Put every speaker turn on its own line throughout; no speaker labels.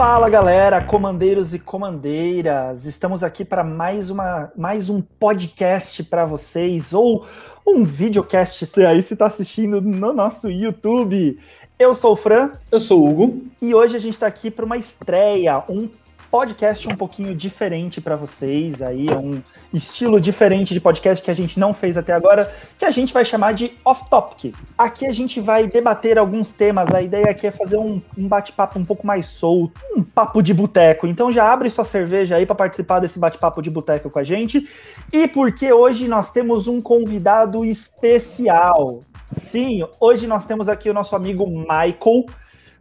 Fala galera, comandeiros e comandeiras, estamos aqui para mais, uma, mais um podcast para vocês, ou um videocast, se aí se está assistindo no nosso YouTube. Eu sou o Fran.
Eu sou o Hugo.
E hoje a gente está aqui para uma estreia, um podcast um pouquinho diferente para vocês, aí é um estilo diferente de podcast que a gente não fez até agora, que a gente vai chamar de Off Topic. Aqui a gente vai debater alguns temas, a ideia aqui é fazer um, um bate-papo um pouco mais solto, um papo de boteco. Então já abre sua cerveja aí para participar desse bate-papo de boteco com a gente. E porque hoje nós temos um convidado especial. Sim, hoje nós temos aqui o nosso amigo Michael,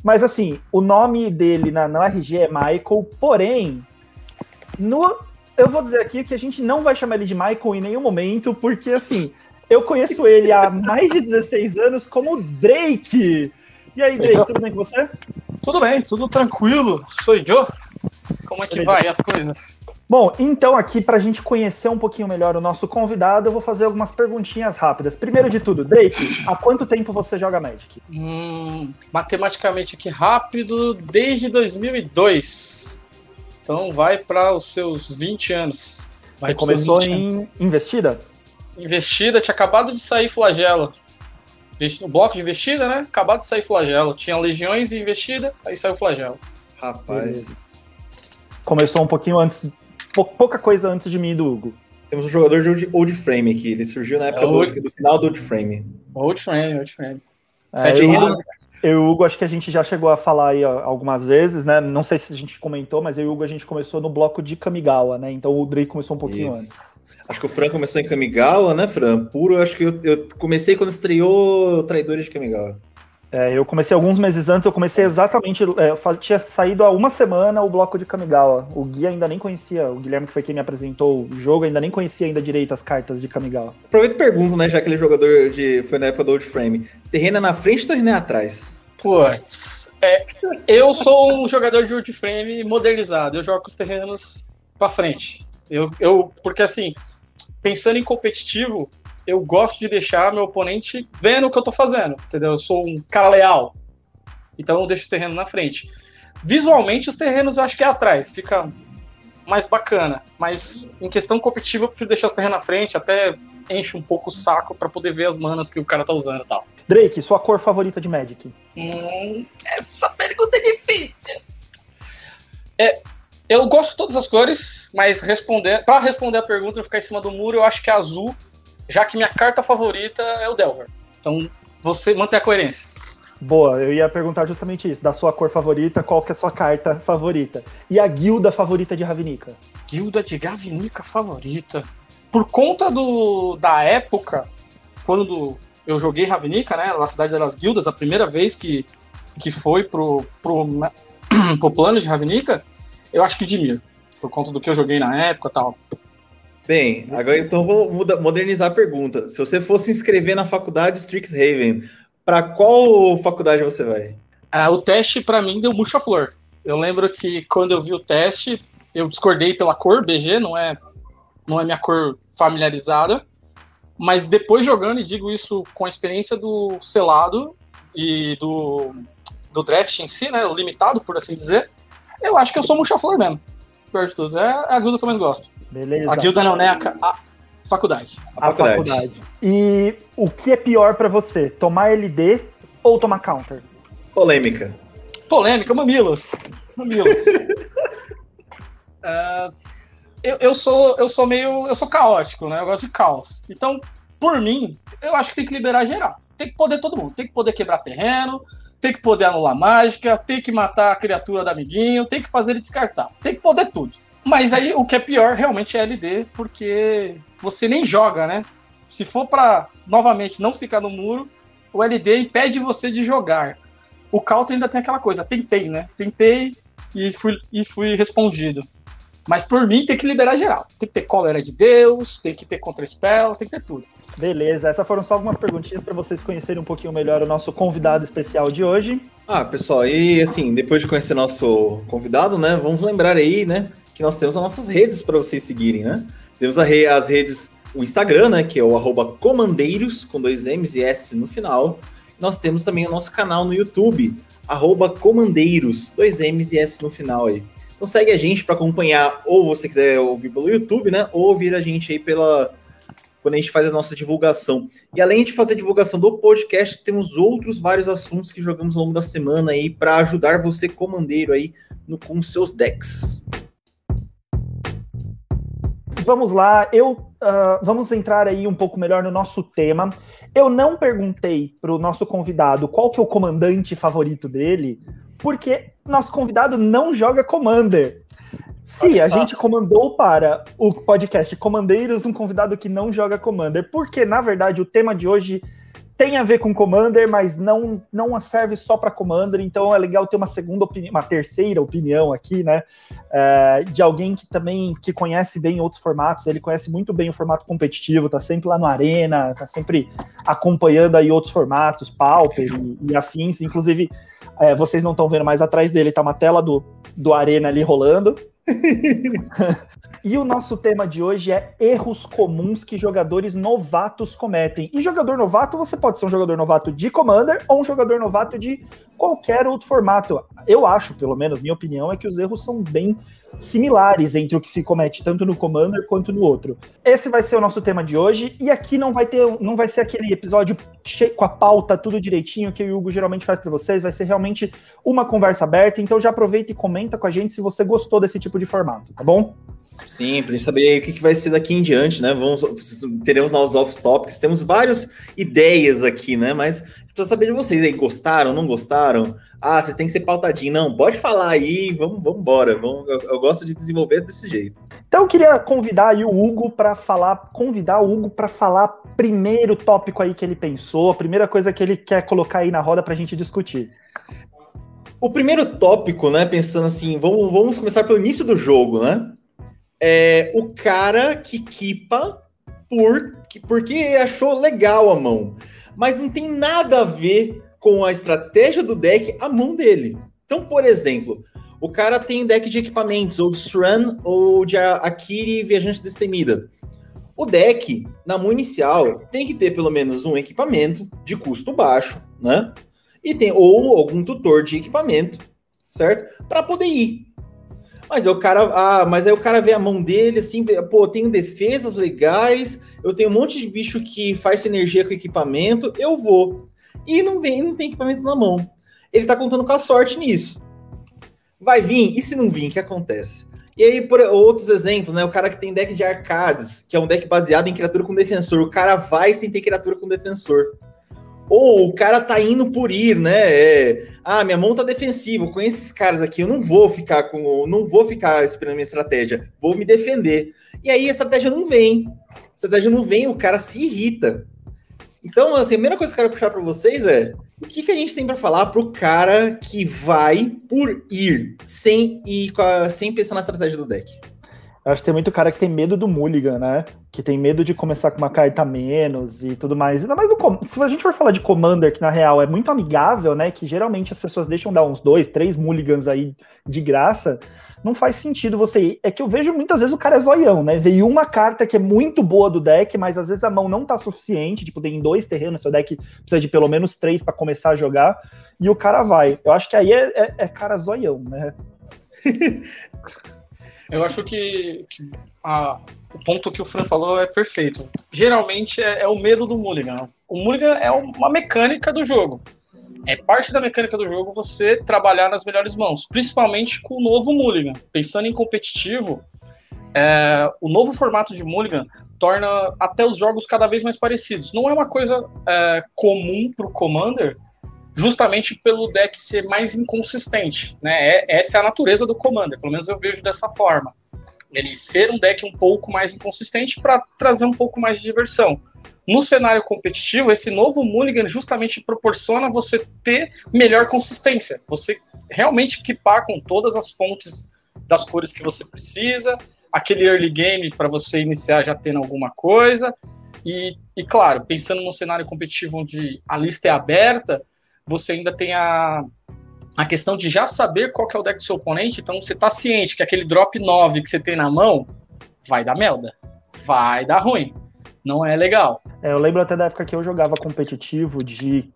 mas assim, o nome dele na, na RG é Michael, porém, no, eu vou dizer aqui que a gente não vai chamar ele de Michael em nenhum momento, porque assim, eu conheço ele há mais de 16 anos como Drake. E aí, Drake, tudo bem com você?
Tudo bem, tudo tranquilo. Sou Joe. Como é que vai as coisas?
Bom, então aqui para a gente conhecer um pouquinho melhor o nosso convidado, eu vou fazer algumas perguntinhas rápidas. Primeiro de tudo, Drake, há quanto tempo você joga Magic?
Hum, matematicamente aqui rápido, desde 2002. Então vai para os seus 20 anos. Vai
você começou em investida?
Investida, tinha acabado de sair flagelo. No bloco de investida, né? Acabado de sair flagelo. Tinha legiões e investida, aí saiu flagelo.
Rapaz. Beleza.
Começou um pouquinho antes pouca coisa antes de mim e do Hugo.
Temos um jogador de old frame aqui. Ele surgiu na época é old... do, do, final do old frame.
Old frame, old frame.
É, Sete eu, eu e o Hugo, acho que a gente já chegou a falar aí algumas vezes, né? Não sei se a gente comentou, mas eu e o Hugo a gente começou no bloco de Kamigawa, né? Então o Drake começou um pouquinho Isso. antes.
Acho que o Fran começou em Kamigawa, né, Fran? Puro, acho que eu, eu comecei quando estreou Traidores de Kamigawa.
É, eu comecei alguns meses antes, eu comecei exatamente. É, eu tinha saído há uma semana o bloco de Kamigawa. O Gui ainda nem conhecia, o Guilherme que foi quem me apresentou o jogo, ainda nem conhecia ainda direito as cartas de Kamigawa.
Aproveita e pergunto, né, já que ele é jogador de. Foi na época do Old Frame. Terreno é na frente ou terreno é atrás?
Puts, é, eu sou um jogador de Old Frame modernizado, eu jogo os terrenos pra frente. Eu, eu, porque assim, pensando em competitivo, eu gosto de deixar meu oponente vendo o que eu tô fazendo, entendeu? Eu sou um cara leal. Então eu deixo o terreno na frente. Visualmente, os terrenos eu acho que é atrás, fica mais bacana. Mas em questão competitiva, eu prefiro deixar os terrenos na frente, até enche um pouco o saco para poder ver as manas que o cara tá usando e tal.
Drake, sua cor favorita de Magic?
Hum, essa pergunta é difícil. É, eu gosto de todas as cores, mas responder, para responder a pergunta, eu ficar em cima do muro, eu acho que é azul já que minha carta favorita é o Delver. Então, você mantém a coerência.
Boa, eu ia perguntar justamente isso. Da sua cor favorita, qual que é a sua carta favorita? E a guilda favorita de Ravnica?
Guilda de Ravnica favorita? Por conta do, da época, quando eu joguei Ravnica, né, na Cidade das Guildas, a primeira vez que, que foi pro, pro, pro plano de Ravnica, eu acho que Dimir. Por conta do que eu joguei na época e tal.
Bem, agora então vou modernizar a pergunta. Se você fosse inscrever na faculdade Strixhaven, para qual faculdade você vai?
Ah, o teste para mim deu murcha flor. Eu lembro que quando eu vi o teste, eu discordei pela cor, BG não é não é minha cor familiarizada, mas depois jogando e digo isso com a experiência do selado e do do draft em si, né, o limitado por assim dizer, eu acho que eu sou murcha flor mesmo. Pior de tudo, é a guilda que eu mais gosto.
Beleza.
A guilda não, né? A, a faculdade.
A, a faculdade. faculdade. E o que é pior para você? Tomar LD ou tomar counter?
Polêmica.
Polêmica, mamilos. Mamilos. uh, eu, eu, sou, eu sou meio. Eu sou caótico, né? Eu gosto de caos. Então, por mim, eu acho que tem que liberar geral. Tem que poder todo mundo. Tem que poder quebrar terreno, tem que poder anular mágica, tem que matar a criatura do amiguinho, tem que fazer ele descartar. Tem que poder tudo. Mas aí o que é pior realmente é LD, porque você nem joga, né? Se for para novamente não ficar no muro, o LD impede você de jogar. O counter ainda tem aquela coisa, tentei, né? Tentei e fui, e fui respondido. Mas por mim tem que liberar geral. Tem que ter cólera de Deus, tem que ter contra-spell, tem que ter tudo.
Beleza, essas foram só algumas perguntinhas para vocês conhecerem um pouquinho melhor o nosso convidado especial de hoje.
Ah, pessoal, e assim, depois de conhecer nosso convidado, né, vamos lembrar aí, né, que nós temos as nossas redes para vocês seguirem, né? Temos re as redes, o Instagram, né, que é o arroba comandeiros, com dois M's e S no final. Nós temos também o nosso canal no YouTube, arroba comandeiros, dois M's e S no final aí. Então segue a gente para acompanhar, ou você quiser ouvir pelo YouTube, né? Ou ouvir a gente aí pela. Quando a gente faz a nossa divulgação. E além de fazer a divulgação do podcast, temos outros vários assuntos que jogamos ao longo da semana aí para ajudar você, comandeiro, aí no, com seus decks.
Vamos lá, eu uh, vamos entrar aí um pouco melhor no nosso tema. Eu não perguntei para o nosso convidado qual que é o comandante favorito dele, porque nosso convidado não joga Commander. Se a gente comandou para o podcast Comandeiros um convidado que não joga Commander, porque na verdade o tema de hoje tem a ver com Commander, mas não, não serve só para Commander, então é legal ter uma segunda opinião, uma terceira opinião aqui, né? É, de alguém que também que conhece bem outros formatos, ele conhece muito bem o formato competitivo, tá sempre lá no Arena, tá sempre acompanhando aí outros formatos, Pauper e, e afins, inclusive é, vocês não estão vendo mais atrás dele, tá uma tela do, do Arena ali rolando. e o nosso tema de hoje é erros comuns que jogadores novatos cometem. E jogador novato, você pode ser um jogador novato de Commander ou um jogador novato de qualquer outro formato. Eu acho, pelo menos, minha opinião é que os erros são bem similares entre o que se comete tanto no Commander quanto no outro. Esse vai ser o nosso tema de hoje e aqui não vai ter, não vai ser aquele episódio com a pauta tudo direitinho que o Hugo geralmente faz para vocês, vai ser realmente uma conversa aberta. Então já aproveita e comenta com a gente se você gostou desse tipo de formato, tá bom?
Sim, para saber o que, vai ser daqui em diante, né? Vamos, teremos novos off-topics, temos várias ideias aqui, né? Mas precisa saber de vocês aí, gostaram, não gostaram? Ah, vocês têm que ser pautadinho. Não, pode falar aí, vamos, vamos embora. Vamos, eu, eu, gosto de desenvolver desse jeito.
Então eu queria convidar aí o Hugo para falar, convidar o Hugo para falar primeiro tópico aí que ele pensou, a primeira coisa que ele quer colocar aí na roda para a gente discutir.
O primeiro tópico, né, pensando assim, vamos, vamos começar pelo início do jogo, né? É o cara que equipa por, porque achou legal a mão mas não tem nada a ver com a estratégia do deck a mão dele. Então, por exemplo, o cara tem deck de equipamentos, ou de Stran, ou de Akiri Viajante Destemida. O deck, na mão inicial, tem que ter pelo menos um equipamento de custo baixo, né? E tem ou algum tutor de equipamento, certo? Para poder ir. Mas o cara, ah, mas aí o cara vê a mão dele assim, pô, tenho defesas legais, eu tenho um monte de bicho que faz sinergia com equipamento, eu vou. E não vem, não tem equipamento na mão. Ele tá contando com a sorte nisso. Vai vir, e se não vir, o que acontece? E aí, por outros exemplos, né? O cara que tem deck de arcades, que é um deck baseado em criatura com defensor, o cara vai sem ter criatura com defensor. Ou o cara tá indo por ir, né? É, ah, minha mão tá defensiva, conheço esses caras aqui, eu não vou ficar com. Não vou ficar esperando minha estratégia, vou me defender. E aí a estratégia não vem. A estratégia não vem, o cara se irrita. Então, assim, a primeira coisa que eu quero puxar para vocês é o que, que a gente tem para falar pro cara que vai por ir, sem ir sem pensar na estratégia do deck.
Acho que tem muito cara que tem medo do Mulligan, né? Que tem medo de começar com uma carta menos e tudo mais. Ainda mais no, se a gente for falar de Commander, que na real é muito amigável, né? Que geralmente as pessoas deixam dar uns dois, três Mulligans aí de graça. Não faz sentido você ir. É que eu vejo muitas vezes o cara é zoião, né? Veio uma carta que é muito boa do deck, mas às vezes a mão não tá suficiente. Tipo, tem dois terrenos, seu deck precisa de pelo menos três para começar a jogar. E o cara vai. Eu acho que aí é, é, é cara zoião, né?
Eu acho que, que a, o ponto que o Fran falou é perfeito. Geralmente é, é, o medo do Mulligan. O Mulligan é uma mecânica do jogo. É parte da mecânica do jogo você trabalhar nas melhores mãos, principalmente com o novo Mulligan. Pensando em competitivo, é, o novo formato de Mulligan torna até os jogos cada vez mais parecidos. Não é uma coisa é, comum para o Commander, justamente pelo deck ser mais inconsistente, né? É, essa é a natureza do Commander, pelo menos eu vejo dessa forma. Ele ser um deck um pouco mais inconsistente para trazer um pouco mais de diversão. No cenário competitivo, esse novo Mulligan justamente proporciona você ter melhor consistência. Você realmente equipar com todas as fontes das cores que você precisa, aquele early game para você iniciar já tendo alguma coisa. E, e, claro, pensando num cenário competitivo onde a lista é aberta, você ainda tem a, a questão de já saber qual que é o deck do seu oponente, então você tá ciente que aquele drop 9 que você tem na mão vai dar merda, vai dar ruim, não é legal.
É, eu lembro até da época que eu jogava competitivo de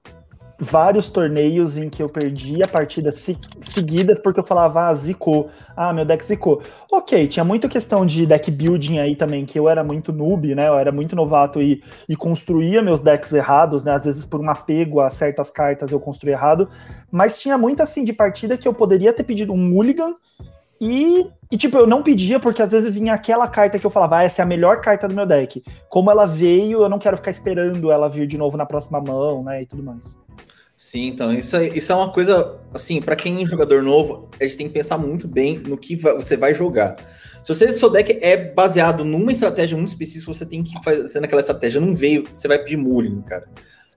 vários torneios em que eu perdia partidas se, seguidas porque eu falava, ah, zicou. Ah, meu deck zicou. Ok, tinha muita questão de deck building aí também, que eu era muito noob, né? Eu era muito novato e, e construía meus decks errados, né? Às vezes por um apego a certas cartas eu construía errado. Mas tinha muito assim de partida que eu poderia ter pedido um mulligan e, e, tipo, eu não pedia porque às vezes vinha aquela carta que eu falava, ah, essa é a melhor carta do meu deck. Como ela veio, eu não quero ficar esperando ela vir de novo na próxima mão, né, e tudo mais.
Sim, então, isso é, isso é uma coisa, assim, para quem é jogador novo, a gente tem que pensar muito bem no que você vai jogar. Se você, seu deck é baseado numa estratégia muito específica, você tem que fazer naquela estratégia. Não veio, você vai pedir Mulligan, cara.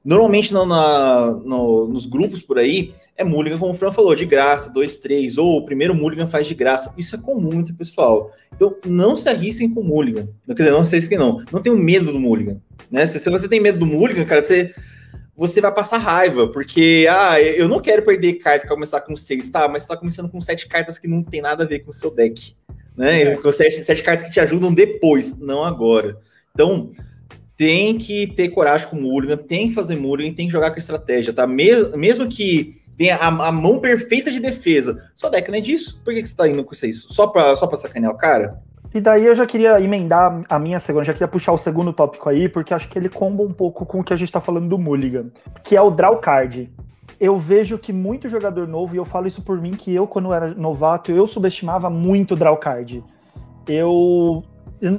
Normalmente no, na, no, nos grupos por aí, é Mulligan, como o Fran falou, de graça, 2, 3, ou o primeiro Mulligan faz de graça. Isso é comum entre o pessoal. Então, não se arrisquem com Mulligan. Quer dizer, não sei se não. Não tenham medo do Mulligan. Né? Se, se, você tem medo do Mulligan, cara, você, você vai passar raiva, porque, ah, eu não quero perder carta começar com 6, tá? Mas você tá começando com 7 cartas que não tem nada a ver com o seu deck. Né? É. Com 7, 7 cartas que te ajudam depois, não agora. Então, tem que ter coragem com o Mulligan, tem que fazer Mulligan, tem que jogar com estratégia, tá? Mesmo, mesmo que tenha a, a, mão perfeita de defesa, só deck não é disso. Por que, que você tá indo com isso? Só pra, só pra sacanear o cara?
E daí eu já queria emendar a minha segunda, já queria puxar o segundo tópico aí, porque acho que ele comba um pouco com o que a gente tá falando do Mulligan, que é o draw card. Eu vejo que muito jogador novo, e eu falo isso por mim, que eu, quando era novato, eu subestimava muito o draw card. Eu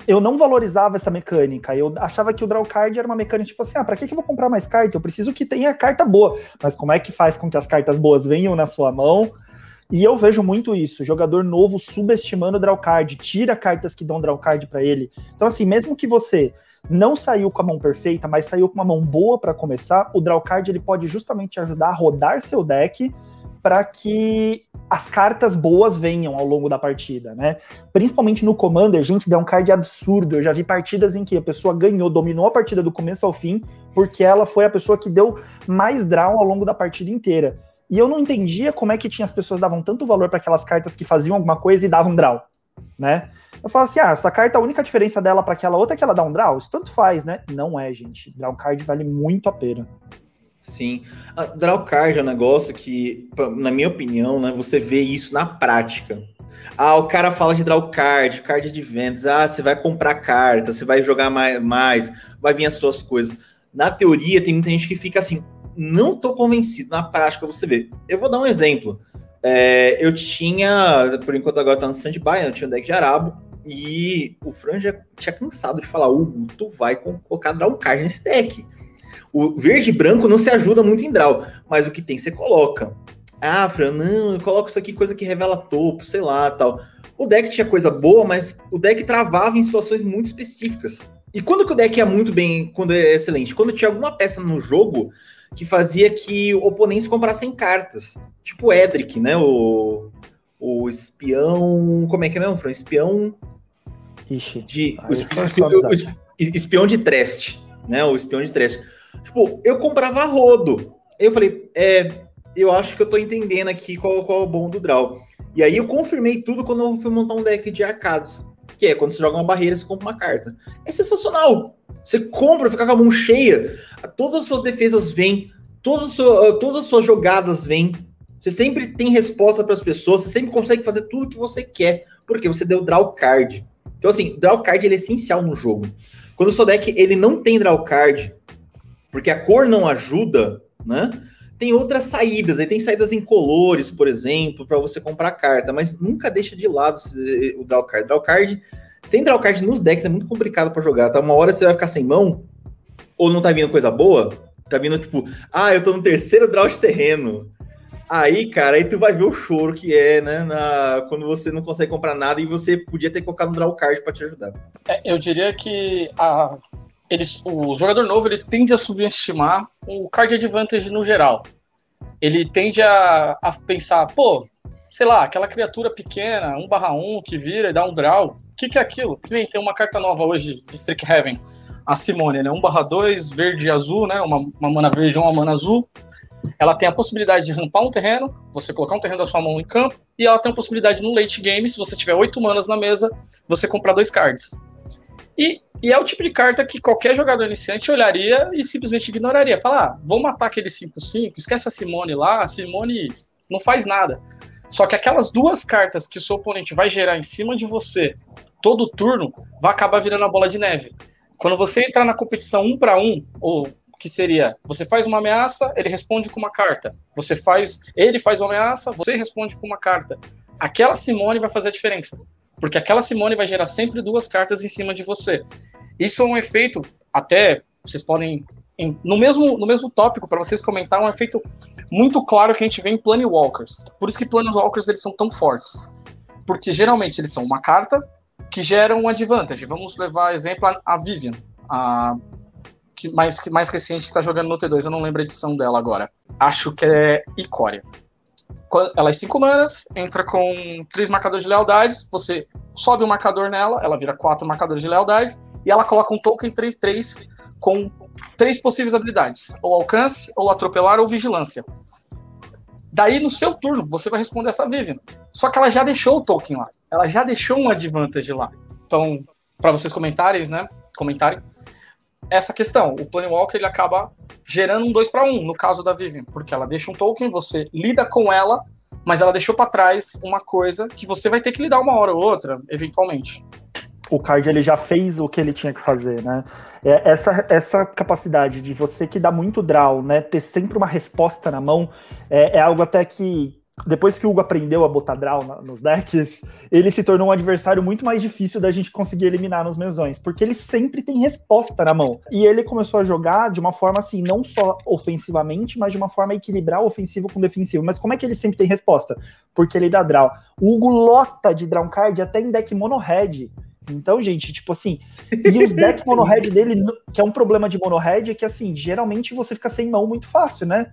eu não valorizava essa mecânica. Eu achava que o draw card era uma mecânica tipo assim: ah, pra que, que eu vou comprar mais carta? Eu preciso que tenha carta boa. Mas como é que faz com que as cartas boas venham na sua mão? E eu vejo muito isso, jogador novo subestimando o draw card, tira cartas que dão draw card para ele. Então, assim, mesmo que você não saiu com a mão perfeita, mas saiu com uma mão boa para começar, o draw card ele pode justamente ajudar a rodar seu deck para que as cartas boas venham ao longo da partida, né? Principalmente no Commander, gente, dá um card absurdo. Eu já vi partidas em que a pessoa ganhou, dominou a partida do começo ao fim, porque ela foi a pessoa que deu mais draw ao longo da partida inteira. E eu não entendia como é que tinha as pessoas davam tanto valor para aquelas cartas que faziam alguma coisa e davam draw, né? Eu falo assim, ah, essa carta, a única diferença dela para aquela outra é que ela dá um draw? Isso tanto faz, né? Não é, gente. Draw card vale muito a pena.
Sim. A draw card é um negócio que, na minha opinião, né, você vê isso na prática. Ah, o cara fala de draw card, card de vendas. Ah, você vai comprar carta, você vai jogar mais, mais, vai vir as suas coisas. Na teoria, tem muita gente que fica assim, não tô convencido. Na prática, você vê. Eu vou dar um exemplo. É, eu tinha, por enquanto agora tá no stand-by, eu tinha um deck de arabo, e o Fran já tinha cansado de falar, Hugo, tu vai colocar draw card nesse deck. O verde e branco não se ajuda muito em draw, mas o que tem você coloca. Ah, Fran, não, eu coloco isso aqui, coisa que revela topo, sei lá, tal. O deck tinha coisa boa, mas o deck travava em situações muito específicas. E quando que o deck é muito bem, quando é excelente? Quando tinha alguma peça no jogo que fazia que oponentes comprassem cartas. Tipo o Edric, né? O, o espião. Como é que é mesmo, Fran? Espião.
Ixi.
De, o, espião, o, espião de Trest, né? O espião de Trest Tipo, eu comprava rodo. Eu falei, é, eu acho que eu tô entendendo aqui qual, qual é o bom do draw. E aí eu confirmei tudo quando eu fui montar um deck de arcades. Que é quando você joga uma barreira, você compra uma carta. É sensacional. Você compra, fica com a mão cheia, todas as suas defesas vêm, todas as suas, todas as suas jogadas vêm. Você sempre tem resposta para as pessoas, você sempre consegue fazer tudo o que você quer, porque você deu draw card. Então, assim, draw card ele é essencial no jogo. Quando o seu deck ele não tem draw card, porque a cor não ajuda, né? Tem outras saídas, aí tem saídas em colores, por exemplo, para você comprar carta, mas nunca deixa de lado o draw card. Draw card, sem draw card nos decks é muito complicado para jogar, tá? Uma hora você vai ficar sem mão, ou não tá vindo coisa boa, tá vindo tipo, ah, eu tô no terceiro draw de terreno. Aí, cara, aí tu vai ver o choro que é, né? Na, quando você não consegue comprar nada e você podia ter colocado no draw card para te ajudar.
É, eu diria que a, eles, o jogador novo ele tende a subestimar o card advantage no geral. Ele tende a, a pensar, pô, sei lá, aquela criatura pequena, 1 barra 1 que vira e dá um draw. Que, que é aquilo? Nem tem uma carta nova hoje de Streak Heaven, a Simone, né? 1 barra 2, verde e azul, né? Uma, uma mana verde e uma mana azul. Ela tem a possibilidade de rampar um terreno, você colocar um terreno da sua mão em campo, e ela tem a possibilidade no late game, se você tiver 8 manas na mesa, você comprar dois cards. E, e é o tipo de carta que qualquer jogador iniciante olharia e simplesmente ignoraria. Falar, ah, vou matar aquele 5-5, esquece a Simone lá, a Simone não faz nada. Só que aquelas duas cartas que o seu oponente vai gerar em cima de você todo turno, vai acabar virando a bola de neve. Quando você entrar na competição um para um, ou que seria, você faz uma ameaça, ele responde com uma carta. Você faz, ele faz uma ameaça, você responde com uma carta. Aquela Simone vai fazer a diferença, porque aquela Simone vai gerar sempre duas cartas em cima de você. Isso é um efeito, até vocês podem no mesmo no mesmo tópico para vocês comentar um efeito muito claro que a gente vê em Planewalkers. Por isso que Planewalkers eles são tão fortes. Porque geralmente eles são uma carta que gera um advantage. Vamos levar exemplo a Vivian, a que mais, que mais recente que está jogando no T2, eu não lembro a edição dela agora. Acho que é Icória. Ela é 5 manas, entra com 3 marcadores de lealdade, você sobe um marcador nela, ela vira 4 marcadores de lealdade, e ela coloca um token 3-3 com três possíveis habilidades: ou alcance, ou atropelar, ou vigilância. Daí, no seu turno, você vai responder essa Vivian. Só que ela já deixou o token lá. Ela já deixou um advantage lá. Então, para vocês comentarem, né? Comentarem, essa questão. O Planewalker ele acaba gerando um 2 para 1 no caso da Vivian, porque ela deixa um token, você lida com ela, mas ela deixou para trás uma coisa que você vai ter que lidar uma hora ou outra, eventualmente.
O card ele já fez o que ele tinha que fazer, né? É, essa, essa capacidade de você que dá muito draw, né, ter sempre uma resposta na mão, é, é algo até que depois que o Hugo aprendeu a botar draw na, nos decks, ele se tornou um adversário muito mais difícil da gente conseguir eliminar nos mesões, porque ele sempre tem resposta na mão. E ele começou a jogar de uma forma assim, não só ofensivamente, mas de uma forma a equilibrar o ofensivo com o defensivo. Mas como é que ele sempre tem resposta? Porque ele dá draw. O Hugo lota de draw card até em deck mono-red. Então, gente, tipo assim, e os decks mono-red dele, que é um problema de mono-red, é que assim, geralmente você fica sem mão muito fácil, né?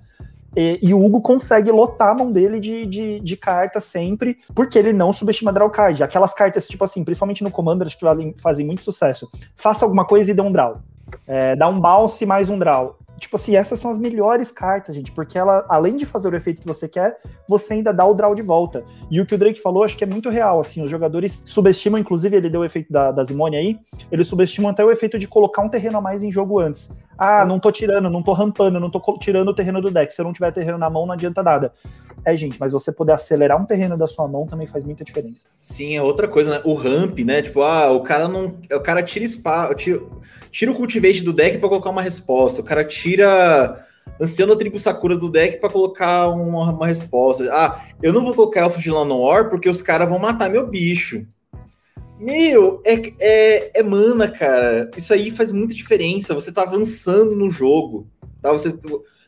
E, e, o Hugo consegue lotar a mão dele de, de, de carta sempre, porque ele não subestima draw card. Aquelas cartas, tipo assim, principalmente no Commander, que fazem muito sucesso. Faça alguma coisa e dê um draw. É, dá um bounce mais um draw. Tipo assim, essas são as melhores cartas, gente, porque ela, além de fazer o efeito que você quer, você ainda dá o draw de volta. E o que o Drake falou, acho que é muito real, assim, os jogadores subestimam, inclusive ele deu o efeito da, da Zimone aí, eles subestimam até o efeito de colocar um terreno a mais em jogo antes. Ah, não tô tirando, não tô rampando, não tô tirando o terreno do deck. Se eu não tiver terreno na mão, não adianta nada. É, gente, mas você poder acelerar um terreno da sua mão também faz muita diferença.
Sim, é outra coisa, né? O ramp, né? Tipo, ah, o cara não. O cara tira espaço. Tira, tira o cultivate do deck para colocar uma resposta. O cara tira. Anciano Tribo Sakura do deck para colocar uma, uma, resposta. Ah, eu não vou colocar Elfo de Llanowar porque os caras vão matar meu bicho. Meu, é, é, é mana, cara. Isso aí faz muita diferença. Você tá avançando no jogo. Tá? Você,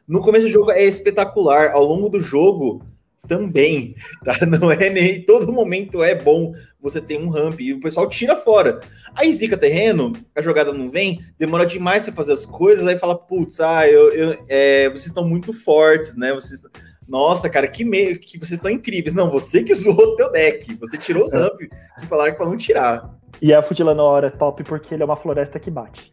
no começo do jogo é espetacular. Ao longo do jogo, também, tá? Não é nem todo momento é bom você ter um ramp e o pessoal tira fora. Aí zica terreno, a jogada não vem, demora demais você fazer as coisas, aí fala, putz, ah, eu, eu é, vocês estão muito fortes, né? Vocês, nossa, cara, que meio que vocês estão incríveis. Não, você que zoou o teu deck, você tirou os é. ramp que falaram que não tirar.
E a Futilanor é top porque ele é uma floresta que bate.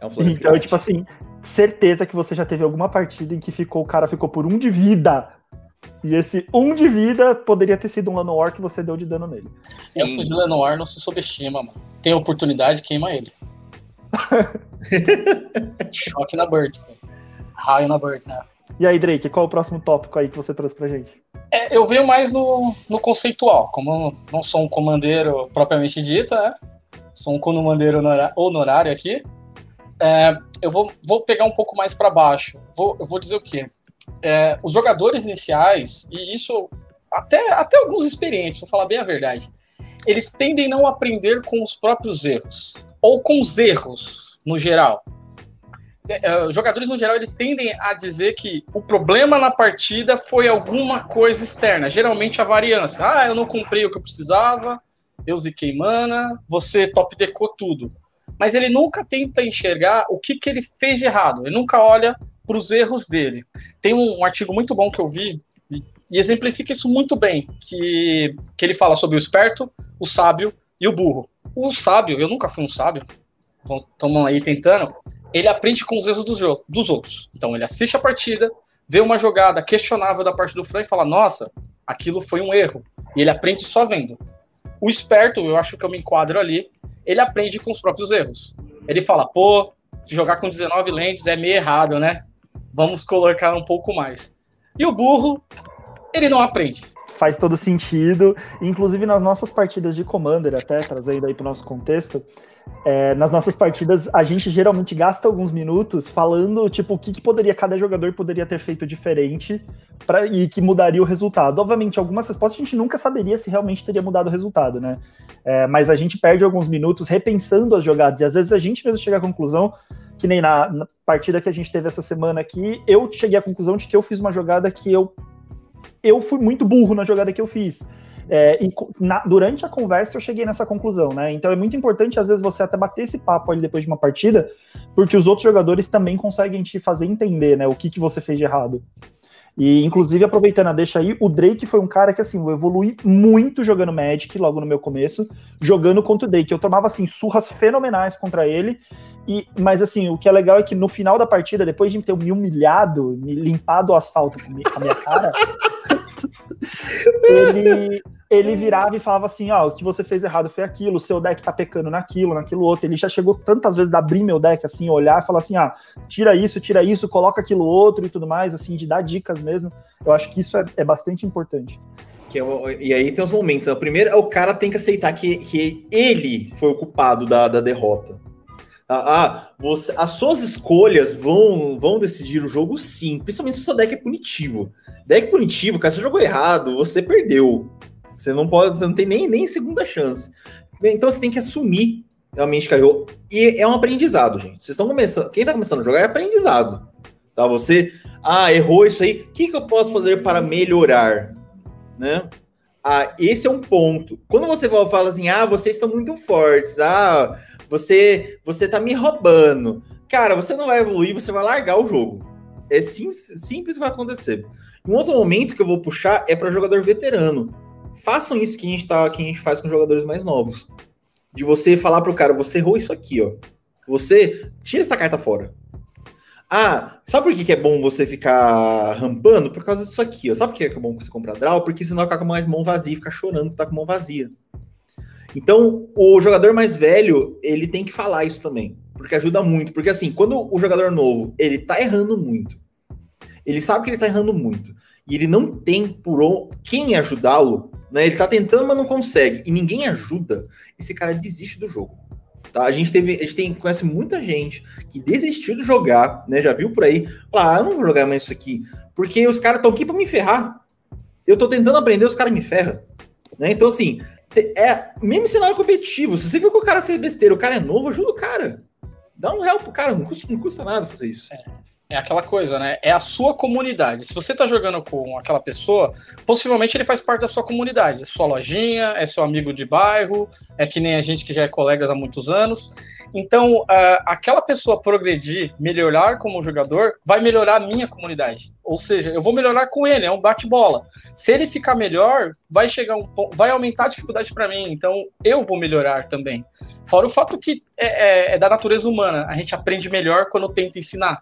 É um floresta então, que bate. tipo assim, certeza que você já teve alguma partida em que ficou, o cara ficou por um de vida e esse um de vida poderia ter sido um Lanoir que você deu de dano nele.
Sim. Elfos de Lanoir não se subestima, mano. Tem oportunidade, queima ele. Choque na Birds. Né? Raio na Birds, né?
E aí, Drake, qual é o próximo tópico aí que você trouxe pra gente?
É, eu venho mais no, no conceitual. Como não sou um comandeiro propriamente dito, né? Sou um comandeiro honorário aqui. É, eu vou, vou pegar um pouco mais para baixo. Vou, eu vou dizer o quê? É, os jogadores iniciais, e isso até, até alguns experientes, vou falar bem a verdade, eles tendem não aprender com os próprios erros, ou com os erros, no geral. É, é, os jogadores, no geral, eles tendem a dizer que o problema na partida foi alguma coisa externa, geralmente a variância. Ah, eu não cumpri o que eu precisava, eu ziquei mana, você top decou tudo. Mas ele nunca tenta enxergar o que, que ele fez de errado, ele nunca olha para os erros dele. Tem um, um, artigo muito bom que eu vi e, e, exemplifica isso muito bem, que, que ele fala sobre o esperto, o sábio e o burro. O sábio, eu nunca fui um sábio, estamos aí tentando, ele aprende com os erros dos, dos outros. Então ele assiste a partida, vê uma jogada questionável da parte do Fran e fala, nossa, aquilo foi um erro. E ele aprende só vendo. O esperto, eu acho que eu me enquadro ali, ele aprende com os próprios erros. Ele fala, pô, jogar com 19 lentes é meio errado, né? Vamos colocar um pouco mais. E o burro, ele não aprende.
Faz todo sentido. Inclusive nas nossas partidas de Commander, até trazendo aí para o nosso contexto, é, nas nossas partidas, a gente geralmente gasta alguns minutos falando, tipo, o que, que poderia, cada jogador poderia ter feito diferente pra, e que mudaria o resultado. Obviamente, algumas respostas a gente nunca saberia se realmente teria mudado o resultado, né? É, mas a gente perde alguns minutos repensando as jogadas, e às vezes a gente mesmo chega à conclusão, que nem na, na partida que a gente teve essa semana aqui, eu cheguei à conclusão de que eu fiz uma jogada que eu eu fui muito burro na jogada que eu fiz. É, e na, durante a conversa eu cheguei nessa conclusão, né? Então é muito importante, às vezes, você até bater esse papo ali depois de uma partida, porque os outros jogadores também conseguem te fazer entender, né? O que, que você fez de errado. E, inclusive, aproveitando a deixa aí, o Drake foi um cara que, assim, eu evolui muito jogando Magic, logo no meu começo, jogando contra o Drake. Eu tomava, assim, surras fenomenais contra ele, e, mas, assim, o que é legal é que no final da partida, depois de ter me humilhado, me limpado o asfalto com a minha cara, ele, ele virava e falava assim: ó, o que você fez errado foi aquilo, o seu deck tá pecando naquilo, naquilo outro. Ele já chegou tantas vezes a abrir meu deck, assim, olhar e falar assim: ah, tira isso, tira isso, coloca aquilo outro e tudo mais, assim, de dar dicas mesmo. Eu acho que isso é, é bastante importante.
É, e aí tem os momentos. Né? O primeiro é o cara tem que aceitar que, que ele foi o culpado da, da derrota. Ah, ah, você, as suas escolhas vão, vão decidir o jogo sim, principalmente se o seu deck é punitivo. Deck punitivo, cara, você jogou errado, você perdeu. Você não pode, você não tem nem, nem segunda chance. Então você tem que assumir realmente que errou. E é um aprendizado, gente. Vocês estão começando. Quem está começando a jogar é aprendizado. Tá? Você, ah, errou isso aí. O que, que eu posso fazer para melhorar? Né? Ah, esse é um ponto. Quando você fala assim, ah, vocês estão muito fortes, ah, você, você tá me roubando. Cara, você não vai evoluir, você vai largar o jogo. É simples, que vai acontecer. Um outro momento que eu vou puxar é para jogador veterano. Façam isso que a gente tá, que a gente faz com jogadores mais novos. De você falar pro cara, você errou isso aqui, ó. Você tira essa carta fora. Ah, sabe por que, que é bom você ficar rampando? Por causa disso aqui, ó. Sabe por que é bom você comprar draw? Porque senão vai ficar com mais mão vazia, ficar chorando que tá com mão vazia. Então, o jogador mais velho, ele tem que falar isso também, porque ajuda muito. Porque assim, quando o jogador novo, ele tá errando muito, ele sabe que ele tá errando muito, e ele não tem por quem ajudá-lo, né? Ele tá tentando, mas não consegue, e ninguém ajuda, esse cara desiste do jogo. Tá? A gente teve, a gente tem, conhece muita gente que desistiu de jogar, né? Já viu por aí, falar, ah, eu não vou jogar mais isso aqui, porque os caras estão aqui para me ferrar. Eu tô tentando aprender, os caras me ferram. Né? Então, assim, é mesmo cenário competitivo. Se você viu que o cara fez besteira, o cara é novo, ajuda o cara. Dá um real pro cara, não custa, não custa nada fazer isso.
É é aquela coisa, né? É a sua comunidade. Se você tá jogando com aquela pessoa, possivelmente ele faz parte da sua comunidade. É sua lojinha, é seu amigo de bairro, é que nem a gente que já é colegas há muitos anos. Então, uh, aquela pessoa progredir, melhorar como jogador, vai melhorar a minha comunidade. Ou seja, eu vou melhorar com ele, é um bate-bola. Se ele ficar melhor, vai chegar um vai aumentar a dificuldade para mim. Então, eu vou melhorar também. Fora o fato que é, é, é da natureza humana. A gente aprende melhor quando tenta ensinar.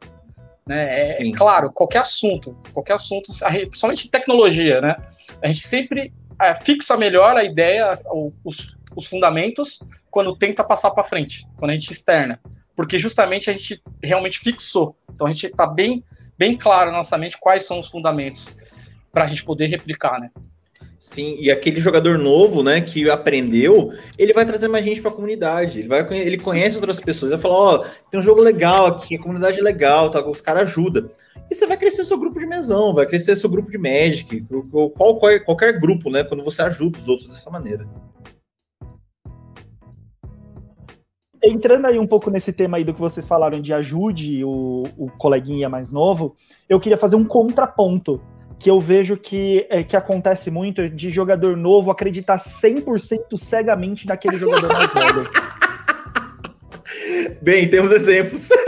Né? É, é claro, qualquer assunto, qualquer assunto, principalmente tecnologia, né? A gente sempre é, fixa melhor a ideia, os, os fundamentos, quando tenta passar para frente, quando a gente externa. Porque justamente a gente realmente fixou. Então a gente está bem, bem claro na nossa mente quais são os fundamentos para a gente poder replicar, né?
Sim, e aquele jogador novo, né, que aprendeu, ele vai trazer mais gente para a comunidade. Ele vai ele conhece outras pessoas, vai falar, ó, oh, tem um jogo legal aqui, a comunidade é legal, tá, os caras ajudam. E você vai crescer seu grupo de mesão, vai crescer seu grupo de Magic, qualquer, qualquer grupo, né, quando você ajuda os outros dessa maneira.
Entrando aí um pouco nesse tema aí do que vocês falaram de ajude o, o coleguinha mais novo, eu queria fazer um contraponto que eu vejo que, é, que acontece muito de jogador novo acreditar 100% cegamente naquele jogador mais velho.
Bem, temos exemplos.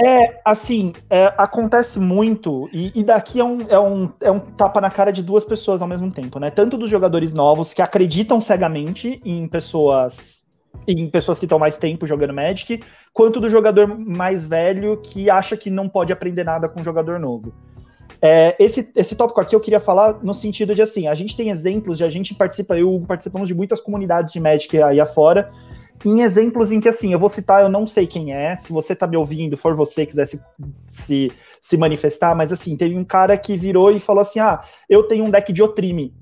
É, assim, é, acontece muito, e, e, daqui é um, é, um, é um tapa na cara de duas pessoas ao mesmo tempo, né? Tanto dos jogadores novos que acreditam cegamente em pessoas em pessoas que estão mais tempo jogando Magic, quanto do jogador mais velho que acha que não pode aprender nada com um jogador novo. É, esse, esse tópico aqui eu queria falar no sentido de assim, a gente tem exemplos de a gente participa, eu participamos de muitas comunidades de Magic aí afora, em exemplos em que, assim, eu vou citar, eu não sei quem é, se você tá me ouvindo, for você quiser se, se, se manifestar, mas assim, teve um cara que virou e falou assim: ah, eu tenho um deck de Otrime.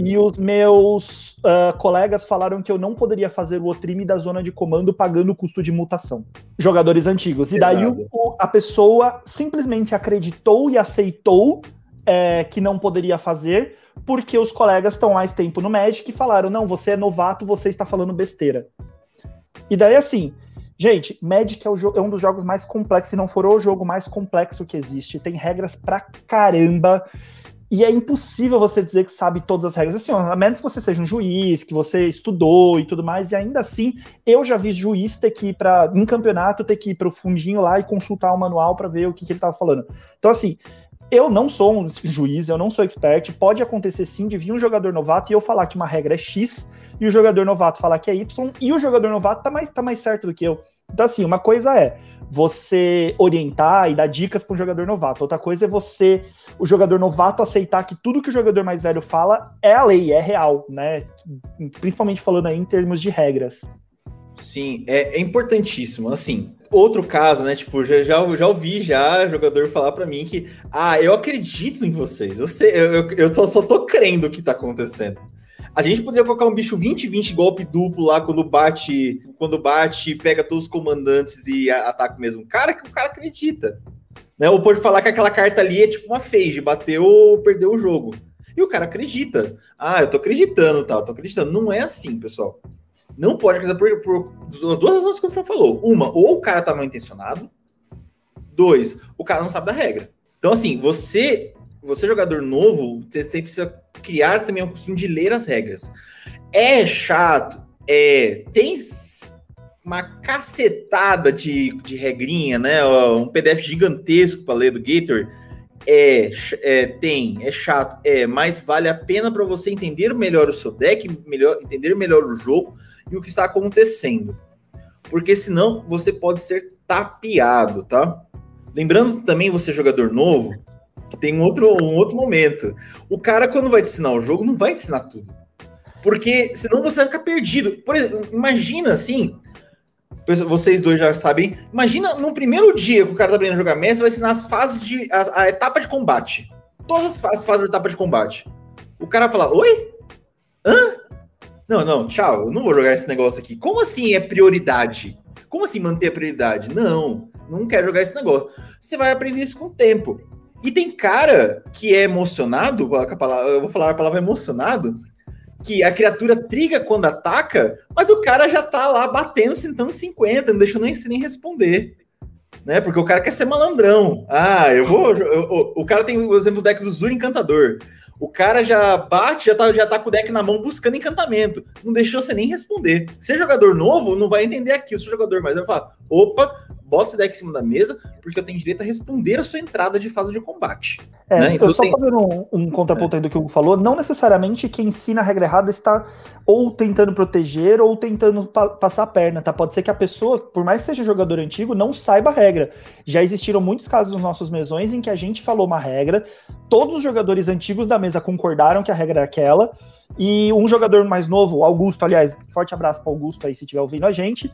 E os meus uh, colegas falaram que eu não poderia fazer o Otrime da zona de comando pagando o custo de mutação. Jogadores antigos. E daí o, a pessoa simplesmente acreditou e aceitou é, que não poderia fazer, porque os colegas estão mais tempo no Magic e falaram: não, você é novato, você está falando besteira. E daí, assim, gente, Magic é, é, um dos jogos mais complexos, se não for o jogo mais complexo que existe. Tem regras pra caramba. E é impossível você dizer que sabe todas as regras. Assim, a menos que você seja um juiz, que você estudou e tudo mais, e ainda assim, eu já vi juiz ter que ir para em campeonato, ter que ir para o fundinho lá e consultar o manual para ver o que, que ele estava falando. Então, assim, eu não sou um juiz, eu não sou expert. Pode acontecer sim de vir um jogador novato e eu falar que uma regra é X e o jogador novato falar que é Y, e o jogador novato tá mais, tá mais certo do que eu. Então, assim, uma coisa é você orientar e dar dicas para um jogador novato. Outra coisa é você, o jogador novato, aceitar que tudo que o jogador mais velho fala é a lei, é real, né? Principalmente falando aí em termos de regras.
Sim, é, é importantíssimo. Assim, outro caso, né? Tipo, já, já, já ouvi já jogador falar para mim que, ah, eu acredito em vocês. Eu sei, eu, eu, eu só tô crendo o que tá acontecendo. A gente poderia colocar um bicho 20-20 golpe duplo lá quando bate, quando bate, pega todos os comandantes e ataca o mesmo cara, que o cara acredita. Né? Ou pode falar que aquela carta ali é tipo uma phase, bateu ou perdeu o jogo. E o cara acredita. Ah, eu tô acreditando, tá, tô acreditando. Não é assim, pessoal. Não pode acreditar por, por, as duas razões que o Fran falou. Uma, ou o cara tá mal intencionado. Dois, o cara não sabe da regra. Então, assim, você, você jogador novo, você, você precisa criar também o costume de ler as regras. É chato, é, tem uma cacetada de, de regrinha, né? Um PDF gigantesco para ler do Gator. É, é, tem, é chato, é, mas vale a pena para você entender melhor o seu deck, melhor, entender melhor o jogo e o que está acontecendo. Porque senão você pode ser tapeado, tá? Lembrando também, você jogador novo, tem um outro, um outro momento. O cara, quando vai te ensinar o jogo, não vai te ensinar tudo. Porque senão você vai ficar perdido. Por exemplo, imagina assim. Vocês dois já sabem. Imagina no primeiro dia que o cara tá aprendendo a jogar Messi, vai ensinar as fases de. A, a etapa de combate. Todas as, as fases da etapa de combate. O cara vai falar: Oi? Hã? Não, não, tchau. Eu não vou jogar esse negócio aqui. Como assim é prioridade? Como assim manter a prioridade? Não, não quero jogar esse negócio. Você vai aprender isso com o tempo. E tem cara que é emocionado, eu vou falar a palavra emocionado, que a criatura triga quando ataca, mas o cara já tá lá batendo, sentando 50, não deixa nem, nem responder. Né? Porque o cara quer ser malandrão. Ah, eu vou. Eu, eu, o cara tem o exemplo do deck do Zur Encantador. O cara já bate, já tá, já tá com o deck na mão buscando encantamento. Não deixou você nem responder. Se é jogador novo, não vai entender aquilo. Se é jogador mais vai falar: opa, bota esse deck em cima da mesa, porque eu tenho direito a responder a sua entrada de fase de combate.
É, né? eu só tenho... fazendo um, um contraponto é. aí do que o Hugo falou, não necessariamente quem ensina a regra errada está ou tentando proteger ou tentando pa passar a perna, tá? Pode ser que a pessoa, por mais que seja jogador antigo, não saiba a regra. Já existiram muitos casos nos nossos mesões em que a gente falou uma regra, todos os jogadores antigos da mesa concordaram que a regra era aquela, e um jogador mais novo, Augusto, aliás, forte abraço para Augusto aí se estiver ouvindo a gente,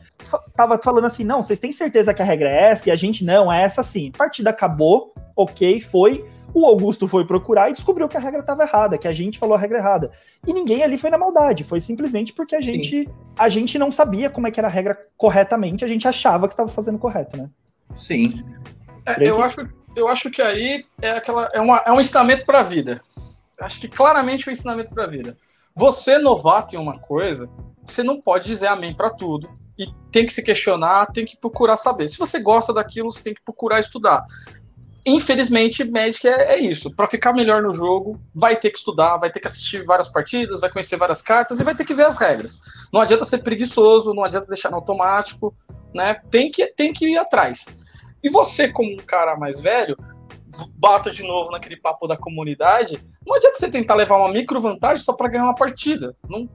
tava falando assim: não, vocês têm certeza que a regra é essa? E a gente não, é essa sim. A partida acabou, ok, foi. O Augusto foi procurar e descobriu que a regra estava errada, que a gente falou a regra errada. E ninguém ali foi na maldade, foi simplesmente porque a gente, a gente não sabia como é que era a regra corretamente, a gente achava que estava fazendo correto, né?
Sim.
É, eu, acho, eu acho que aí é, aquela, é, uma, é um ensinamento para a vida. Acho que claramente é um ensinamento para a vida. Você, novato em uma coisa, você não pode dizer amém para tudo. E tem que se questionar, tem que procurar saber. Se você gosta daquilo, você tem que procurar estudar. Infelizmente, Magic é, é isso. Para ficar melhor no jogo, vai ter que estudar, vai ter que assistir várias partidas, vai conhecer várias cartas e vai ter que ver as regras. Não adianta ser preguiçoso, não adianta deixar no automático, né? Tem que, tem que ir atrás. E você, como um cara mais velho, bata de novo naquele papo da comunidade, não adianta você tentar levar uma micro vantagem só para ganhar uma partida. Não,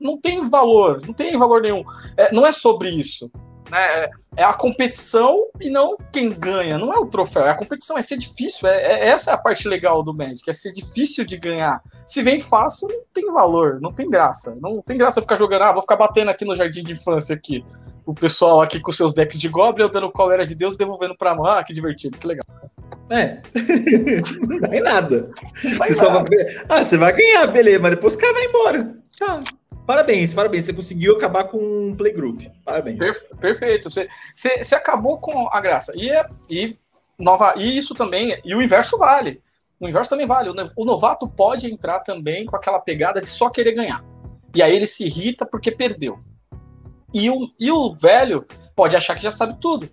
não tem valor, não tem valor nenhum. É, não é sobre isso. Né? É a competição e não quem ganha, não é o troféu, é a competição, é ser difícil, é, é essa é a parte legal do Magic, é ser difícil de ganhar. Se vem fácil, não tem valor, não tem graça. Não tem graça ficar jogando, ah, vou ficar batendo aqui no jardim de infância aqui. O pessoal aqui com seus decks de Goblin, eu dando cólera de Deus, devolvendo pra mão. Ah, que divertido, que legal.
É. não dá em nada. Você só vai... Ah, você vai ganhar, beleza, mas depois o cara vai embora. Tá. Parabéns, parabéns. Você conseguiu acabar com um playgroup. Parabéns.
perfeito. Você, você, você, acabou com a graça. E, é, e, nova, e isso também. E o inverso vale. O inverso também vale. O novato pode entrar também com aquela pegada de só querer ganhar. E aí ele se irrita porque perdeu. E o, e o velho pode achar que já sabe tudo.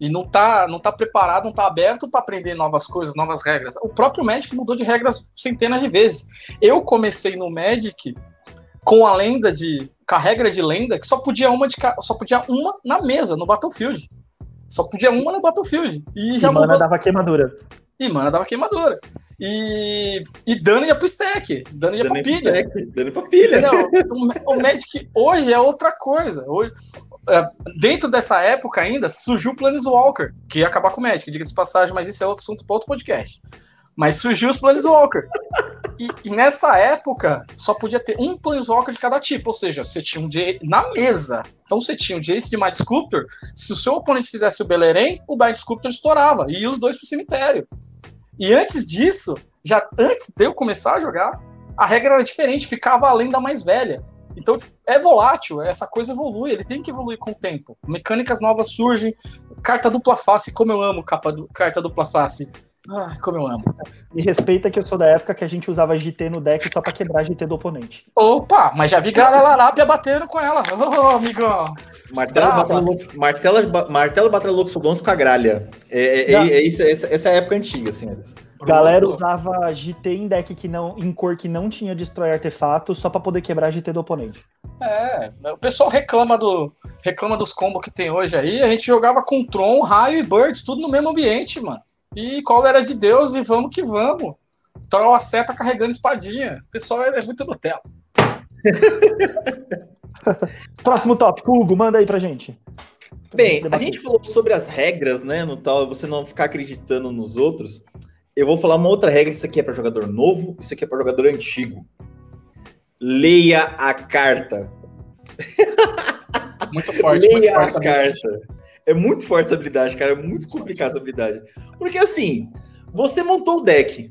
E não tá, não tá preparado, não tá aberto para aprender novas coisas, novas regras. O próprio Magic mudou de regras centenas de vezes. Eu comecei no Magic com a lenda de. com a regra de lenda que só podia uma de só podia uma na mesa, no Battlefield. Só podia uma no Battlefield. E já
e mana dava queimadura.
E mana dava queimadura. E, e dano ia pro stack. Dano ia dano pra pilha. Stack,
dano pra pilha.
O, o Magic hoje é outra coisa. Hoje, é, dentro dessa época ainda, surgiu o Planeswalker, que ia acabar com o Magic, diga-se passagem, mas isso é outro assunto para outro podcast. Mas surgiu os Planeswalker. E, e, nessa época, só podia ter um Planeswalker de cada tipo, ou seja, você tinha um J na mesa. Então você tinha o Jace de Mind Sculptor, se o seu oponente fizesse o Beleren, o Mind Sculptor estourava, e ia os dois pro cemitério. E antes disso, já antes de eu começar a jogar, a regra era diferente, ficava a lenda mais velha. Então, tipo, é volátil, essa coisa evolui, ele tem que evoluir com o tempo. Mecânicas novas surgem, carta dupla face, como eu amo capa do, carta dupla face. Ah, como eu amo.
Me respeita que eu sou da época que a gente usava GT no deck só pra quebrar GT do oponente.
Opa, mas já vi galera larápia batendo com ela. Ô, oh, amigão.
Martelo, batendo, martelo, martelo com a gralha. É, é, é, é isso, essa, essa é a época antiga, senhores.
Galera usava GT em deck que não, em cor que não tinha destrói artefato só para poder quebrar GT do oponente.
É, o pessoal reclama do reclama dos combos que tem hoje aí. A gente jogava com Tron, Raio e Birds, tudo no mesmo ambiente, mano. E cólera de Deus e vamos que vamos. Troll a seta carregando espadinha. O pessoal é, é muito Nutella.
Próximo tópico, Hugo, manda aí pra gente.
Bem, a gente falou sobre as regras, né, no tal, você não ficar acreditando nos outros. Eu vou falar uma outra regra, isso aqui é para jogador novo, isso aqui é para jogador antigo. Leia a carta.
Muito forte,
Leia
muito
forte a carta. É muito forte essa habilidade, cara. É muito complicado essa habilidade. Porque assim, você montou o deck.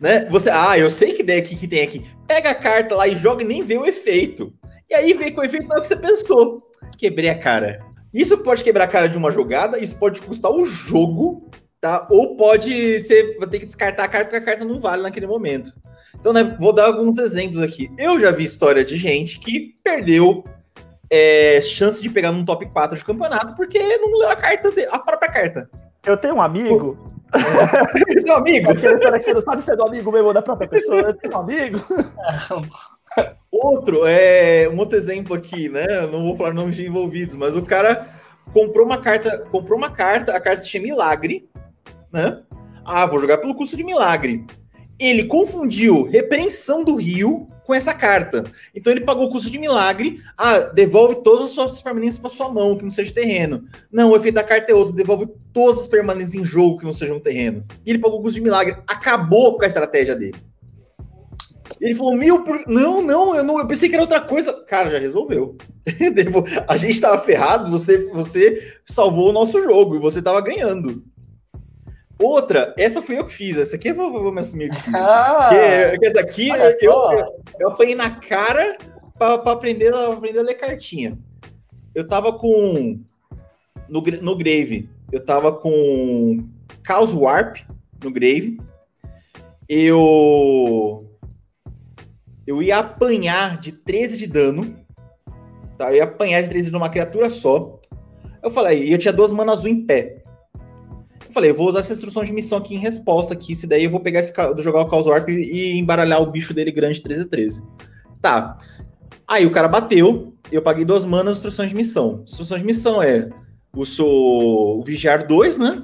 Né? Você, ah, eu sei que deck que tem aqui. Pega a carta lá e joga e nem vê o efeito. E aí vem com o efeito não é o que você pensou. Quebrei a cara. Isso pode quebrar a cara de uma jogada, isso pode custar o jogo, tá? Ou pode ser, vai ter que descartar a carta porque a carta não vale naquele momento. Então, né, vou dar alguns exemplos aqui. Eu já vi história de gente que perdeu é, chance de pegar num top 4 de campeonato porque não leu a carta, de, a própria carta.
Eu tenho um amigo.
Meu amigo.
você não sabe se é do amigo mesmo ou da própria pessoa. Eu tenho um amigo.
Outro, é, um outro exemplo aqui, né? Eu não vou falar nomes de envolvidos, mas o cara comprou uma carta, comprou uma carta, a carta tinha milagre, né? Ah, vou jogar pelo custo de milagre. Ele confundiu repreensão do rio com essa carta. Então ele pagou o custo de milagre. Ah, devolve todas as suas permanências para sua mão, que não seja terreno. Não, o efeito da carta é outro. Devolve todas as permanências em jogo que não sejam terreno. E ele pagou o custo de milagre. Acabou com a estratégia dele. Ele falou, mil por... Não, não, eu não, eu pensei que era outra coisa. Cara, já resolveu. a gente estava ferrado, você, você salvou o nosso jogo e você estava ganhando. Outra, essa foi eu que fiz. Essa aqui eu vou, vou me assumir que. Ah, porque, essa aqui eu, eu, eu, apanhei na cara para aprender, aprender a ler cartinha. Eu tava com. No, no Grave, eu tava com Chaos Warp no Grave. Eu. Eu ia apanhar de 13 de dano. Tá? Eu ia apanhar de 13 de uma criatura só. Eu falei, eu tinha duas manas azul em pé. Eu falei, eu vou usar essa instrução de missão aqui em resposta aqui, se daí eu vou pegar esse jogar o Chaos Warp e embaralhar o bicho dele grande 13 13. Tá. Aí o cara bateu, eu paguei duas manas instruções de missão. Instruções de missão é o seu vigiar 2, né?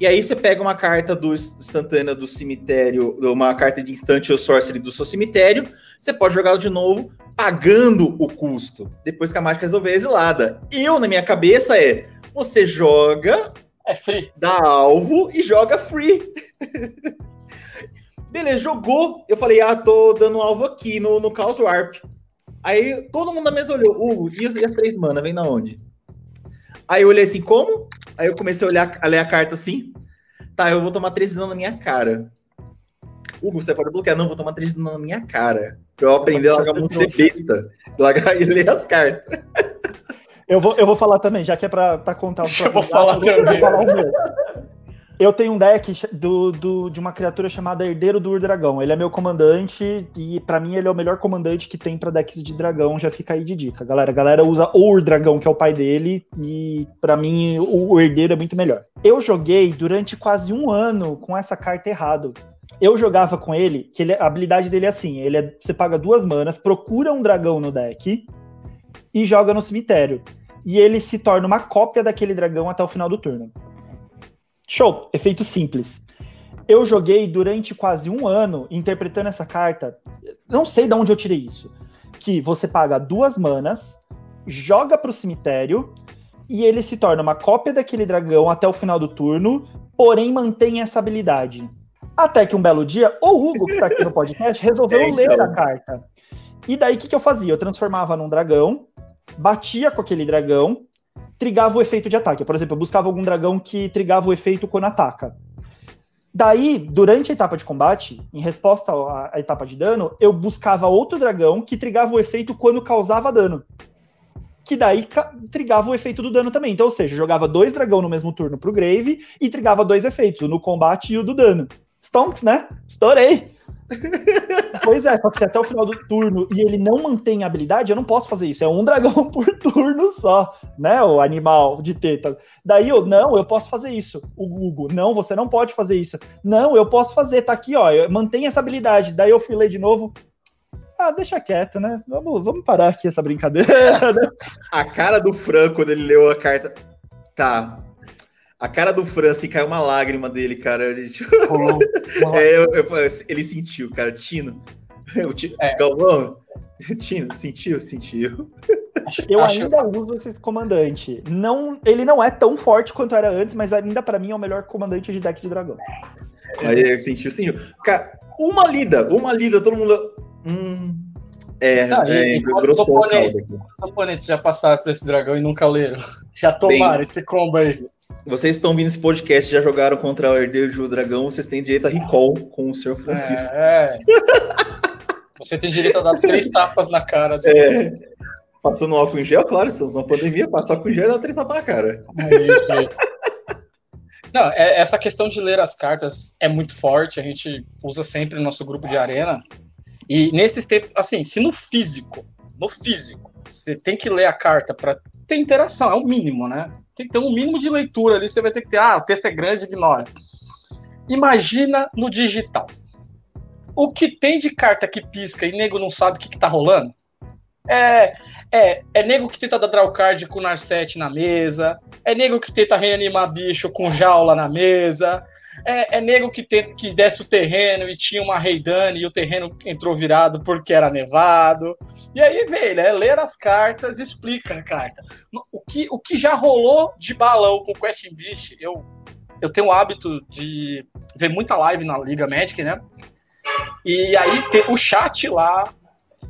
E aí você pega uma carta do instantânea do cemitério, uma carta de instante ou sorcery do seu cemitério, você pode jogá-lo de novo, pagando o custo, depois que a mágica resolver a exilada. Eu, na minha cabeça, é você joga.
É free.
Dá alvo e joga free. Beleza, jogou. Eu falei, ah, tô dando alvo aqui no, no Chaos Warp. Aí todo mundo na mesa olhou, Hugo, e as três mana, vem da onde? Aí eu olhei assim, como? Aí eu comecei a olhar, a ler a carta assim. Tá, eu vou tomar três na minha cara. Hugo, você pode bloquear. Não, vou tomar três na minha cara. Pra eu aprender a largar muito ser besta. Largar e ler as cartas.
Eu vou, eu vou falar também, já que é pra, pra contar o
Eu vou falar também.
Eu tenho um deck do, do, de uma criatura chamada Herdeiro do Ur-Dragão. Ele é meu comandante e para mim ele é o melhor comandante que tem para decks de dragão. Já fica aí de dica, galera. A galera usa o Ur-Dragão, que é o pai dele, e para mim o, o Herdeiro é muito melhor. Eu joguei durante quase um ano com essa carta errado. Eu jogava com ele, que ele, a habilidade dele é assim: ele é, você paga duas manas, procura um dragão no deck e joga no cemitério. E ele se torna uma cópia daquele dragão até o final do turno. Show, efeito simples. Eu joguei durante quase um ano interpretando essa carta. Não sei de onde eu tirei isso. Que você paga duas manas, joga para o cemitério e ele se torna uma cópia daquele dragão até o final do turno, porém mantém essa habilidade. Até que um belo dia, o Hugo, que está aqui no podcast, resolveu é, então. ler a carta. E daí o que, que eu fazia? Eu transformava num dragão, batia com aquele dragão, trigava o efeito de ataque. Por exemplo, eu buscava algum dragão que trigava o efeito quando ataca. Daí, durante a etapa de combate, em resposta à, etapa de dano, eu buscava outro dragão que trigava o efeito quando causava dano. Que daí trigava o efeito do dano também. Então, ou seja, jogava dois dragão no mesmo turno pro Grave e trigava dois efeitos, o no combate e o do dano. Stonks, né? Estourei! Pois é, só que se até o final do turno e ele não mantém a habilidade, eu não posso fazer isso. É um dragão por turno só, né? O animal de teta. Daí eu, não, eu posso fazer isso. O Google, não, você não pode fazer isso. Não, eu posso fazer, tá aqui, ó, mantém essa habilidade. Daí eu fui ler de novo. Ah, deixa quieto, né? Vamos, vamos parar aqui essa brincadeira. Né?
a cara do Fran quando ele leu a carta. Tá, a cara do Fran, assim, caiu uma lágrima dele, cara. Gente... é, eu, eu, ele sentiu, cara. Tino. O Tino é. Galvão. Tino, sentiu, sentiu.
Eu ainda uso esse comandante. Não, ele não é tão forte quanto era antes, mas ainda para mim é o melhor comandante de deck de dragão.
Aí sentiu, sentiu. Cara, uma lida, uma lida, todo mundo. Hum, é,
não, é, os oponentes, os oponentes já passaram por esse dragão e nunca leram. Já tomaram Bem, esse combo aí
vocês estão vindo esse podcast, já jogaram contra o Herdeiro de Dragão, vocês têm direito a recall com o Sr. Francisco. É, é.
Você tem direito a dar três tapas na cara dele. É.
Passando álcool em gel, claro, estamos na pandemia, passa álcool em gel e dá três tapas na cara. É isso aí.
Não, é, essa questão de ler as cartas é muito forte, a gente usa sempre no nosso grupo de arena. E nesses tempos, assim, se no físico, no físico, você tem que ler a carta para ter interação, é o mínimo, né? tem que ter um mínimo de leitura ali, você vai ter que ter, ah, o texto é grande, ignora. Imagina no digital. O que tem de carta que pisca e nego não sabe o que, que tá rolando? É, é, é nego que tenta dar draw card com Narset na mesa, é nego que tenta reanimar bicho com jaula na mesa, é, é nego que, tem, que desce o terreno e tinha uma Reidane e o terreno entrou virado porque era nevado. E aí, velho, é ler as cartas, explica a carta. O que, o que já rolou de balão com Question Beast, eu, eu tenho o hábito de ver muita live na Liga Magic, né? E aí o chat lá,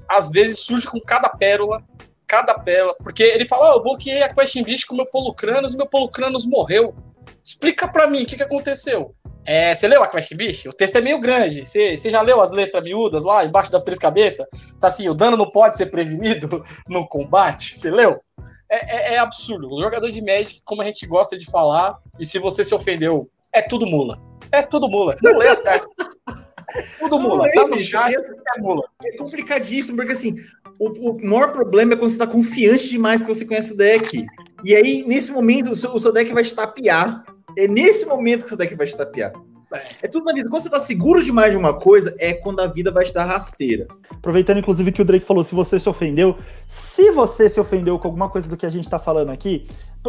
às vezes surge com cada pérola, cada pérola, porque ele fala, oh, eu bloqueei a Question Beast com meu Polucranos e meu Polucranos morreu. Explica para mim o que, que aconteceu. É, você leu a Quest Beast? O texto é meio grande. Você, você já leu as letras miúdas lá, embaixo das três cabeças? Tá assim, o dano não pode ser prevenido no combate? Você leu? É, é, é, absurdo. O jogador de Magic, como a gente gosta de falar, e se você se ofendeu, é tudo mula. É tudo mula. Não lê as cartas. É tudo mula. Não, tá no chat,
é mula. É complicadíssimo, porque assim, o, o, maior problema é quando você tá confiante demais que você conhece o deck. E aí, nesse momento, o seu, o seu deck vai te tapear é nesse momento que seu deck vai te tapear. É. é tudo na vida. Quando você tá seguro demais de uma coisa, é quando a vida vai te dar rasteira.
Aproveitando, inclusive, que o Drake falou, se você se ofendeu, se você se ofendeu com alguma coisa do que a gente tá falando aqui,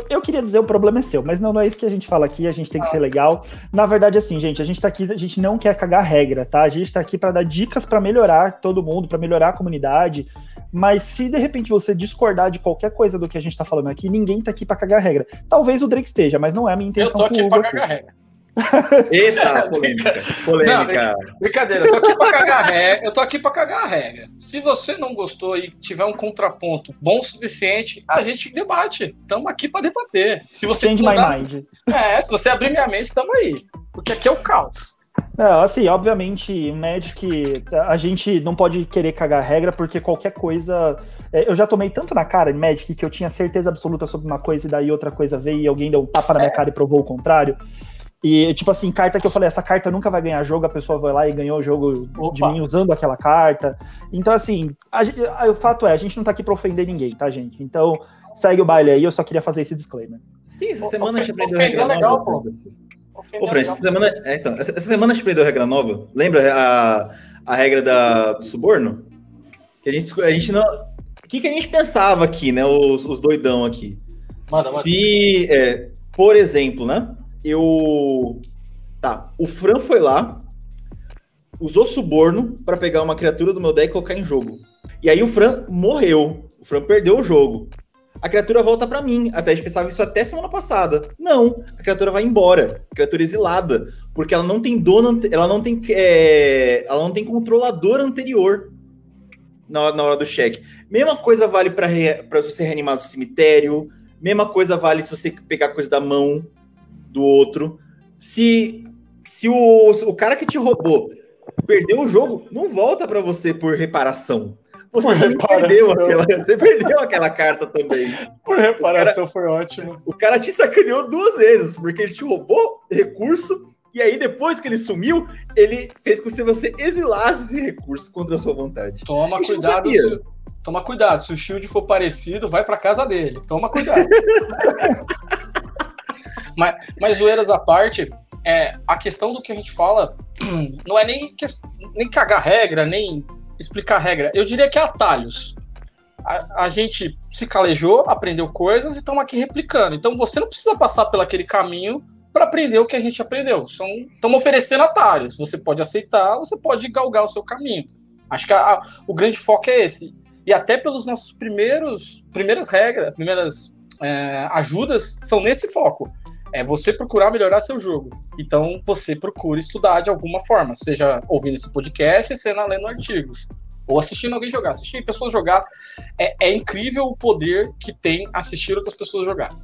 eu queria dizer o problema é seu, mas não, não é isso que a gente fala aqui, a gente tem que ser legal. Na verdade, assim, gente, a gente tá aqui, a gente não quer cagar regra, tá? A gente tá aqui para dar dicas para melhorar todo mundo, para melhorar a comunidade. Mas se de repente você discordar de qualquer coisa do que a gente tá falando aqui, ninguém tá aqui para cagar regra. Talvez o Drake esteja, mas não é a minha intenção.
Eu tô aqui pra cagar regra.
Eita, polêmica. polêmica.
Não, brincadeira, eu tô aqui pra cagar a regra. Eu tô aqui pra cagar a regra. Se você não gostou e tiver um contraponto bom o suficiente, a gente debate. Estamos aqui pra debater. Se você
Change mind.
É, se você abrir minha mente, estamos aí. Porque aqui é o caos.
Não, assim, obviamente, Magic, a gente não pode querer cagar regra, porque qualquer coisa. é, Eu já tomei tanto na cara em Magic que eu tinha certeza absoluta sobre uma coisa e daí outra coisa veio e alguém deu um tapa na minha cara e provou o contrário. E, tipo assim, carta que eu falei, essa carta nunca vai ganhar jogo, a pessoa vai lá e ganhou o jogo de
Opa.
mim usando aquela carta. Então, assim, a a- o fato é, a gente não tá aqui pra ofender ninguém, tá, gente? Então, segue o baile aí, eu só queria fazer esse disclaimer.
Sim, essa
O-
semana a gente aprendeu
ofender
regra
é legal,
nova.
pô.
Ô, Fred, essa semana, é, então, essa, essa semana a gente aprendeu regra nova. Lembra a, a regra da, do suborno? Que a gente, a gente não. O que, que a gente pensava aqui, né? Os, os doidão aqui.
Manda.
Se, é, por exemplo, né? Eu. Tá, o Fran foi lá, usou suborno pra pegar uma criatura do meu deck e colocar em jogo. E aí o Fran morreu. O Fran perdeu o jogo. A criatura volta pra mim. Até a gente pensava isso até semana passada. Não, a criatura vai embora. A criatura exilada. Porque ela não tem dono, ela não tem, é, ela não tem controlador anterior na, hora- na hora do cheque. Mesma coisa vale pra você reanimar do cemitério. Mesma coisa vale se você pegar coisa da mão do outro. Se, se o, o cara que te roubou perdeu o jogo, não volta pra você por reparação. Você perdeu aquela, você perdeu aquela carta também.
Por reparação foi ótimo.
O cara te sacaneou duas vezes, porque ele te roubou recurso, e aí depois que ele sumiu, ele fez com que você exilasse esse recurso contra a sua vontade.
Toma
não
cuidado. Se, toma cuidado. Se o shield for parecido, vai pra casa dele. Toma cuidado. mas, mas zoeiras à parte, é, a questão do que a gente fala não é nem, ques- nem cagar regra, nem explicar regra. Eu diria que é atalhos. A, a gente se calejou, aprendeu coisas e estamos aqui replicando. Então você não precisa passar pelo aquele caminho para aprender o que a gente aprendeu. Estamos oferecendo atalhos. Você pode aceitar, você pode galgar o seu caminho. Acho que a- a- o grande foco é esse. E até pelos nossos primeiros primeiras regras, primeiras é, ajudas são nesse foco. É você procurar melhorar seu jogo. Então você procura estudar de alguma forma, seja ouvindo esse podcast, seja lendo artigos. Ou assistindo alguém jogar. Assistir pessoas jogar é, é incrível o poder que tem assistir outras pessoas jogar.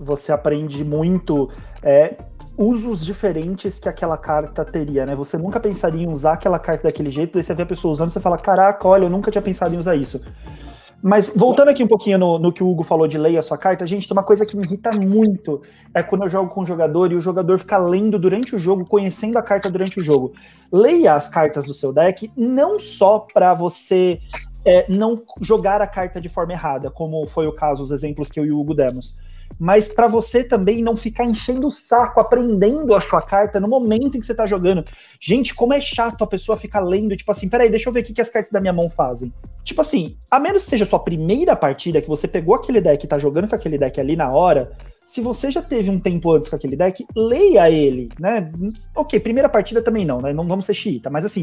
Você aprende muito é, usos diferentes que aquela carta teria, né? Você nunca pensaria em usar aquela carta daquele jeito, daí você vê a pessoa usando você fala, caraca, olha, eu nunca tinha pensado em usar isso. Mas voltando aqui um pouquinho no, no que o Hugo falou de leia a sua carta, gente, tem uma coisa que me irrita muito é quando eu jogo com o jogador e o jogador fica lendo durante o jogo, conhecendo a carta durante o jogo. Leia as cartas do seu deck não só para você é, não jogar a carta de forma errada, como foi o caso, os exemplos que eu e o Hugo demos mas para você também não ficar enchendo o saco, aprendendo a sua carta no momento em que você tá jogando. Gente, como é chato a pessoa ficar lendo, tipo assim, peraí, deixa eu ver o que, que as cartas da minha mão fazem. Tipo assim, a menos que seja a sua primeira partida, que você pegou aquele deck e tá jogando com aquele deck ali na hora, se você já teve um tempo antes com aquele deck, leia ele, né? Ok, primeira partida também não, né? Não vamos ser xiita, mas assim,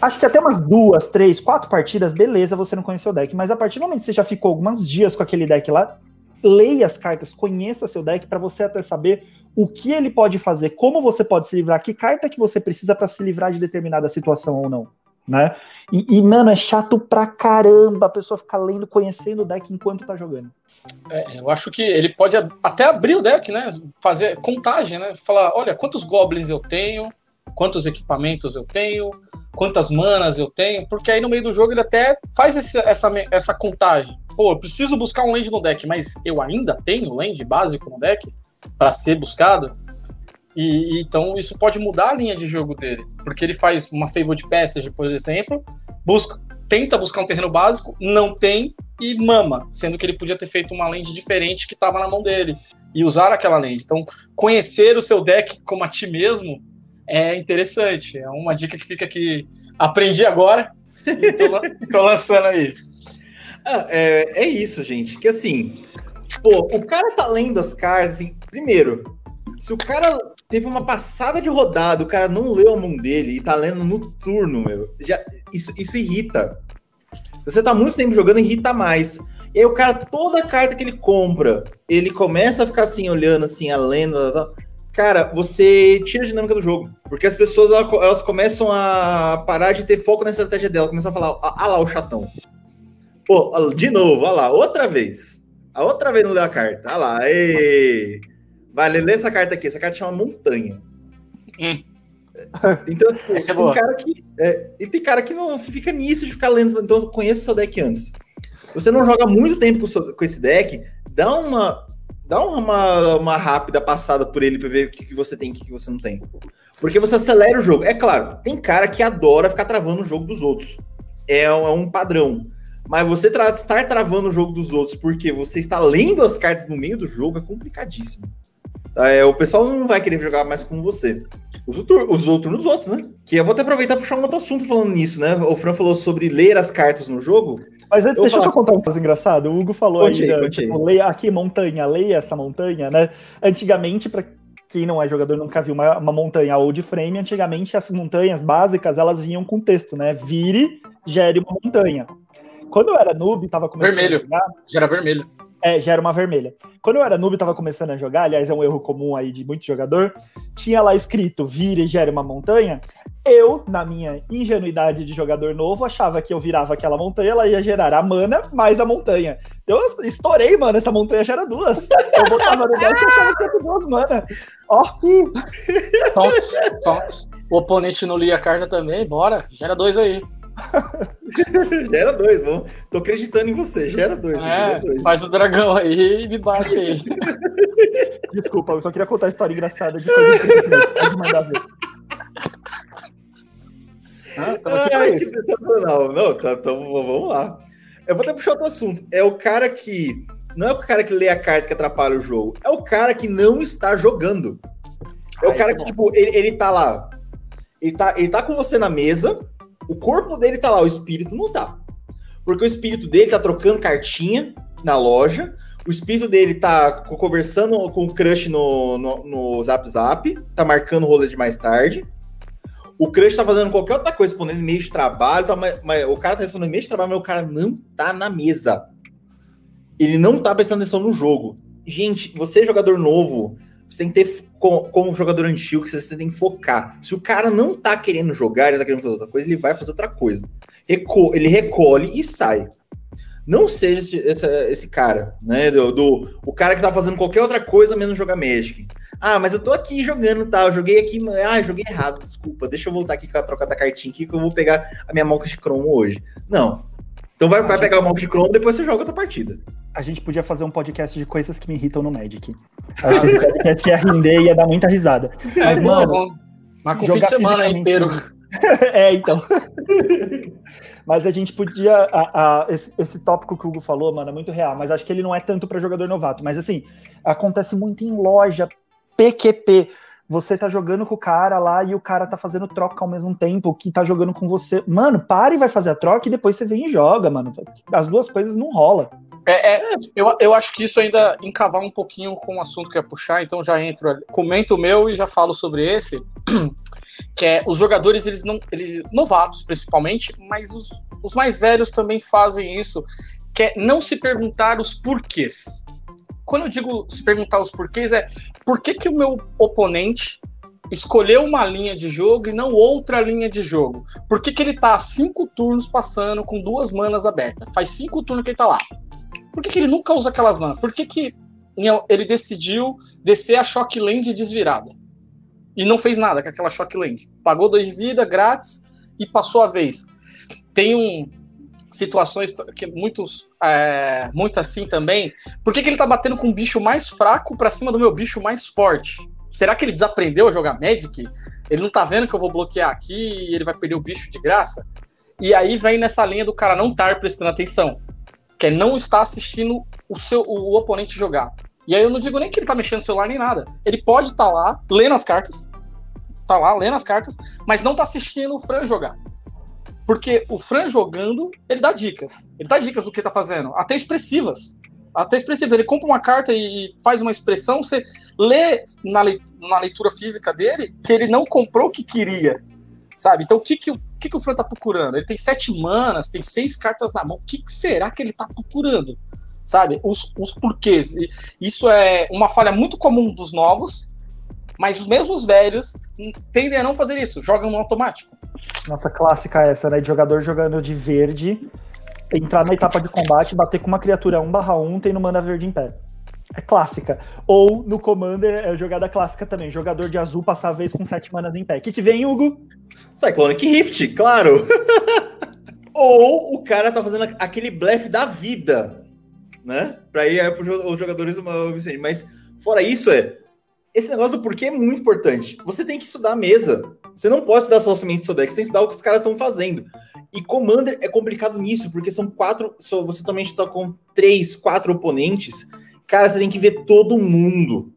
Acho que até umas duas, três, quatro partidas, beleza, você não conheceu o deck. Mas a partir do momento que você já ficou alguns dias com aquele deck lá, leia as cartas, conheça seu deck para você até saber o que ele pode fazer, como você pode se livrar, que carta que você precisa para se livrar de determinada situação ou não, né? E, e, mano, é chato pra caramba a pessoa ficar lendo, conhecendo o deck enquanto tá jogando.
É, eu acho que ele pode até abrir o deck, né? Fazer contagem, né? Falar, olha, quantos goblins eu tenho, quantos equipamentos eu tenho, quantas manas eu tenho, porque aí no meio do jogo ele até faz esse- essa, essa contagem. Pô, eu preciso buscar um land no deck, mas eu ainda tenho land básico no deck para ser buscado. E, e então isso pode mudar a linha de jogo dele, porque ele faz uma Fabled Passage, por exemplo, busca, tenta buscar um terreno básico, não tem e mama, sendo que ele podia ter feito uma land diferente que estava na mão dele e usar aquela land. Então, conhecer o seu deck como a ti mesmo é interessante. É uma dica que fica aqui. Aprendi agora e tô, tô lançando aí.
Ah, é, é isso, gente. Que assim, Pô, o cara tá lendo as cartas, primeiro, se o cara teve uma passada de rodada, o cara não leu a mão dele e tá lendo no turno, meu, já, isso, isso irrita. Você tá muito tempo jogando, irrita mais. E aí o cara, toda carta que ele compra, ele começa a ficar assim, olhando assim, a lenda. Cara, você tira a dinâmica do jogo. Porque as pessoas elas começam a parar de ter foco na estratégia dela, começam a falar, ah lá o chatão. Pô, de novo, olha lá, outra vez. A outra vez não leu a carta. Olha lá, ei. Vale, lê essa carta aqui. Essa carta chama Montanha. Hum. Então, Essa é tem, cara que, é, e tem cara que não fica nisso de ficar lendo. Então, conheça seu deck antes. Você não joga muito tempo com, seu, com esse deck, dá uma dá uma, uma rápida passada por ele para ver o que, que você tem e o que, que você não tem. Porque você acelera o jogo. É claro, tem cara que adora ficar travando o jogo dos outros. É, é um padrão. Mas você tra estar travando o jogo dos outros porque você está lendo as cartas no meio do jogo é complicadíssimo. É, o pessoal não vai querer jogar mais com você. Os, os outros nos outros, né? Que eu vou até aproveitar para puxar um outro assunto falando nisso, né? O Fran falou sobre ler as cartas no jogo.
Mas antes, deixa eu contar um caso engraçado. O Hugo falou aí, da, tipo, leia aqui montanha, leia essa montanha, né? Antigamente, para quem não é jogador nunca viu uma, uma montanha old frame, antigamente as montanhas básicas elas vinham com texto, né? Vire, gere uma montanha. Quando eu era noob, tava
começando vermelho. a jogar. Já era vermelho.
É, já era uma vermelha. Quando eu era noob e tava começando a jogar, aliás, é um erro comum aí de muito jogador, tinha lá escrito vire e gere uma montanha. Eu, na minha ingenuidade de jogador novo, achava que eu virava aquela montanha, ela ia gerar a mana mais a montanha. Eu estourei, mano, essa montanha gera duas. Eu botava no deck e achava que era duas mana. Ó.
Tonks. O oponente não lia a carta também, bora, gera dois aí.
gera dois, vamos. Tô acreditando em você, gera dois. É,
gera dois. Faz o dragão aí e me bate aí.
Desculpa, eu só queria contar a história engraçada de coisa que pode mandar ver.
Ah, Ai, que sensacional. Não, tá, então vamos lá. Eu vou até puxar outro assunto. É o cara que. Não é o cara que lê a carta que atrapalha o jogo. É o cara que não está jogando. É o ah, cara é que, tipo, ele, ele tá lá. Ele tá, ele tá com você na mesa, o corpo dele tá lá, o espírito não tá. Porque o espírito dele tá trocando cartinha na loja, o espírito dele tá conversando com o crush no, no, no Zap Zap, tá marcando o rolê de mais tarde. O crush tá fazendo qualquer outra coisa, respondendo e-mail de trabalho, tá, mas, mas, o cara tá respondendo e-mail de trabalho, mas o cara não tá na mesa. Ele não tá prestando atenção no jogo. Gente, você é jogador novo, você tem que ter, como jogador antigo, que você tem que focar. Se o cara não tá querendo jogar, ele tá querendo fazer outra coisa, ele vai fazer outra coisa. Reco ele recolhe e sai. Não seja esse, esse, esse cara, né? Do, do, o cara que tá fazendo qualquer outra coisa menos jogar Magic. Ah, mas eu tô aqui jogando, tá? Eu joguei aqui, ah, joguei errado, desculpa. Deixa eu voltar aqui com a troca da cartinha aqui que eu vou pegar a minha Mox de Chrome hoje. Não. Então vai, vai pegar o Mox de Chrome depois você joga outra partida
a gente podia fazer um podcast de coisas que me irritam no Magic. Acho que esse podcast ia render e ia dar muita risada.
É, Mas, mano. Mas com fim de semana inteiro.
é, então. mas a gente podia. A, a, esse, esse, tópico que o Hugo falou, mano, é muito real. Mas acho que ele não é tanto para jogador novato. Mas assim, acontece muito em loja, PQP você tá jogando com o cara lá e o cara tá fazendo troca ao mesmo tempo que tá jogando com você. Mano, para e vai fazer a troca e depois você vem e joga, mano. As duas coisas não rola.
É, é, eu, eu acho que isso ainda encavar um pouquinho com o assunto que ia puxar, então já entro, comento o meu e já falo sobre esse, que é os jogadores, eles não, eles, novatos principalmente, mas os, os mais velhos também fazem isso, que é não se perguntar os porquês quando eu digo se perguntar os porquês, é por que, que o meu oponente escolheu uma linha de jogo e não outra linha de jogo? Por que, que ele tá cinco turnos passando com duas manas abertas? Faz cinco turnos que ele tá lá. Por que, que ele nunca usa aquelas manas? Por que, que ele decidiu descer a Shock Land desvirada? E não fez nada com aquela Shock Land. Pagou dois de vida grátis e passou a vez. Tem um, situações que muitos é, muito assim também. Por que, que ele tá batendo com um bicho mais fraco para cima do meu bicho mais forte? Será que ele desaprendeu a jogar Magic? Ele não tá vendo que eu vou bloquear aqui e ele vai perder o bicho de graça? E aí vem nessa linha do cara não estar prestando atenção, que é não estar assistindo o seu o, oponente jogar. E aí eu não digo nem que ele tá mexendo no celular nem nada. Ele pode estar tá lá lendo as cartas, tá lá lendo as cartas, mas não tá assistindo o Fran jogar. Porque o Fran jogando, ele dá dicas. Ele dá dicas do que tá fazendo, até expressivas. Até expressivo. Ele compra uma carta e faz uma expressão, você lê na, na leitura física dele que ele não comprou o que queria. Sabe? Então o que, que, o que, que o Fran tá procurando? Ele tem sete manas, tem seis cartas na mão. O que, que será que ele tá procurando? Sabe? Os, os porquês. Isso é uma falha muito comum dos novos, mas os mesmos velhos tendem a não fazer isso, jogam no automático.
Nossa clássica essa, né? De jogador jogando de verde, entrar na etapa de combate, bater com uma criatura 1/1, tendo mana verde em pé. É clássica. Ou no Commander, é jogada clássica também. Jogador de azul passar a vez com 7 manas em pé. O que, que vem, Hugo?
Cyclonic Rift, claro. Ou o cara tá fazendo aquele blefe da vida, né? Pra ir é, os jogadores. Mas fora isso, é esse negócio do porquê é muito importante. Você tem que estudar a mesa. Você não pode estudar só somente seu deck, você tem que estudar o que os caras estão fazendo. E Commander é complicado nisso, porque são quatro. Você também está com três, quatro oponentes. Cara, você tem que ver todo mundo.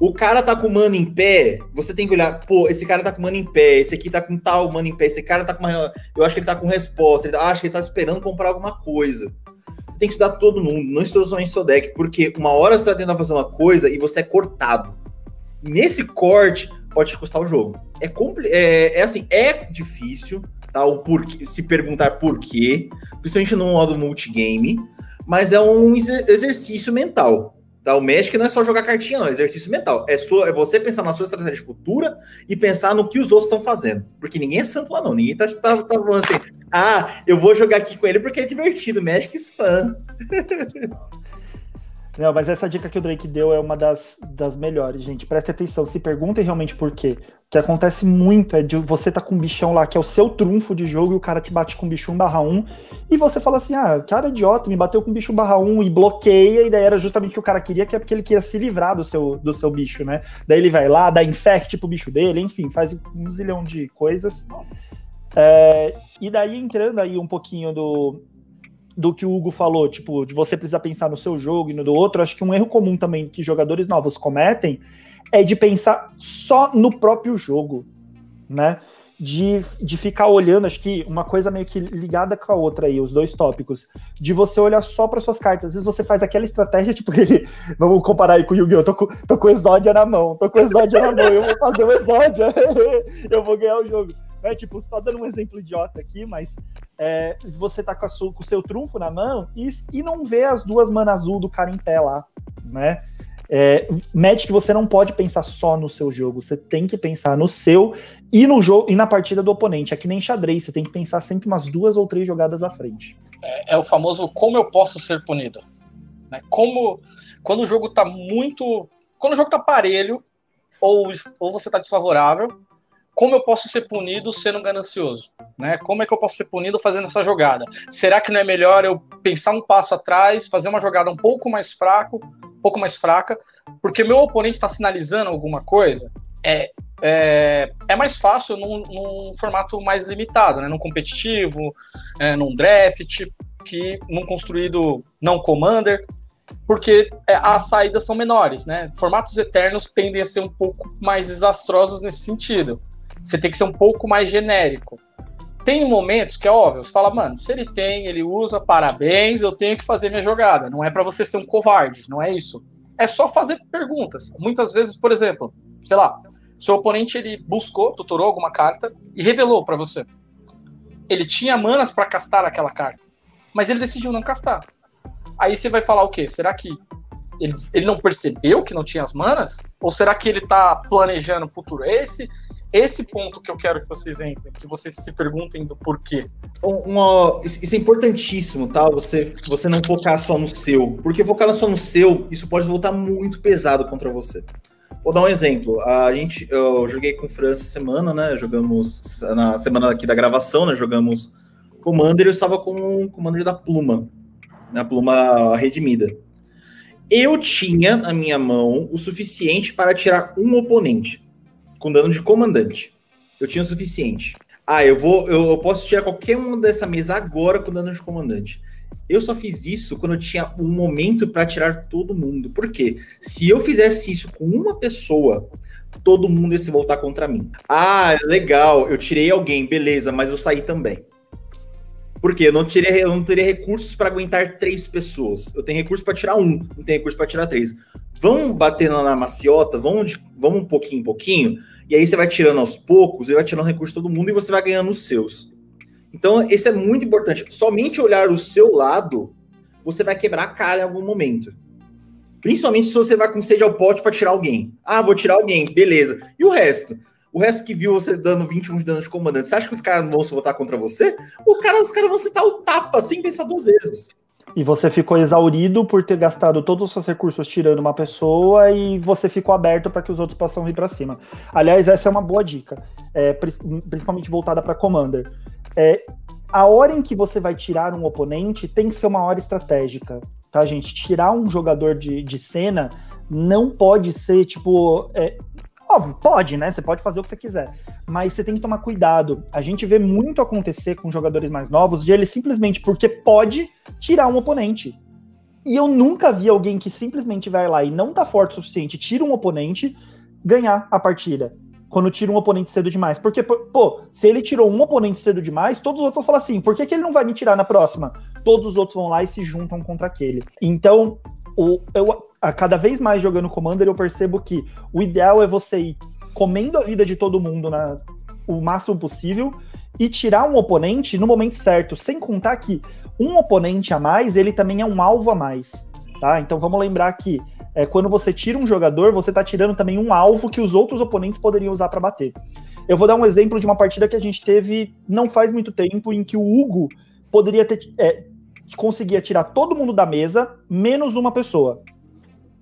O cara tá com mano em pé, você tem que olhar, pô, esse cara tá com mano em pé, esse aqui tá com tal mano em pé, esse cara tá com uma. Eu acho que ele tá com resposta, ele, acho que ele tá esperando comprar alguma coisa. Tem que estudar todo mundo, não estuda somente seu deck, porque uma hora você vai tentar fazer uma coisa e você é cortado nesse corte pode te custar o jogo. É, é, é assim, é difícil, tá? O porquê, se perguntar por quê, principalmente no modo multigame, mas é um exercício mental. Tá? O Magic não é só jogar cartinha, não, é exercício mental. É, sua, é você pensar na sua estratégia futura e pensar no que os outros estão fazendo. Porque ninguém é santo lá, não. Ninguém tá, tá, tá falando assim, ah, eu vou jogar aqui com ele porque é divertido, Magic is fun.
Não, mas essa dica que o Drake deu é uma das, das melhores, gente. Preste atenção, se perguntem realmente por quê. O que acontece muito é de você tá com um bichão lá que é o seu trunfo de jogo e o cara te bate com bicho 1 barra 1 e você fala assim, ah, cara idiota, me bateu com bicho 1 barra 1 e bloqueia, e daí era justamente o que o cara queria, que é porque ele queria se livrar do seu, do seu bicho, né? Daí ele vai lá, dá infect pro bicho dele, enfim, faz um zilhão de coisas. É, e daí entrando aí um pouquinho do, do que o Hugo falou, tipo, de você precisar pensar no seu jogo e no do outro, acho que um erro comum também que jogadores novos cometem é de pensar só no próprio jogo, né? De, de ficar olhando, acho que uma coisa meio que ligada com a outra aí, os dois tópicos, de você olhar só para suas cartas. Às vezes você faz aquela estratégia, tipo, vamos comparar aí com o Yu-Gi-Oh! Tô com, tô com Exódia na mão, tô com Exódia na mão, eu vou fazer o Exódia, eu vou ganhar o jogo. É, tipo, só dando um exemplo idiota aqui, mas é, você tá com, sua, com, o seu trunfo na mão e, e não vê as duas manas azul do cara em pé lá, né? É, Magic você não pode pensar só no seu jogo, você tem que pensar no seu e no jogo e na partida do oponente. É que nem xadrez, você tem que pensar sempre umas duas ou três jogadas à frente.
É, é o famoso como eu posso ser punido. Né? Como quando o jogo tá muito. Quando o jogo tá parelho, ou, ou você tá desfavorável, como eu posso ser punido sendo ganancioso? Né? Como é que eu posso ser punido fazendo essa jogada? Será que não é melhor eu pensar um passo atrás, fazer uma jogada um pouco mais fraco, um pouco mais fraca, porque meu oponente está sinalizando alguma coisa? É, é, é mais fácil num, num, formato mais limitado, né? num competitivo, é, num draft, que num construído não commander, porque é, as saídas são menores, né? Formatos eternos tendem a ser um pouco mais desastrosos nesse sentido. Você tem que ser um pouco mais genérico. Tem momentos que é óbvio, você fala, mano, se ele tem, ele usa, parabéns, eu tenho que fazer minha jogada. Não é para você ser um covarde, não é isso. É só fazer perguntas. Muitas vezes, por exemplo, sei lá, seu oponente ele buscou, tutorou alguma carta e revelou para você. Ele tinha manas para castar aquela carta, mas ele decidiu não castar. Aí você vai falar o quê? Será que ele, ele não percebeu que não tinha as manas? Ou será que ele tá planejando o futuro? Esse esse ponto que eu quero que vocês entrem, que vocês se perguntem do porquê.
Uma, isso é importantíssimo, tá? Você, você não focar só no seu. Porque focar só no seu, isso pode voltar muito pesado contra você. Vou dar um exemplo. A gente, eu joguei com França semana, né? Jogamos na semana aqui da gravação, né? Jogamos Commander. Eu estava com o Commander da Pluma, na Pluma redimida. Eu tinha na minha mão o suficiente para tirar um oponente com dano de comandante. Eu tinha o suficiente. Ah, eu vou. Eu, posso tirar qualquer uma dessa mesa agora com dano de comandante. Eu só fiz isso quando eu tinha um momento para tirar todo mundo. Por quê? Se eu fizesse isso com uma pessoa, todo mundo ia se voltar contra mim. Ah, legal, eu tirei alguém, beleza, mas eu saí também. Porque eu não, tirei, eu não teria recursos para aguentar três pessoas. Eu tenho recurso para tirar um, não tenho recurso para tirar três. Vamos bater na maciota, vamos, de, um pouquinho em pouquinho, e aí você vai tirando aos poucos, e vai tirando recurso de todo mundo e você vai ganhando os seus. Então, esse é muito importante. Somente olhar o seu lado, você vai quebrar a cara em algum momento. Principalmente se você vai com sede ao pote para tirar alguém. Ah, vou tirar alguém, beleza. E o resto? O resto que viu você dando 21 de dano de comandante, você acha que os caras não vão se votar contra você? O cara, os caras vão citar o tapa sem pensar duas vezes.
E você ficou exaurido por ter gastado todos os seus recursos tirando uma pessoa e você ficou aberto para que os outros possam vir para cima. Aliás, essa é uma boa dica, é, principalmente voltada para Commander. É, a hora em que você vai tirar um oponente tem que ser uma hora estratégica, tá, gente? Tirar um jogador de, de cena não pode ser, tipo, é, Óbvio, pode, né? Você pode fazer o que você quiser. Mas você tem que tomar cuidado. A gente vê muito acontecer com jogadores mais novos de ele simplesmente porque pode tirar um oponente. E eu nunca vi alguém que simplesmente vai lá e não tá forte o suficiente, tira um oponente, ganhar a partida. Quando tira um oponente cedo demais. Porque, pô, se ele tirou um oponente cedo demais, todos os outros vão falar assim: por que, que ele não vai me tirar na próxima? Todos os outros vão lá e se juntam contra aquele. Então, o, eu, a cada vez mais jogando Commander, eu percebo que o ideal é você ir comendo a vida de todo mundo na, o máximo possível e tirar um oponente no momento certo, sem contar que um oponente a mais, ele também é um alvo a mais, tá? Então vamos lembrar que é, quando você tira um jogador, você está tirando também um alvo que os outros oponentes poderiam usar para bater. Eu vou dar um exemplo de uma partida que a gente teve não faz muito tempo, em que o Hugo poderia ter é, conseguia tirar todo mundo da mesa, menos uma pessoa.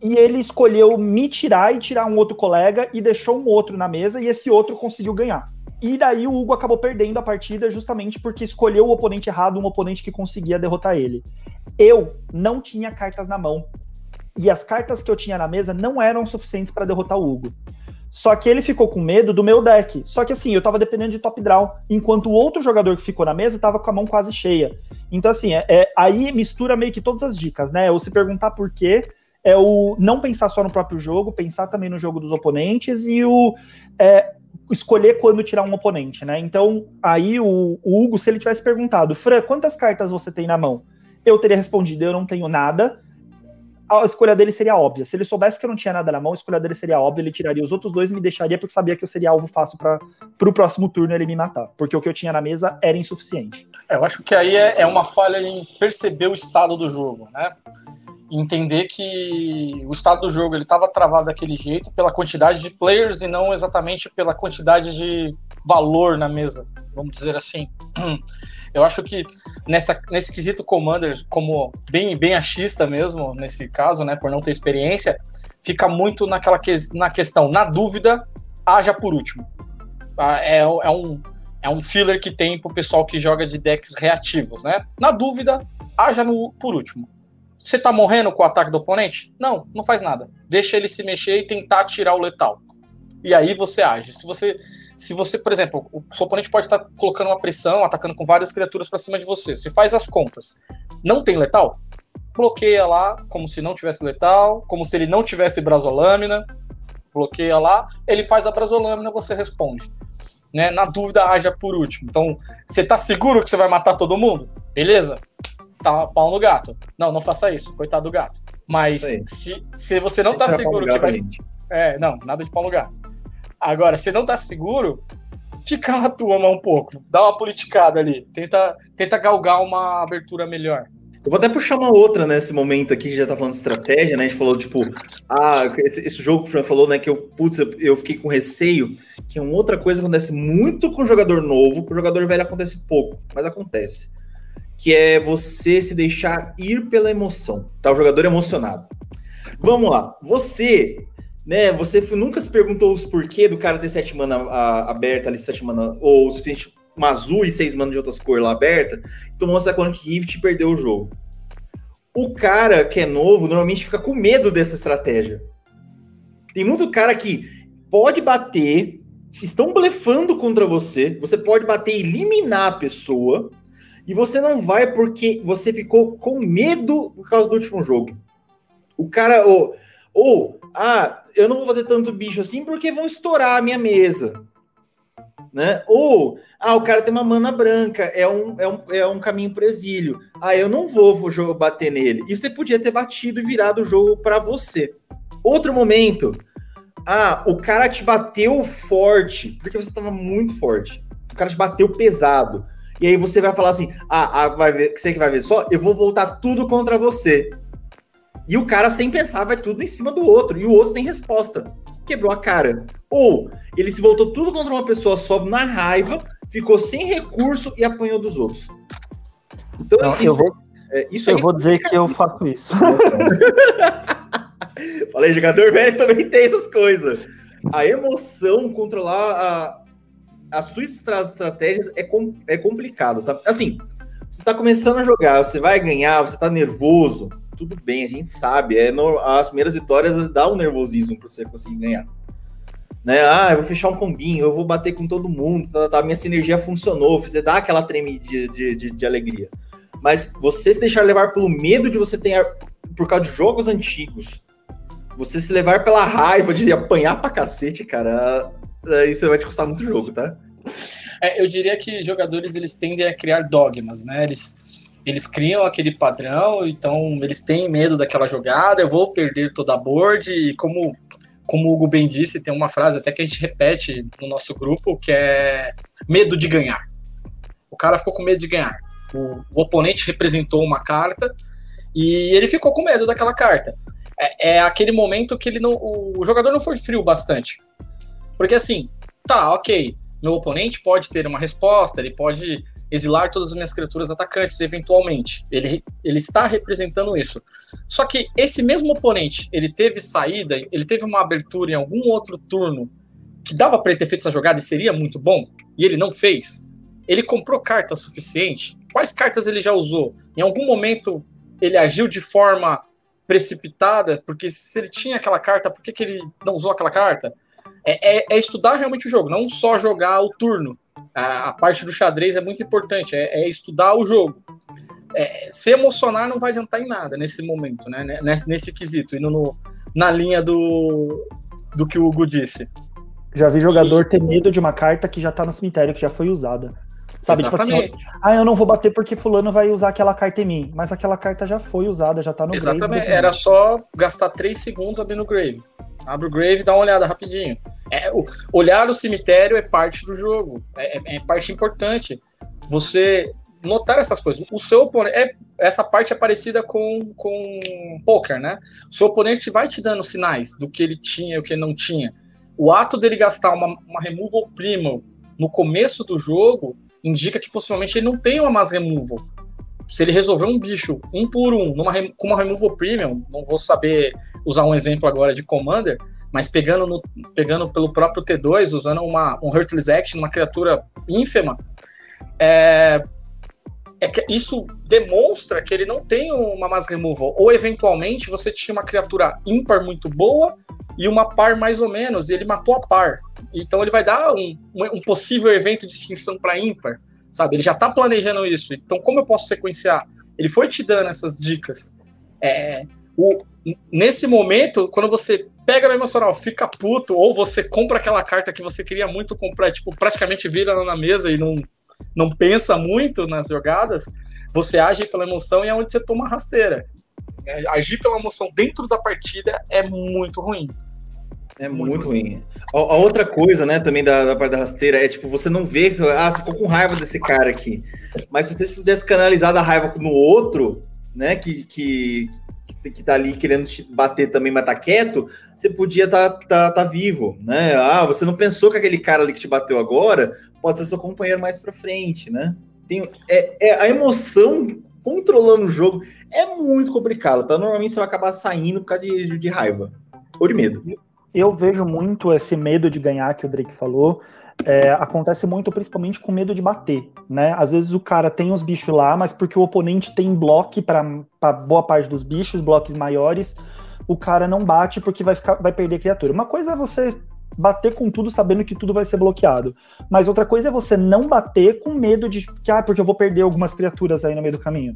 E ele escolheu me tirar e tirar um outro colega e deixou um outro na mesa, e esse outro conseguiu ganhar. E daí o Hugo acabou perdendo a partida justamente porque escolheu o oponente errado, um oponente que conseguia derrotar ele. Eu não tinha cartas na mão. E as cartas que eu tinha na mesa não eram suficientes para derrotar o Hugo. Só que ele ficou com medo do meu deck. Só que assim, eu tava dependendo de top draw, enquanto o outro jogador que ficou na mesa tava com a mão quase cheia. Então, assim, é, é aí mistura meio que todas as dicas, né? Ou se perguntar por quê, é o não pensar só no próprio jogo, pensar também no jogo dos oponentes e o é, escolher quando tirar um oponente, né? Então, aí o, o Hugo, se ele tivesse perguntado, Fran, quantas cartas você tem na mão? Eu teria respondido, eu não tenho nada a escolha dele seria óbvia. Se ele soubesse que eu não tinha nada na mão, a escolha dele seria óbvia, ele tiraria os outros dois e me deixaria porque sabia que eu seria alvo fácil para o próximo turno ele me matar. Porque o que eu tinha na mesa era insuficiente.
Eu acho que aí é, é uma falha em perceber o estado do jogo, né? Entender que o estado do jogo ele estava travado daquele jeito pela quantidade de players e não exatamente pela quantidade de valor na mesa, vamos dizer assim. Eu acho que nessa, nesse quesito Commander, como bem, bem achista mesmo, nesse caso, né, por não ter experiência, fica muito naquela que, na questão, na dúvida, haja por último. Ah, é, é, um, é um filler que tem pro pessoal que joga de decks reativos, né? Na dúvida, haja no, por último. Você tá morrendo com o ataque do oponente? Não, não faz nada. Deixa ele se mexer e tentar tirar o letal. E aí você age. Se você se você, por exemplo, o seu oponente pode estar colocando uma pressão, atacando com várias criaturas para cima de você. Você faz as contas. Não tem letal? Bloqueia lá como se não tivesse letal, como se ele não tivesse brasolâmina. Bloqueia lá, ele faz a brasolâmina, você responde. Né? Na dúvida, haja por último. Então, você tá seguro que você vai matar todo mundo? Beleza? Tá pau no gato. Não, não faça isso, coitado do gato. Mas se, se você não tá seguro que vai. É, não, nada de pau no gato. Agora, se não tá seguro, fica na tua mão um pouco. Dá uma politicada ali. Tenta, tenta galgar uma abertura melhor.
Eu vou até puxar uma outra nesse momento aqui, já tá falando de estratégia, né? A gente falou, tipo, ah, esse, esse jogo que o Fran falou, né? Que eu, putz, eu, eu, fiquei com receio, que é uma outra coisa que acontece muito com o jogador novo, com o jogador velho acontece pouco, mas acontece. Que é você se deixar ir pela emoção, tá? O jogador emocionado. Vamos lá, você né? Você nunca se perguntou os porquê do cara ter sete mana aberta ali, sete mana, ou se tem uma azul e seis mana de outras cores lá aberta, tomou essa Chronic Rift e perdeu o jogo. O cara que é novo normalmente fica com medo dessa estratégia. Tem muito cara que pode bater, estão blefando contra você, você pode bater e eliminar a pessoa, e você não vai porque você ficou com medo por causa do último jogo. O cara, ou, ou ah, eu não vou fazer tanto bicho assim porque vão estourar a minha mesa. né? Ou, ah, o cara tem uma mana branca, é um, é um, é um caminho pro exílio. Ah, eu não vou, vou bater nele. E você podia ter batido e virado o jogo para você. Outro momento, ah, o cara te bateu forte, porque você tava muito forte. O cara te bateu pesado. E aí você vai falar assim: ah, ah vai ver, você que vai ver só, eu vou voltar tudo contra você. E o cara, sem pensar, vai tudo em cima do outro. E o outro tem resposta. Quebrou a cara. Ou ele se voltou tudo contra uma pessoa só na raiva, ficou sem recurso e apanhou dos outros.
Então, Não, isso, eu vou, é, isso eu vou dizer que eu faço isso.
Falei, jogador velho também tem essas coisas. A emoção, controlar a, as suas estratégias é, com, é complicado, tá? Assim, você tá começando a jogar, você vai ganhar, você tá nervoso, tudo bem, a gente sabe. É no, as primeiras vitórias dá um nervosismo para você conseguir ganhar. Né? Ah, eu vou fechar um combinho, eu vou bater com todo mundo, tá, tá, minha sinergia funcionou, você dá aquela tremida de, de, de, de alegria. Mas você se deixar levar pelo medo de você ter, por causa de jogos antigos, você se levar pela raiva de apanhar pra cacete, cara, isso vai te custar muito jogo, tá?
É, eu diria que jogadores eles tendem a criar dogmas, né? Eles, eles criam aquele padrão, então eles têm medo daquela jogada, eu vou perder toda a board, e como, como o Hugo bem disse, tem uma frase até que a gente repete no nosso grupo, que é medo de ganhar. O cara ficou com medo de ganhar. O, o oponente representou uma carta e ele ficou com medo daquela carta é, é aquele momento que ele não, o jogador não foi frio bastante. Porque assim, tá, ok, meu oponente pode ter uma resposta, ele pode exilar todas as minhas criaturas atacantes, eventualmente. Ele, ele está representando isso. Só que esse mesmo oponente, ele teve saída, ele teve uma abertura em algum outro turno que dava para ele ter feito essa jogada e seria muito bom, e ele não fez. Ele comprou carta suficiente? Quais cartas ele já usou? Em algum momento ele agiu de forma precipitada, porque se ele tinha aquela carta, por que, que ele não usou aquela carta? É, é, é estudar realmente o jogo, não só jogar o turno. A, a parte do xadrez é muito importante, é, é estudar o jogo. É, se emocionar não vai adiantar em nada nesse momento, né? Nesse, nesse quesito, indo no, na linha do, do que o Hugo disse.
Já vi jogador e... ter medo de uma carta que já tá no cemitério, que já foi usada. Sabe, Exatamente. tipo assim, ah, eu não vou bater porque fulano vai usar aquela carta em mim. Mas aquela carta já foi usada, já tá no
Exatamente, grave era só gastar 3 segundos abrindo o grave. Abre o grave e dá uma olhada rapidinho. É, olhar o cemitério é parte do jogo, é, é, é, parte importante. Você notar essas coisas. O seu oponente, é, essa parte é parecida com, com poker, né? O seu oponente vai te dando sinais do que ele tinha e o que ele não tinha. O ato dele gastar uma, uma removal primal no começo do jogo indica que possivelmente ele não tem uma mass removal. Se ele resolver um bicho um por um numa, com uma removal premium, não vou saber usar um exemplo agora de Commander, mas pegando, no, pegando pelo próprio T2, usando uma, um Heartless Action, uma criatura ínfema, é, é que isso demonstra que ele não tem uma mass removal. Ou eventualmente você tinha uma criatura ímpar muito boa e uma par mais ou menos, e ele matou a par. Então ele vai dar um, um possível evento de extinção para ímpar, sabe? Ele já está planejando isso. Então, como eu posso sequenciar? Ele foi te dando essas dicas. É, o, nesse momento, quando você pega no emocional, fica puto, ou você compra aquela carta que você queria muito comprar, tipo, praticamente vira na mesa e não, não pensa muito nas jogadas, você age pela emoção e é onde você toma rasteira. É, agir pela emoção dentro da partida é muito ruim.
É muito, muito ruim. A, a, outra coisa, né, também da, da parte da rasteira é tipo, você não vê, ah, você ficou com raiva desse cara aqui. Mas se você pudesse canalizar a raiva no outro, né, que, que, que tá ali querendo te bater também, mas tá quieto, você podia estar tá, tá, tá vivo, né? Ah, você não pensou que aquele cara ali que te bateu agora pode ser seu companheiro mais pra frente, né? Tem, é, é a emoção controlando o jogo é muito complicado, tá? Normalmente você vai acabar saindo por causa de, de raiva ou de medo
eu vejo muito esse medo de ganhar que o Drake falou. É, acontece muito principalmente com medo de bater, né? Às vezes o cara tem os bichos lá, mas porque o oponente tem bloco para boa parte dos bichos, blocos maiores, o cara não bate porque vai, ficar, vai perder criatura. Uma coisa é você bater com tudo sabendo que tudo vai ser bloqueado, mas outra coisa é você não bater com medo de que, ah, porque eu vou perder algumas criaturas aí no meio do caminho.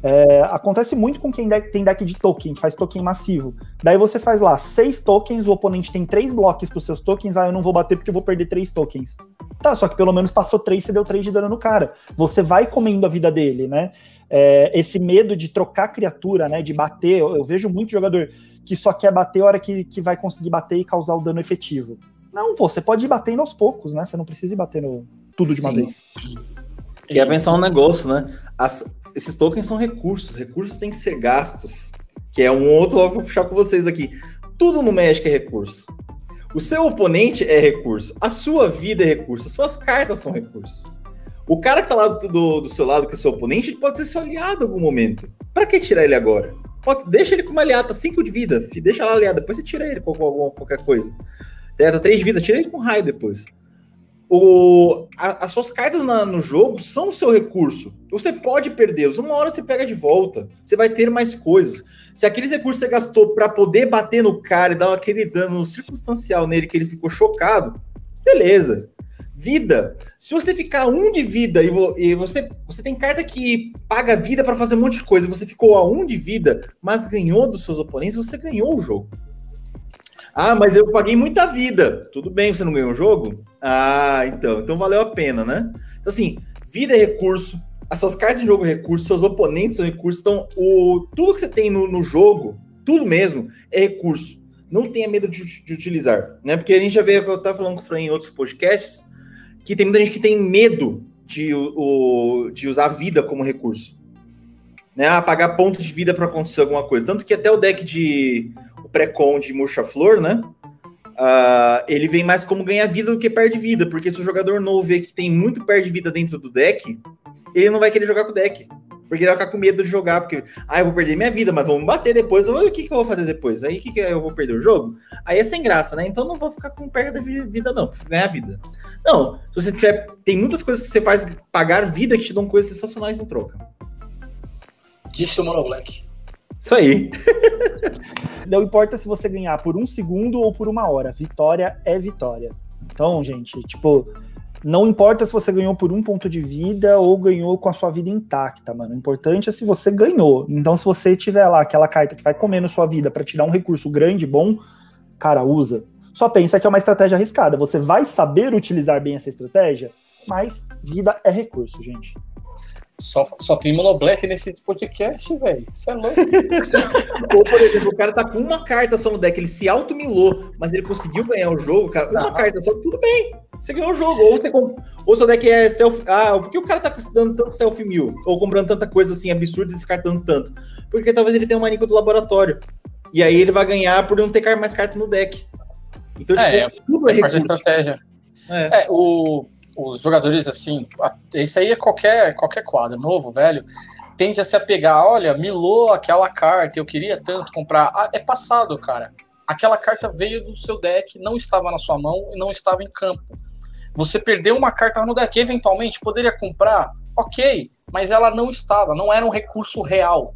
É, acontece muito com quem tem deck de token, faz token massivo. Daí você faz lá seis tokens, o oponente tem três blocos para os seus tokens, ah, eu não vou bater porque eu vou perder três tokens. Tá, só que pelo menos passou três, você deu três de dano no cara. Você vai comendo a vida dele, né? É, esse medo de trocar criatura, né? De bater, eu, eu, vejo muito jogador que só quer bater a hora que, que vai conseguir bater e causar o dano efetivo. Não, pô, você pode ir batendo aos poucos, né? Você não precisa ir batendo tudo de uma Sim. vez.
Quer pensar um negócio, né? As, esses tokens são recursos, recursos têm que ser gastos, que é um outro eu vou puxar com vocês aqui. Tudo no Magic é recurso. O seu oponente é recurso, a sua vida é recurso, as suas cartas são recurso. O cara que tá lá do, do, do seu lado, que é seu oponente, pode ser seu aliado em algum momento. Para que tirar ele agora? Pode, deixa ele com uma aliada, 5 de vida, deixa lá aliado, depois você tira ele com, com, qualquer coisa. Delta 3 de vida, tira ele com raio depois o, a, as suas cartas na, no jogo são o seu recurso. Você pode perdê-los. Uma hora você pega de volta. Você vai ter mais coisas. Se aqueles recursos você gastou para poder bater no cara e dar aquele dano circunstancial nele que ele ficou chocado, beleza. Vida. Se você ficar um de vida e, vo, e você, você tem carta que paga vida para fazer um monte de coisa, você ficou a um de vida, mas ganhou dos seus oponentes, você ganhou o jogo. Ah, mas eu paguei muita vida. Tudo bem, você não ganhou o jogo? Ah, então. Então valeu a pena, né? Então, assim, vida é recurso. As suas cartas de jogo é recurso, seus oponentes são recursos. Então, o, tudo que você tem no, no jogo, tudo mesmo, é recurso. Não tenha medo de, de, utilizar, né? Porque a gente já veio, eu tava falando com o Fran em outros podcasts, que tem muita gente que tem medo de, o, de usar a vida como recurso. Né? Ah, pagar ponto de vida para acontecer alguma coisa. Tanto que até o deck de o pré-con de Murcha-Flor, né? Uh, ele vem mais como ganhar vida do que perde vida, porque se o jogador novo vê que tem muito perde vida dentro do deck, ele não vai querer jogar com o deck. Porque ele vai ficar com medo de jogar, porque, ah, eu vou perder minha vida, mas vamos bater depois. O que, que eu vou fazer depois? Aí o que, que eu vou perder o jogo? Aí é sem graça, né? Então não vou ficar com perda de vida, não, ganhar vida. Não, se você tiver. Tem muitas coisas que você faz pagar vida que te dão coisas sensacionais em troca.
Disse o Mono Black.
Isso aí.
Não importa se você ganhar por um segundo ou por uma hora. Vitória é vitória. Então, gente, tipo, não importa se você ganhou por um ponto de vida ou ganhou com a sua vida intacta, mano. O importante é se você ganhou. Então, se você tiver lá aquela carta que vai comendo sua vida para te dar um recurso grande, bom, cara, usa. Só pensa que é uma estratégia arriscada. Você vai saber utilizar bem essa estratégia, mas vida é recurso, gente.
Só, só tem monoblack nesse podcast, velho. Isso é louco.
Ou, por exemplo, o cara tá com uma carta só no deck, ele se auto-milou, mas ele conseguiu ganhar o jogo, cara. Uma ah. carta só, tudo bem. Você ganhou o jogo. Ou você comp... ou seu deck é self. Ah, por que o cara tá dando tanto self-mill? Ou comprando tanta coisa assim absurda e descartando tanto? Porque talvez ele tenha um manico do laboratório. E aí ele vai ganhar por não ter mais carta no deck.
Então, é, tipo, é, tudo é, é da estratégia. É. é, o os jogadores assim, isso aí é qualquer, qualquer quadro, novo, velho, tende a se apegar, olha, milou aquela carta, eu queria tanto comprar. Ah, é passado, cara. Aquela carta veio do seu deck, não estava na sua mão e não estava em campo. Você perdeu uma carta no deck, eventualmente poderia comprar, ok, mas ela não estava, não era um recurso real.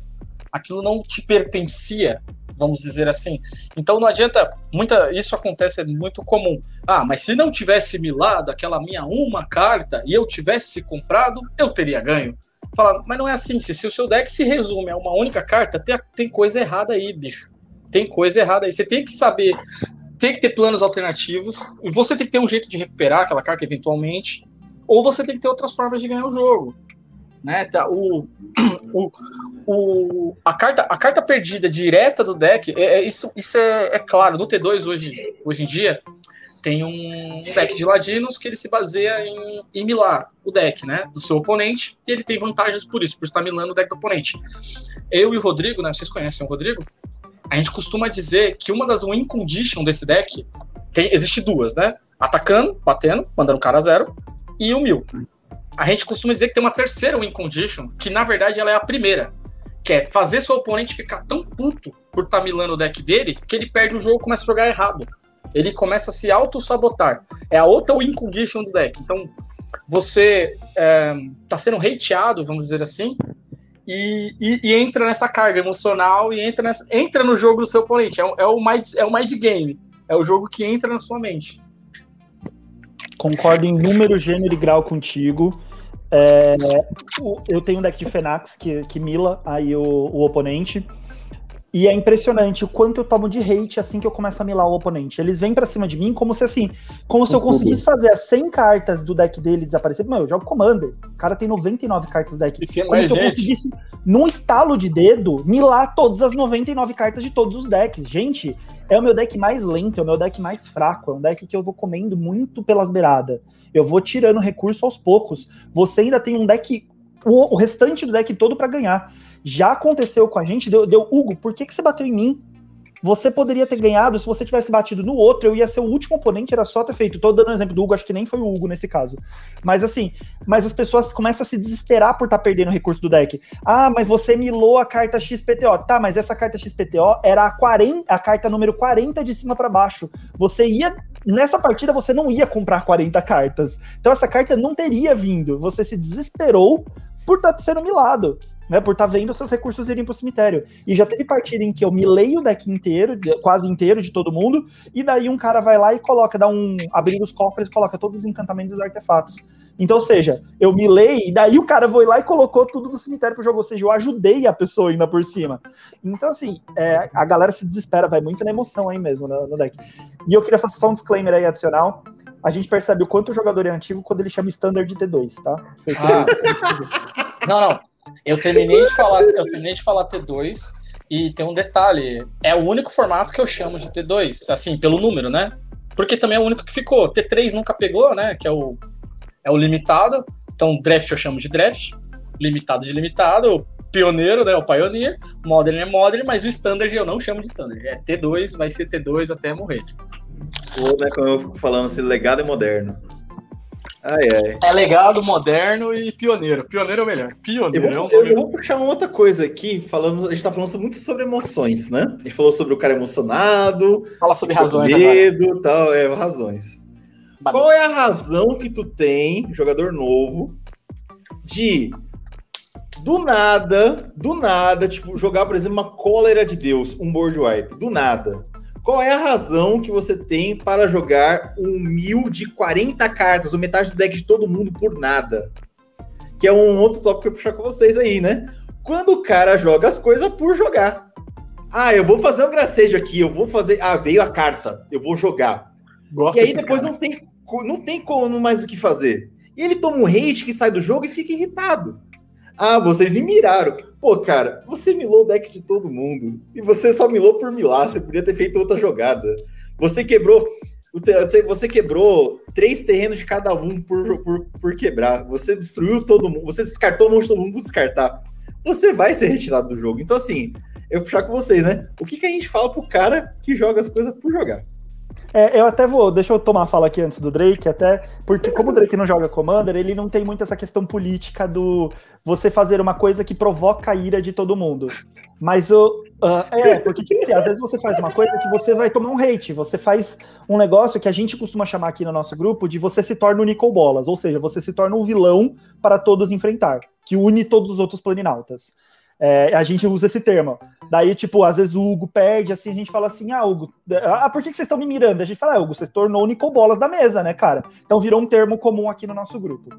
Aquilo não te pertencia vamos dizer assim. Então não adianta, muita, isso acontece, é muito comum. Ah, mas se não tivesse milado aquela minha uma carta e eu tivesse comprado, eu teria ganho. Fala, mas não é assim. Se, se o seu deck se resume a uma única carta, tem, tem coisa errada aí, bicho. Tem coisa errada aí. Você tem que saber, tem que ter planos alternativos. E você tem que ter um jeito de recuperar aquela carta eventualmente. Ou você tem que ter outras formas de ganhar o jogo né? Tá, o, o, o, a, carta, a carta perdida direta do deck, é, é isso, isso é, é, claro. No T2 hoje, hoje em dia tem um deck de ladinos que ele se baseia em, em milar o deck, né? Do seu oponente, e ele tem vantagens por isso, por estar milando o deck do oponente. Eu e o Rodrigo, né? Vocês conhecem o Rodrigo? A gente costuma dizer que uma das win condition desse deck tem, existe duas, né? Atacando, batendo, mandando o cara a zero, e o mil a gente costuma dizer que tem uma terceira win condition, que na verdade ela é a primeira. Que é fazer seu oponente ficar tão puto por estar tá milando o deck dele que ele perde o jogo e começa a jogar errado. Ele começa a se auto-sabotar. É a outra win condition do deck. Então, você é, tá sendo hateado, vamos dizer assim, e, e, e, entra nessa carga emocional e entra, nessa, entra no jogo do seu oponente. É, é, o mind, é o mind game. É o jogo que entra na sua mente.
Concordo em número, gênero e grau contigo. É, eu tenho um deck de Fenax que, que mila aí o, o oponente. E é impressionante o quanto eu tomo de hate assim que eu começo a milar o oponente. Eles vêm para cima de mim como se assim, como se eu conseguisse fazer as 100 cartas do deck dele desaparecer. Mano, eu jogo Commander. O cara tem 99 cartas do deck.
E
como se eu
gente.
conseguisse, num estalo de dedo, milar todas as 99 cartas de todos os decks. Gente, é o meu deck mais lento, é o meu deck mais fraco. É um deck que eu vou comendo muito pelas beiradas. Eu vou tirando recurso aos poucos. Você ainda tem um deck, o, o restante do deck todo para ganhar. Já aconteceu com a gente, deu, deu Hugo, por que, que você bateu em mim? Você poderia ter ganhado, se você tivesse batido no outro, eu ia ser o último oponente, era só ter feito. Tô dando um exemplo do Hugo, acho que nem foi o Hugo nesse caso. Mas assim, mas as pessoas começam a se desesperar por estar tá perdendo recurso do deck. Ah, mas você milou a carta XPTO. Tá, mas essa carta XPTO era a, 40, a carta número 40 de cima para baixo. Você ia. Nessa partida você não ia comprar 40 cartas. Então essa carta não teria vindo. Você se desesperou por estar tá sendo milado né, por estar tá vendo seus recursos irem pro cemitério. E já teve partida em que eu milei o deck inteiro, quase inteiro de todo mundo, e daí um cara vai lá e coloca, dá um. abrir os cofres, coloca todos os encantamentos e os artefatos. Então, ou seja, eu milei, e daí o cara foi lá e colocou tudo no cemitério pro jogo, ou seja, eu ajudei a pessoa ainda por cima. Então, assim, é, a galera se desespera, vai muito na emoção aí mesmo no, no deck. E eu queria fazer só um disclaimer aí adicional. A gente percebe o quanto o jogador é antigo quando ele chama standard de T2, tá?
Ah. Não, não. Eu terminei de falar, eu terminei de falar T2 e tem um detalhe, é o único formato que eu chamo de T2, assim, pelo número, né? Porque também é o único que ficou. T3 nunca pegou, né? Que é o é o limitado. Então, draft eu chamo de draft, limitado de limitado, pioneiro, né? O pioneer, modern é modern, mas o standard eu não chamo de standard. É T2, vai ser T2 até morrer.
Ou, né, como eu fico falando, esse legado é moderno. Ai, ai.
É legado, moderno e pioneiro. Pioneiro é o melhor. Pioneiro
eu
é
vou,
nome.
eu vou puxar uma outra coisa aqui, falando, a gente tá falando muito sobre emoções, né? A gente falou sobre o cara emocionado,
Fala sobre razões agora.
medo e tal, é, razões. Qual é a razão que tu tem, jogador novo, de do nada, do nada, tipo, jogar, por exemplo, uma cólera de Deus, um board wipe, do nada. Qual é a razão que você tem para jogar um mil de 40 cartas, ou metade do deck de todo mundo por nada? Que é um outro tópico que eu puxar com vocês aí, né? Quando o cara joga as coisas por jogar. Ah, eu vou fazer um gracejo aqui, eu vou fazer. Ah, veio a carta, eu vou jogar.
Gosto
E aí depois não
caras.
tem, co- não tem como mais o que fazer. E ele toma um hate que sai do jogo e fica irritado. Ah, vocês me miraram. Pô, cara, você milou o deck de todo mundo. E você só milou por milar. Você podia ter feito outra jogada. Você quebrou. você quebrou três terrenos de cada um por, por, por quebrar. Você destruiu todo mundo. Você descartou um monte de todo mundo por descartar. Você vai ser retirado do jogo. Então, assim, eu vou puxar com vocês, né? O que, que a gente fala pro cara que joga as coisas por jogar?
É, eu até vou, deixa eu tomar a fala aqui antes do Drake, até porque como o Drake não joga Commander, ele não tem muito essa questão política do você fazer uma coisa que provoca a ira de todo mundo. Mas o. ah, é, porque tipo assim, às vezes você faz uma coisa que você vai tomar um hate, você faz um negócio que a gente costuma chamar aqui no nosso grupo de você se torna o Nicol Bolas, ou seja, você se torna um vilão para todos enfrentar, que une todos os outros planinautas. É, a gente usa esse termo. Daí, tipo, às vezes o Hugo perde, assim, a gente fala assim, ah, Hugo, ah, por que, vocês estão me mirando? A gente fala, ah, Hugo, você se tornou o Nicol Bolas da mesa, né, cara? Então virou um termo comum aqui no nosso grupo.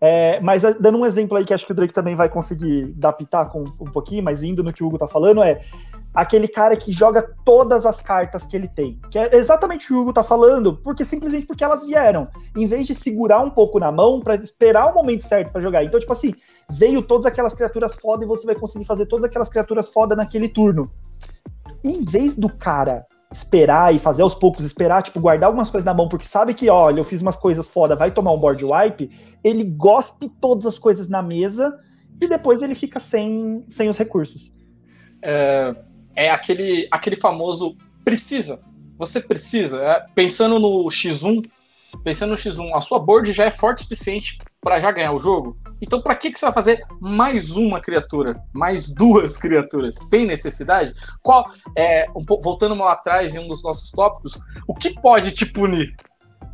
É, mas ah, dando um exemplo aí que acho que o Drake também vai conseguir dar pitaco um, um pouquinho, mas indo no que o Hugo tá falando, é aquele cara que joga todas as cartas que ele tem. Que é exatamente o que o Hugo tá falando, porque simplesmente porque elas vieram. Em vez de segurar um pouco na mão para esperar o momento certo para jogar. Então, tipo assim, veio todas aquelas criaturas foda e você vai conseguir fazer todas aquelas criaturas foda naquele turno. Em vez do cara esperar e fazer aos poucos, esperar, tipo, guardar algumas coisas na mão, porque sabe que, olha, eu fiz umas coisas foda, vai tomar um board wipe, ele gospe todas as coisas na mesa e depois ele fica sem, sem os recursos.
é, é aquele, aquele famoso precisa. Você precisa. é, pensando no X1, pensando no X1, a sua board já é forte o suficiente para já ganhar o jogo. Então, para que, que você vai fazer mais uma criatura? Mais duas criaturas? Tem necessidade? Qual é, um voltando lá atrás em um dos nossos tópicos, o que pode te punir?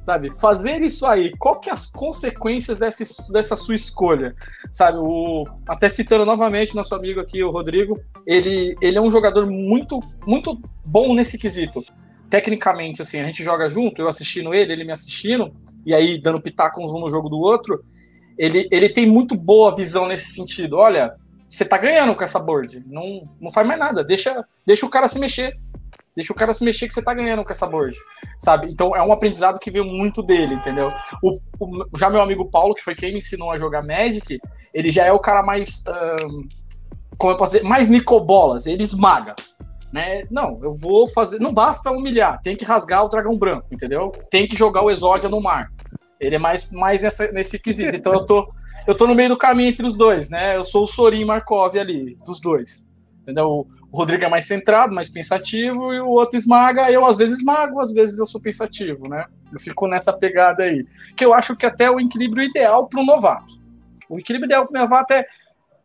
Sabe? Fazer isso aí, qual que é as consequências dessa, dessa sua escolha? Sabe? O, até citando novamente nosso amigo aqui, o Rodrigo, ele, ele é um jogador muito, muito bom nesse quesito. Tecnicamente, assim, a gente joga junto, eu assistindo ele, ele me assistindo, e aí dando pitacos um no jogo do outro. ele, ele tem muito boa visão nesse sentido. Olha, você tá ganhando com essa board. Não, não faz mais nada. Deixa, deixa o cara se mexer. Deixa o cara se mexer que você tá ganhando com essa board. Sabe? Então é um aprendizado que veio muito dele, entendeu? O, o já meu amigo Paulo, que foi quem me ensinou a jogar Magic, ele já é o cara mais. Um, como eu posso dizer? Mais Nicobolas. Ele esmaga. Né? Não, eu vou fazer. Não basta humilhar, tem que rasgar o dragão branco, entendeu? Tem que jogar o Exódia no mar. Ele é mais, mais nessa, nesse quesito. Então eu tô, eu tô no meio do caminho entre os dois, né? Eu sou o Sorin Markov ali, dos dois. Entendeu? O Rodrigo é mais centrado, mais pensativo, e o outro esmaga. Eu, às vezes, esmago, às vezes eu sou pensativo, né? Eu fico nessa pegada aí. Que eu acho que até é o equilíbrio ideal para um novato. O equilíbrio ideal para um novato é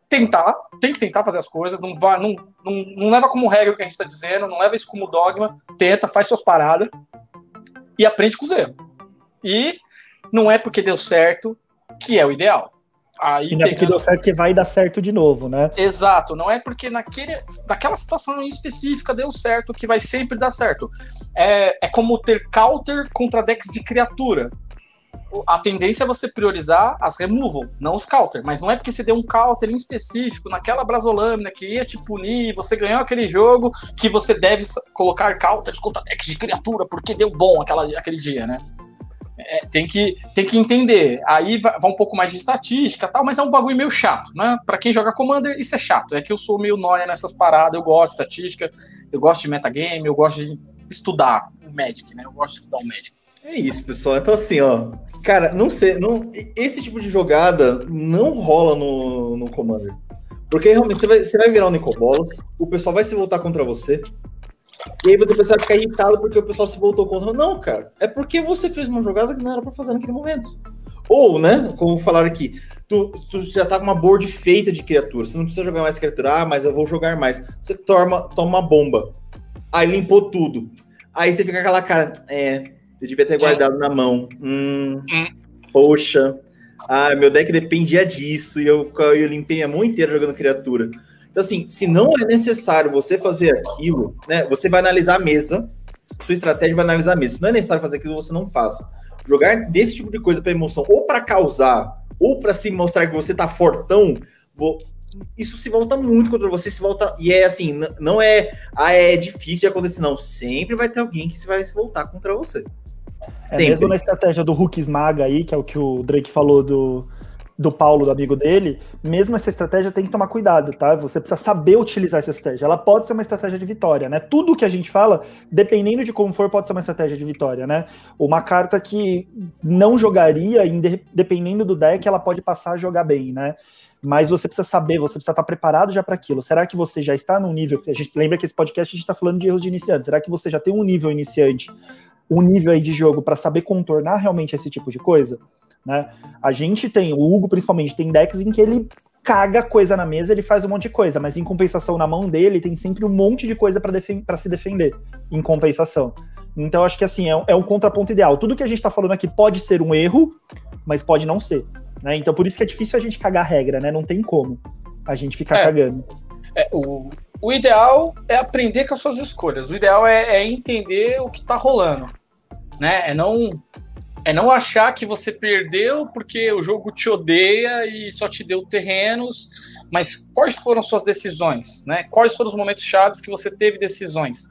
tentar, tem que tentar fazer as coisas, não, vai, não, não, não leva como regra o que a gente está dizendo, não leva isso como dogma, tenta, faz suas paradas e aprende com os erros. E não é porque deu certo que é o ideal.
Aí e é porque deu certo que vai dar certo de novo, né?
Exato, não é porque naquele, naquela situação específica deu certo que vai sempre dar certo. É, é como ter counter contra decks de criatura. A tendência é você priorizar as removal, não os counter. Mas não é porque você deu um counter em específico naquela brasolâmina que ia te punir, você ganhou aquele jogo, que você deve colocar counters contra decks de criatura porque deu bom aquela, aquele dia, né? É, tem, que, tem que entender. Aí vai, vai, um pouco mais de estatística tal, mas é um bagulho meio chato, né? Pra quem joga Commander, isso é chato. É que eu sou meio nóia nessas paradas, eu gosto de estatística, eu gosto de metagame, eu gosto de estudar o Magic, né? Eu gosto de estudar o Magic.
É isso, pessoal. Então, assim, ó. Cara, não sei. Não, esse tipo de jogada não rola no, no Commander. Porque realmente você vai, você vai virar um Nicobolas, o pessoal vai se voltar contra você. E aí você vai ficar irritado porque o pessoal se voltou contra. Não, cara. É porque você fez uma jogada que não era para fazer naquele momento. Ou, né, como falaram aqui, tu, tu, já tá com uma board feita de criatura. Você não precisa jogar mais criatura. Ah, mas eu vou jogar mais. Você toma, toma uma bomba. Aí limpou tudo. Aí você fica com aquela cara. É, eu devia ter guardado na mão. Hum, hum. Poxa. Ah, meu deck dependia disso. E eu, eu limpei a mão inteira jogando criatura. Então, assim, se não é necessário você fazer aquilo, né? Você vai analisar a mesa, sua estratégia vai analisar a mesa. Se não é necessário fazer aquilo, você não faça. Jogar desse tipo de coisa para emoção, ou para causar, ou para se mostrar que você tá fortão, isso se volta muito contra você, se volta. E é assim, não é. Ah, é difícil de acontecer, não. Sempre vai ter alguém que se vai se voltar contra você.
Sempre. É mesmo na estratégia do Hulk Esmaga aí, que é o que o Drake falou do, do Paulo, do amigo dele, mesmo essa estratégia tem que tomar cuidado, tá? Você precisa saber utilizar essa estratégia. Ela pode ser uma estratégia de vitória, né? Tudo que a gente fala, dependendo de como for, pode ser uma estratégia de vitória, né? Uma carta que não jogaria, dependendo do deck, ela pode passar a jogar bem, né? Mas você precisa saber, você precisa estar preparado já para aquilo. Será que você já está num nível? A gente lembra que esse podcast a gente está falando de erros de iniciante. Será que você já tem um nível iniciante, um nível aí de jogo para saber contornar realmente esse tipo de coisa? Né? A gente tem, o Hugo principalmente, tem decks em que ele caga coisa na mesa, ele faz um monte de coisa, mas em compensação na mão dele tem sempre um monte de coisa para se defender, em compensação. Então acho que assim, é, é um contraponto ideal. Tudo que a gente está falando aqui pode ser um erro, mas pode não ser. Né? Então por isso que é difícil a gente cagar a regra, né? Não tem como a gente ficar é, cagando.
É, o, o ideal é aprender com as suas escolhas. O ideal é, é entender o que está rolando. Né? É não é não achar que você perdeu porque o jogo te odeia e só te deu terrenos, mas quais foram suas decisões, né? Quais foram os momentos chaves que você teve decisões?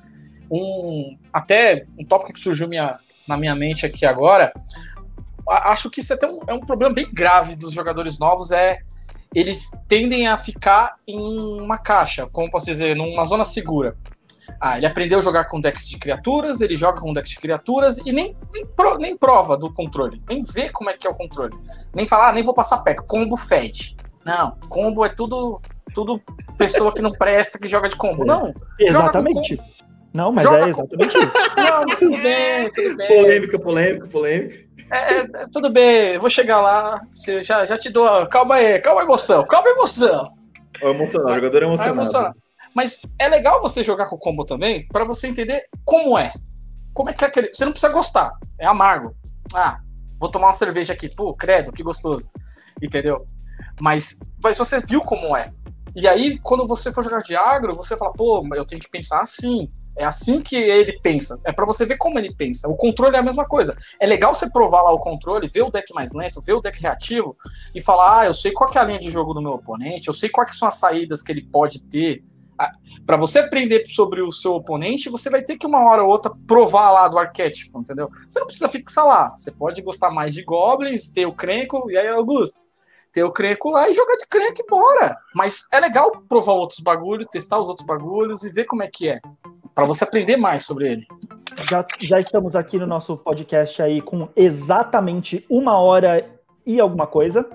Um até um tópico que surgiu minha, na minha mente aqui agora, acho que isso é, um, é um problema bem grave dos jogadores novos é eles tendem a ficar em uma caixa, como posso dizer, numa zona segura. Ah, ele aprendeu a jogar com decks de criaturas, ele joga com decks de criaturas e nem, nem, pro, nem prova do controle, nem vê como é que é o controle. Nem falar, ah, nem vou passar perto, combo fed. Não, combo é tudo tudo pessoa que não presta, que joga de combo. Não.
Exatamente. Não, mas joga é exatamente com... isso.
Não, tudo bem, tudo bem.
Polêmica, polêmica, polêmica.
É, é, tudo bem, vou chegar lá. Você já, já te dou. Calma aí, calma a emoção, calma a emoção.
É emocionado, o jogador é emocionado.
Mas é legal você jogar com o combo também, para você entender como é. Como é que é aquele. Você não precisa gostar, é amargo. Ah, vou tomar uma cerveja aqui, pô, credo, que gostoso. Entendeu? Mas, mas você viu como é. E aí, quando você for jogar de agro, você fala, pô, eu tenho que pensar assim. É assim que ele pensa. É para você ver como ele pensa. O controle é a mesma coisa. É legal você provar lá o controle, ver o deck mais lento, ver o deck reativo e falar: ah, eu sei qual é a linha de jogo do meu oponente, eu sei quais são as saídas que ele pode ter. Para você aprender sobre o seu oponente, você vai ter que uma hora ou outra provar lá do arquétipo, entendeu? Você não precisa fixar lá. Você pode gostar mais de goblins, ter o Krenko, e aí, Augusto, ter o Crenco lá e jogar de Crenco e bora. Mas é legal provar outros bagulhos, testar os outros bagulhos e ver como é que é. para você aprender mais sobre ele.
Já, já estamos aqui no nosso podcast aí com exatamente uma hora e alguma coisa.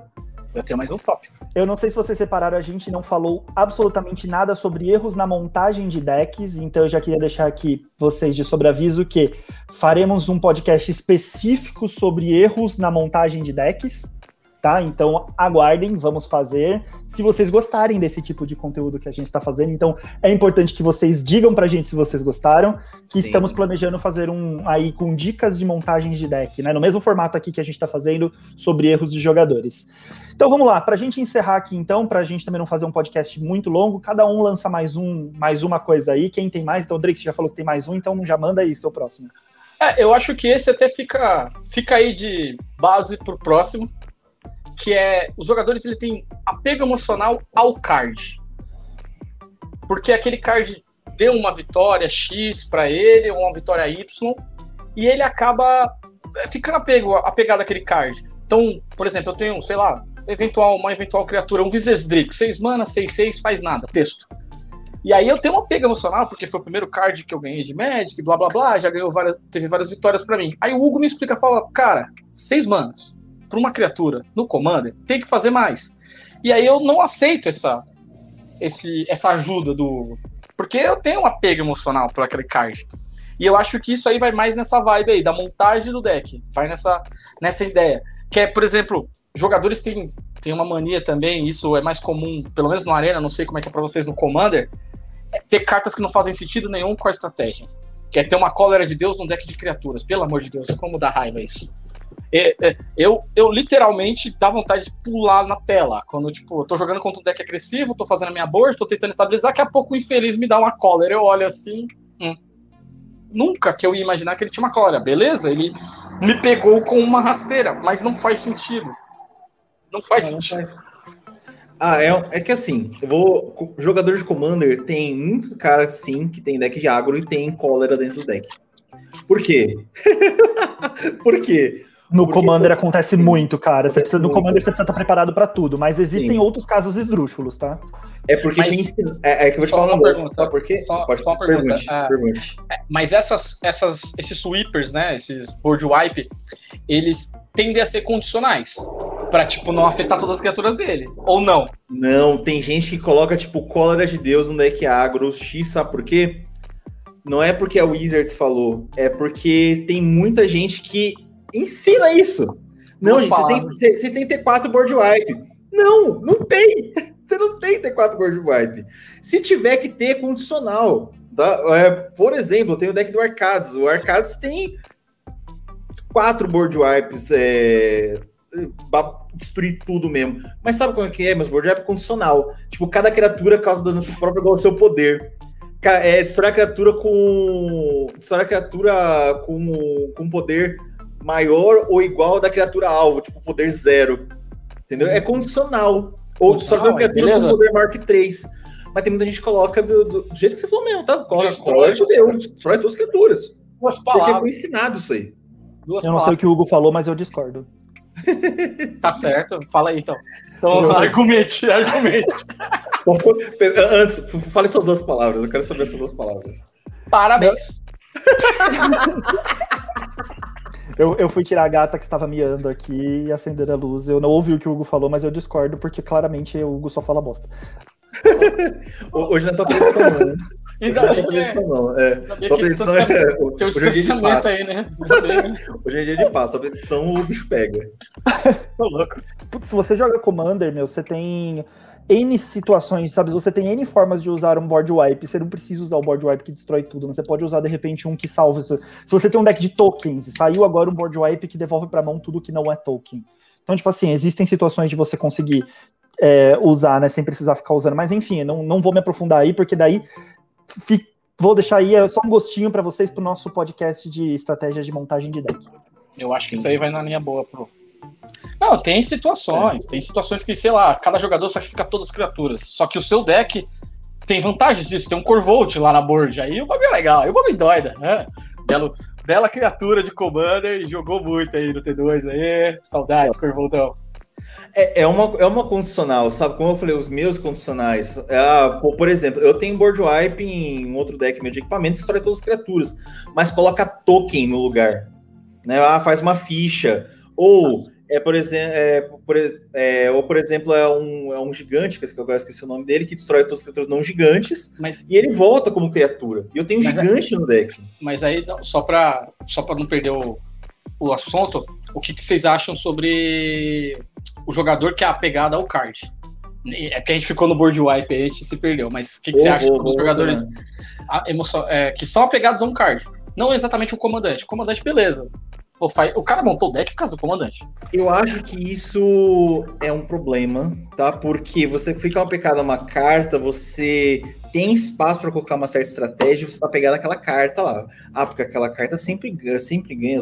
Eu tenho mais um tópico.
Eu não sei se vocês separaram, a gente não falou absolutamente nada sobre erros na montagem de decks, então eu já queria deixar aqui vocês de sobreaviso que faremos um podcast específico sobre erros na montagem de decks tá? Então aguardem, vamos fazer. Se vocês gostarem desse tipo de conteúdo que a gente está fazendo, então é importante que vocês digam pra gente se vocês gostaram, que Sim. estamos planejando fazer um aí com dicas de montagens de deck, né? No mesmo formato aqui que a gente está fazendo sobre erros de jogadores. Então vamos lá, para a gente encerrar aqui então, para a gente também não fazer um podcast muito longo, cada um lança mais um, mais uma coisa aí. Quem tem mais? Então o Drake já falou que tem mais um, então já manda aí seu próximo.
É, eu acho que esse até fica, fica aí de base pro próximo, que é os jogadores ele tem apego emocional ao card. Porque aquele card deu uma vitória X para ele, ou uma vitória Y, e ele acaba é, ficando apego, apegado àquele card. Então, por exemplo, eu tenho, sei lá, eventual, uma eventual criatura, um Visesdrick, 6 mana, 6, 6, faz nada, texto. E aí eu tenho um apego emocional, porque foi o primeiro card que eu ganhei de Magic, blá blá blá, já ganhou várias, teve várias vitórias para mim. Aí o Hugo me explica, fala, cara, 6 manas para uma criatura no Commander, tem que fazer mais. E aí eu não aceito essa, esse, essa ajuda do. Porque eu tenho um apego emocional por aquele card. E eu acho que isso aí vai mais nessa vibe aí, da montagem do deck. Vai nessa, nessa ideia. Que é, por exemplo, jogadores têm, têm uma mania também, isso é mais comum, pelo menos no Arena, não sei como é que é pra vocês no Commander, é ter cartas que não fazem sentido nenhum com a estratégia. Que é ter uma cólera de Deus num deck de criaturas. Pelo amor de Deus, como dá raiva isso. É, é, eu, eu literalmente dá vontade de pular na tela. Quando, tipo, eu tô jogando contra um deck agressivo, tô fazendo a minha board, tô tentando estabilizar, daqui a pouco o infeliz me dá uma cólera. Eu olho assim. Hum. Nunca que eu ia imaginar que ele tinha uma cólera. Beleza, ele me pegou com uma rasteira, mas não faz sentido. Não faz não, sentido. Não faz.
Ah, é, é que assim, vou. Jogador de Commander tem muito cara, sim, que tem deck de agro e tem cólera dentro do deck. Por quê? Por quê?
No Porque Commander acontece muito, cara. Você precisa, no Commander você precisa estar preparado para tudo, mas existem Sim. outros casos esdrúxulos, tá?
É porque mas, tem, é, é, que eu vou te falar uma pergunta, sabe por quê?
Só, Pode, só uma pergunta. Pergunte, é, pergunte. É, mas essas, essas, esses sweepers, né, esses board wipe, eles tendem a ser condicionais para tipo não afetar todas as criaturas dele, ou não?
Não, tem gente que coloca tipo cólera de Deus no deck agro, X, sabe por quê? Não é porque a Wizards falou, é porque tem muita gente que ensina isso. Não, gente, vocês têm, que ter quatro board wipe. Não, não tem. Você não tem T4 board wipe. Se tiver que ter, condicional. Tá? É, por exemplo, eu tenho o deck do Arcades. O Arcades tem quatro board wipes. É, destruir tudo mesmo. Mas sabe como é que é? Meus board wipe é condicional. Tipo, cada criatura causa dano si próprio igual ao seu poder. É, destrói a criatura com. Destrói a criatura com, com poder maior ou igual da criatura alvo, tipo poder zero. Entendeu? É condicional. Ou só tem criaturas com poder Mark 3. Mas tem muita gente que coloca do, do, do jeito que você falou mesmo, tá? Destrói, destrói, destrói duas criaturas. Duas palavras. Porque foi ensinado isso aí.
Duas eu não palavras. sei o que o Hugo falou, mas eu discordo.
tá certo, fala aí então. Então, argumente, argumente.
Antes, fale suas duas palavras, eu quero saber suas duas palavras.
Parabéns.
Eu, eu fui tirar a gata que estava miando aqui e acender a luz. Eu não ouvi o que o Hugo falou, mas eu discordo, porque claramente o Hugo só fala bosta.
Hoje não é tua predição, não.
Ainda bem que é. Não. É. Tua predição é. Tem um distanciamento aí, né?
Hoje é dia de paz, tua predição o bicho pega.
Tô louco. Putz, se você joga Commander, meu, você tem N situações, sabe? Você tem N formas de usar um board wipe. Você não precisa usar o board wipe que destrói tudo. Você pode usar, de repente, um que salva. Se você tem um deck de tokens, saiu agora um board wipe que devolve pra mão tudo que não é token. Então, tipo assim, existem situações de você conseguir é, usar, né? Sem precisar ficar usando. Mas enfim, não, não vou me aprofundar aí, porque daí vou deixar aí é só um gostinho para vocês pro nosso podcast de estratégias de montagem de deck.
Eu acho que isso aí vai na linha boa pro. Não, tem situações, é. tem situações que, sei lá, cada jogador sacrifica todas as criaturas. Só que o seu deck tem vantagens disso, tem um Corvolt lá na board. Aí o bagulho é legal, aí o bagulho doida, né? Belo, bela criatura de Commander e jogou muito aí no T2 aí. Saudades, Corvoltão.
É, é, uma, é uma condicional, sabe? Como eu falei, os meus condicionais. É, por, por, exemplo, eu tenho board wipe em outro deck meu de equipamentos que todas as criaturas, mas coloca token no lugar. Né? Ah, faz uma ficha. Ou é, por exemplo, é, por, é, ou, por exemplo, é um, é um gigante, que eu agora esqueci o nome dele, que destrói todas as criaturas não gigantes, mas, e ele volta como criatura. E eu tenho um gigante aí, no deck.
Mas aí, só para só não perder o, o assunto, o que, que, vocês acham sobre o jogador que é apegado ao card? É que a gente ficou no board wipe aí, a gente se perdeu, mas o que, que oh, você acha oh, dos jogadores emoção, é, que são apegados a um card? Não exatamente o comandante. O comandante, beleza. O cara montou o deck por causa do comandante.
Eu acho que isso é um problema, tá? Porque você fica apegado a uma carta, você tem espaço para colocar uma certa estratégia, você tá pegando aquela carta lá. Ah, porque aquela carta sempre, sempre ganha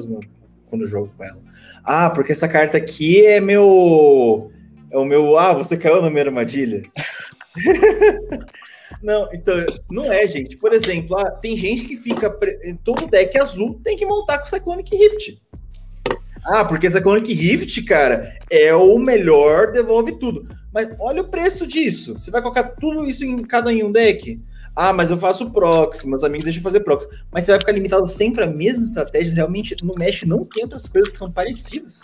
quando eu jogo com ela. Ah, porque essa carta aqui é meu. É o meu. Ah, você caiu na minha armadilha. Não, então, não é, gente. Por exemplo, ah, tem gente que fica. Todo deck azul tem que montar com Cyclonic Rift. Ah, porque Cyclonic Rift, cara, é o melhor, devolve tudo. Mas olha o preço disso. Você vai colocar tudo isso em cada um deck? Ah, mas eu faço proxy, meus amigos deixam fazer proxy. Mas você vai ficar limitado sempre à mesma estratégia. Realmente, no Mesh não tem outras coisas que são parecidas.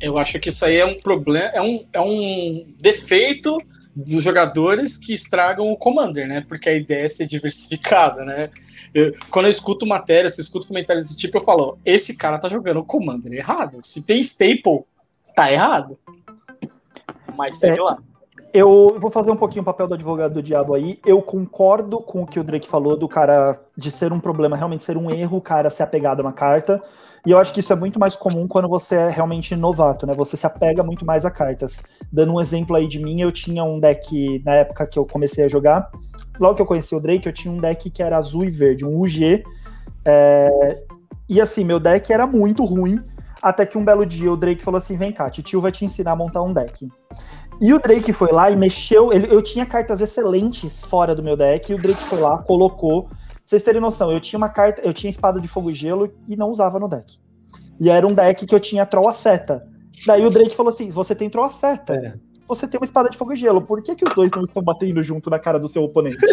Eu acho que isso aí é um problema, é um, é um defeito dos jogadores que estragam o Commander, né? Porque a ideia é ser diversificada, né? Eu, quando eu escuto matéria, se eu escuto comentários desse tipo, eu falo: esse cara tá jogando o Commander errado. Se tem staple, tá errado. Mas segue é, lá.
Eu vou fazer um pouquinho o papel do advogado do diabo aí. Eu concordo com o que o Drake falou do cara de ser um problema, realmente ser um erro, o cara ser apegado a uma carta. E eu acho que isso é muito mais comum quando você é realmente novato, né? Você se apega muito mais a cartas. Dando um exemplo aí de mim, eu tinha um deck na época que eu comecei a jogar. Logo que eu conheci o Drake, eu tinha um deck que era azul e verde, um UG. É... E assim, meu deck era muito ruim. Até que um belo dia o Drake falou assim: vem cá, tio vai te ensinar a montar um deck. E o Drake foi lá e mexeu. Ele, eu tinha cartas excelentes fora do meu deck, e o Drake foi lá, colocou vocês terem noção, eu tinha uma carta, eu tinha espada de fogo e gelo e não usava no deck. E era um deck que eu tinha troll a seta. Daí o Drake falou assim: você tem troll a seta. É. Você tem uma espada de fogo e gelo. Por que, que os dois não estão batendo junto na cara do seu oponente?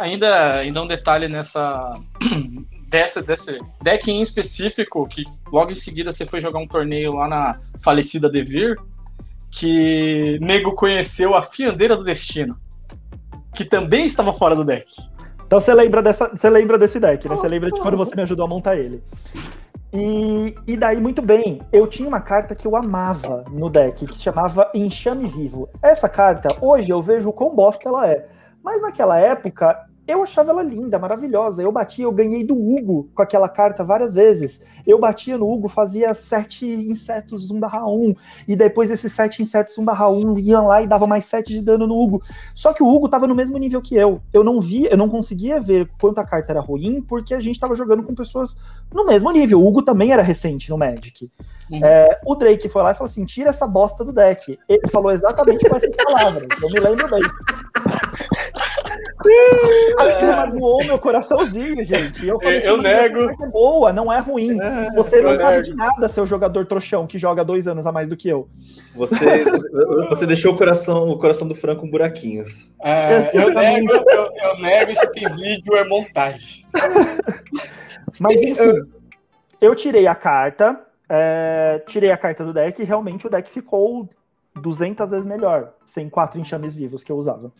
ainda, ainda um detalhe nessa. Dessa, desse deck em específico, que logo em seguida você foi jogar um torneio lá na falecida Devir, que nego conheceu a Fiandeira do Destino que também estava fora do deck.
Então você lembra, dessa, você lembra desse deck, né? Você lembra de quando você me ajudou a montar ele. E, e daí, muito bem, eu tinha uma carta que eu amava no deck, que chamava Enxame Vivo. Essa carta, hoje eu vejo o quão bosta ela é. Mas naquela época, eu achava ela linda, maravilhosa. Eu batia, eu ganhei do Hugo com aquela carta várias vezes. Eu batia no Hugo, fazia sete insetos 1 barra 1. E depois esses sete insetos 1 barra 1 iam lá e davam mais sete de dano no Hugo. Só que o Hugo tava no mesmo nível que eu. Eu não via, eu não conseguia ver quanto a carta era ruim, porque a gente tava jogando com pessoas no mesmo nível. O Hugo também era recente no Magic. Uhum. É, o Drake foi lá e falou assim: tira essa bosta do deck. Ele falou exatamente com essas palavras. Eu me lembro bem. Aquilo magoou meu coraçãozinho, gente.
Eu, falei, eu assim, nego.
É boa, não é ruim. É, você não sabe de nada, seu jogador trouxão que joga dois anos a mais do que eu.
Você, você deixou o coração, o coração do Franco com buraquinhos.
É, eu, nego, eu, eu nego, se tem vídeo, é montagem.
Mas enfim, eu tirei a carta, é, tirei a carta do deck e realmente o deck ficou 200 vezes melhor, sem quatro enxames vivos que eu usava.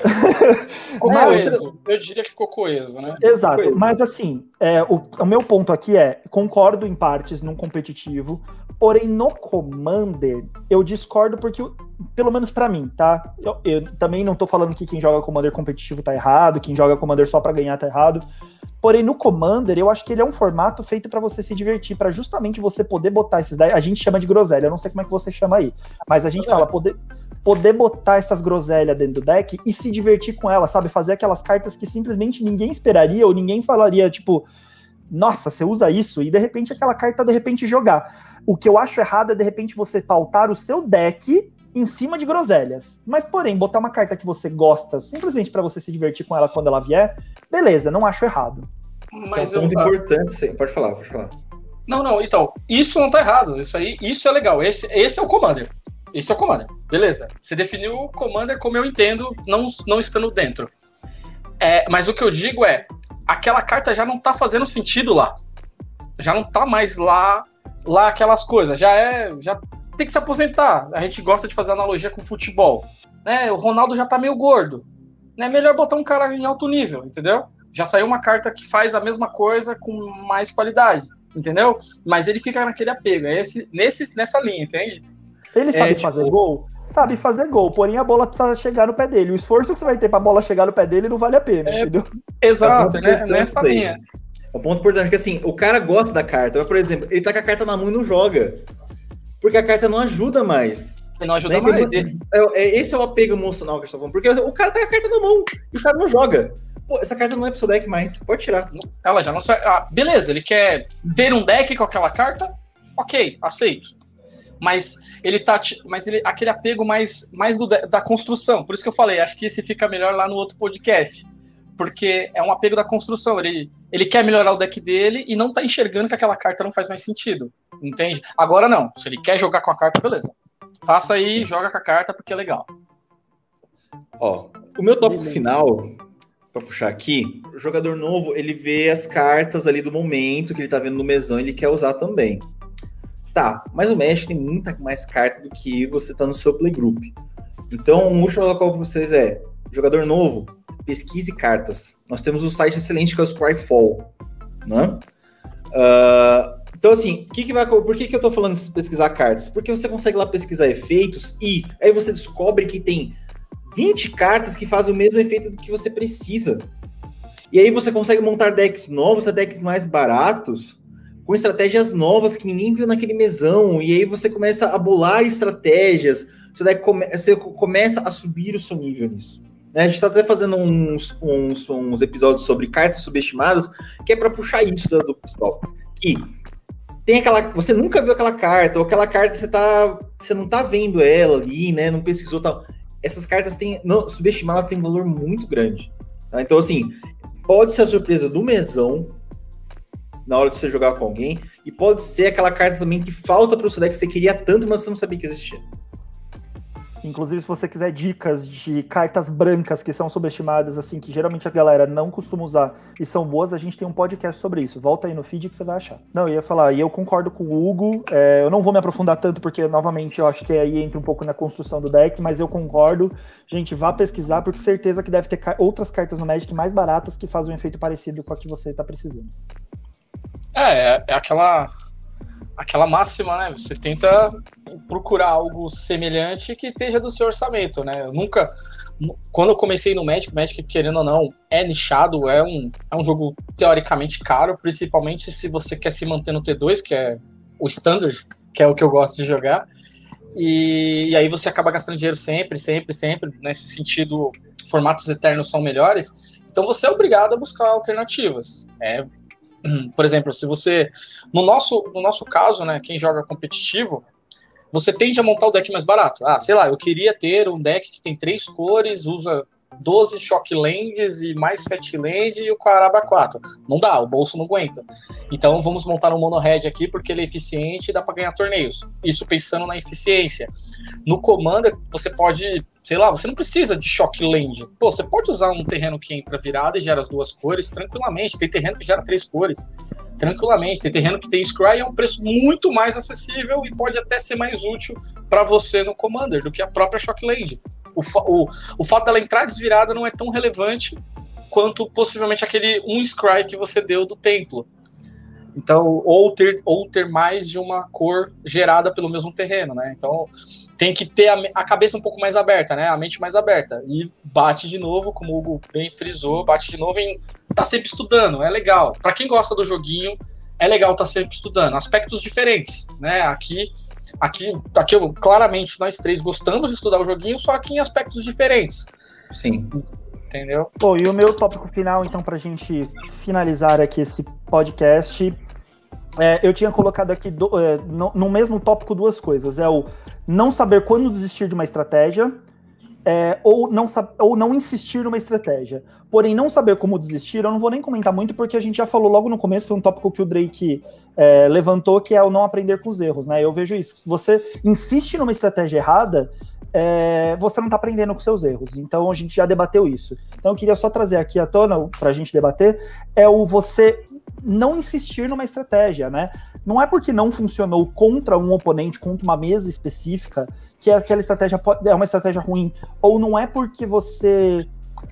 Ficou coeso. Eu diria que ficou coeso, né?
Exato.
Coeso.
Mas assim, é, o, o, meu ponto aqui é: concordo em partes num competitivo, porém no Commander eu discordo porque, pelo menos para mim, tá? Eu, eu, também não tô falando que quem joga Commander competitivo tá errado, quem joga Commander só para ganhar tá errado. Porém, no Commander, eu acho que ele é um formato feito para você se divertir, para justamente você poder botar esses. A gente chama de groselha, eu não sei como é que você chama aí. Mas a gente fala, poder, poder botar essas groselhas dentro do deck e se divertir com elas, sabe? Fazer aquelas cartas que simplesmente ninguém esperaria ou ninguém falaria, tipo, nossa, você usa isso, e de repente aquela carta de repente jogar. O que eu acho errado é de repente você pautar o seu deck em cima de groselhas. Mas, porém, botar uma carta que você gosta simplesmente para você se divertir com ela quando ela vier, beleza, não acho errado.
Mas é um ponto eu, importante, sim. Pode falar, pode falar.
Não, não, então, isso não tá errado. Isso aí, isso é legal. Esse, esse é o Commander. Esse é o Commander. Beleza. Você definiu o Commander como eu entendo, não, não estando dentro. É, mas o que eu digo é, aquela carta já não tá fazendo sentido lá. Já não tá mais lá, lá aquelas coisas. Já é, já tem que se aposentar. A gente gosta de fazer analogia com futebol. Né? O Ronaldo já tá meio gordo. É né? melhor botar um cara em alto nível, entendeu? Já saiu uma carta que faz a mesma coisa com mais qualidade, entendeu? Mas ele fica naquele apego, é esse, nesse, nessa linha, entende?
Ele sabe é, fazer tipo... gol? Sabe fazer gol, porém a bola precisa chegar no pé dele. O esforço que você vai ter pra bola chegar no pé dele não vale a pena, é, entendeu?
Exato, é né? nessa linha.
O ponto importante é que assim, o cara gosta da carta. Por exemplo, ele tá com a carta na mão e não joga. Porque a carta não ajuda mais.
Não ajuda né? mais.
É, é, esse é o apego emocional que eu estou falando. Porque o cara tá com a carta na mão e o cara não joga. Pô, essa carta não é pro seu deck mais, pode tirar.
Ela já não serve. Ah, beleza, ele quer ter um deck com aquela carta? Ok, aceito. Mas ele tá. Mas ele, aquele apego mais, mais do, da construção. Por isso que eu falei, acho que esse fica melhor lá no outro podcast. Porque é um apego da construção. Ele, ele quer melhorar o deck dele e não tá enxergando que aquela carta não faz mais sentido. Entende? Agora não. Se ele quer jogar com a carta, beleza. Faça aí, joga com a carta porque é legal.
Ó, o meu tópico final para puxar aqui, o jogador novo, ele vê as cartas ali do momento que ele tá vendo no mesão, ele quer usar também. Tá, mas o Magic tem muita mais carta do que você tá no seu playgroup. Então, o último local para vocês é, jogador novo, pesquise cartas. Nós temos um site excelente que é o Scryfall, né? Uh, então, assim, que que vai, por que, que eu tô falando de pesquisar cartas? Porque você consegue lá pesquisar efeitos e aí você descobre que tem 20 cartas que fazem o mesmo efeito do que você precisa. E aí você consegue montar decks novos, decks mais baratos, com estratégias novas que ninguém viu naquele mesão. E aí você começa a bolar estratégias, seu deck come, você começa a subir o seu nível nisso. Né? A gente está até fazendo uns, uns, uns, episódios sobre cartas subestimadas, que é para puxar isso do, do pessoal. Que tem aquela. Você nunca viu aquela carta, ou aquela carta você tá. Você não tá vendo ela ali, né? Não pesquisou tal essas cartas têm, não, subestimadas têm um valor muito grande. Tá? Então, assim, pode ser a surpresa do mesão na hora de você jogar com alguém, e pode ser aquela carta também que falta para o seu deck que você queria tanto, mas você não sabia que existia.
Inclusive, se você quiser dicas de cartas brancas que são subestimadas, assim, que geralmente a galera não costuma usar e são boas, a gente tem um podcast sobre isso. Volta aí no feed que você vai achar. Não, eu ia falar, e eu concordo com o Hugo. É, eu não vou me aprofundar tanto, porque, novamente, eu acho que aí entra um pouco na construção do deck, mas eu concordo. Gente, vá pesquisar, porque certeza que deve ter outras cartas no Magic mais baratas que fazem um efeito parecido com a que você está precisando.
É, é, é aquela aquela máxima, né? Você tenta procurar algo semelhante que esteja do seu orçamento, né? Eu nunca. Quando eu comecei no Magic, Magic, querendo ou não, é nichado, é um, é um jogo teoricamente caro, principalmente se você quer se manter no T2, que é o standard, que é o que eu gosto de jogar. E, e aí você acaba gastando dinheiro sempre, sempre, sempre. Nesse sentido, formatos eternos são melhores. Então você é obrigado a buscar alternativas. É, por exemplo, se você. No nosso, no nosso caso, né, quem joga competitivo, você tende a montar o deck mais barato. Ah, sei lá, eu queria ter um deck que tem três cores, usa 12 Shocklands e mais Fatland e o Caraba 4. Não dá, o bolso não aguenta. Então vamos montar um Mono Red aqui porque ele é eficiente e dá para ganhar torneios. Isso pensando na eficiência. No Commander, você pode, sei lá, você não precisa de Shockland. Pô, você pode usar um terreno que entra virado e gera as duas cores tranquilamente. Tem terreno que gera três cores tranquilamente. Tem terreno que tem Scry é um preço muito mais acessível e pode até ser mais útil para você no Commander do que a própria Shockland o, o, o fato dela entrar desvirada não é tão relevante quanto possivelmente aquele um scry que você deu do templo. Então, ou ter, ou ter mais de uma cor gerada pelo mesmo terreno, né? Então, tem que ter a, a, cabeça um pouco mais aberta, né? A mente mais aberta. E bate de novo, como o Hugo bem frisou, bate de novo em tá sempre estudando, é legal. Para quem gosta do joguinho, é legal tá sempre estudando. Aspectos diferentes, né? Aqui Aqui, aqui claramente nós três gostamos de estudar o joguinho, só que em aspectos diferentes.
Sim.
Entendeu?
Bom, e o meu tópico final, então, para a gente finalizar aqui esse podcast, é, eu tinha colocado aqui do, é, no, no, mesmo tópico duas coisas. É o não saber quando desistir de uma estratégia é, ou, não, ou não insistir numa estratégia. Porém, não saber como desistir, eu não vou nem comentar muito, porque a gente já falou logo no começo, foi um tópico que o Drake é, levantou, que é o não aprender com os erros, né? Eu vejo isso. Se você insiste numa estratégia errada, é, você não está aprendendo com seus erros. Então a gente já debateu isso. Então eu queria só trazer aqui à tona para a gente debater é o você não insistir numa estratégia, né? Não é porque não funcionou contra um oponente, contra uma mesa específica, que aquela estratégia pode, é uma estratégia ruim. Ou não é porque você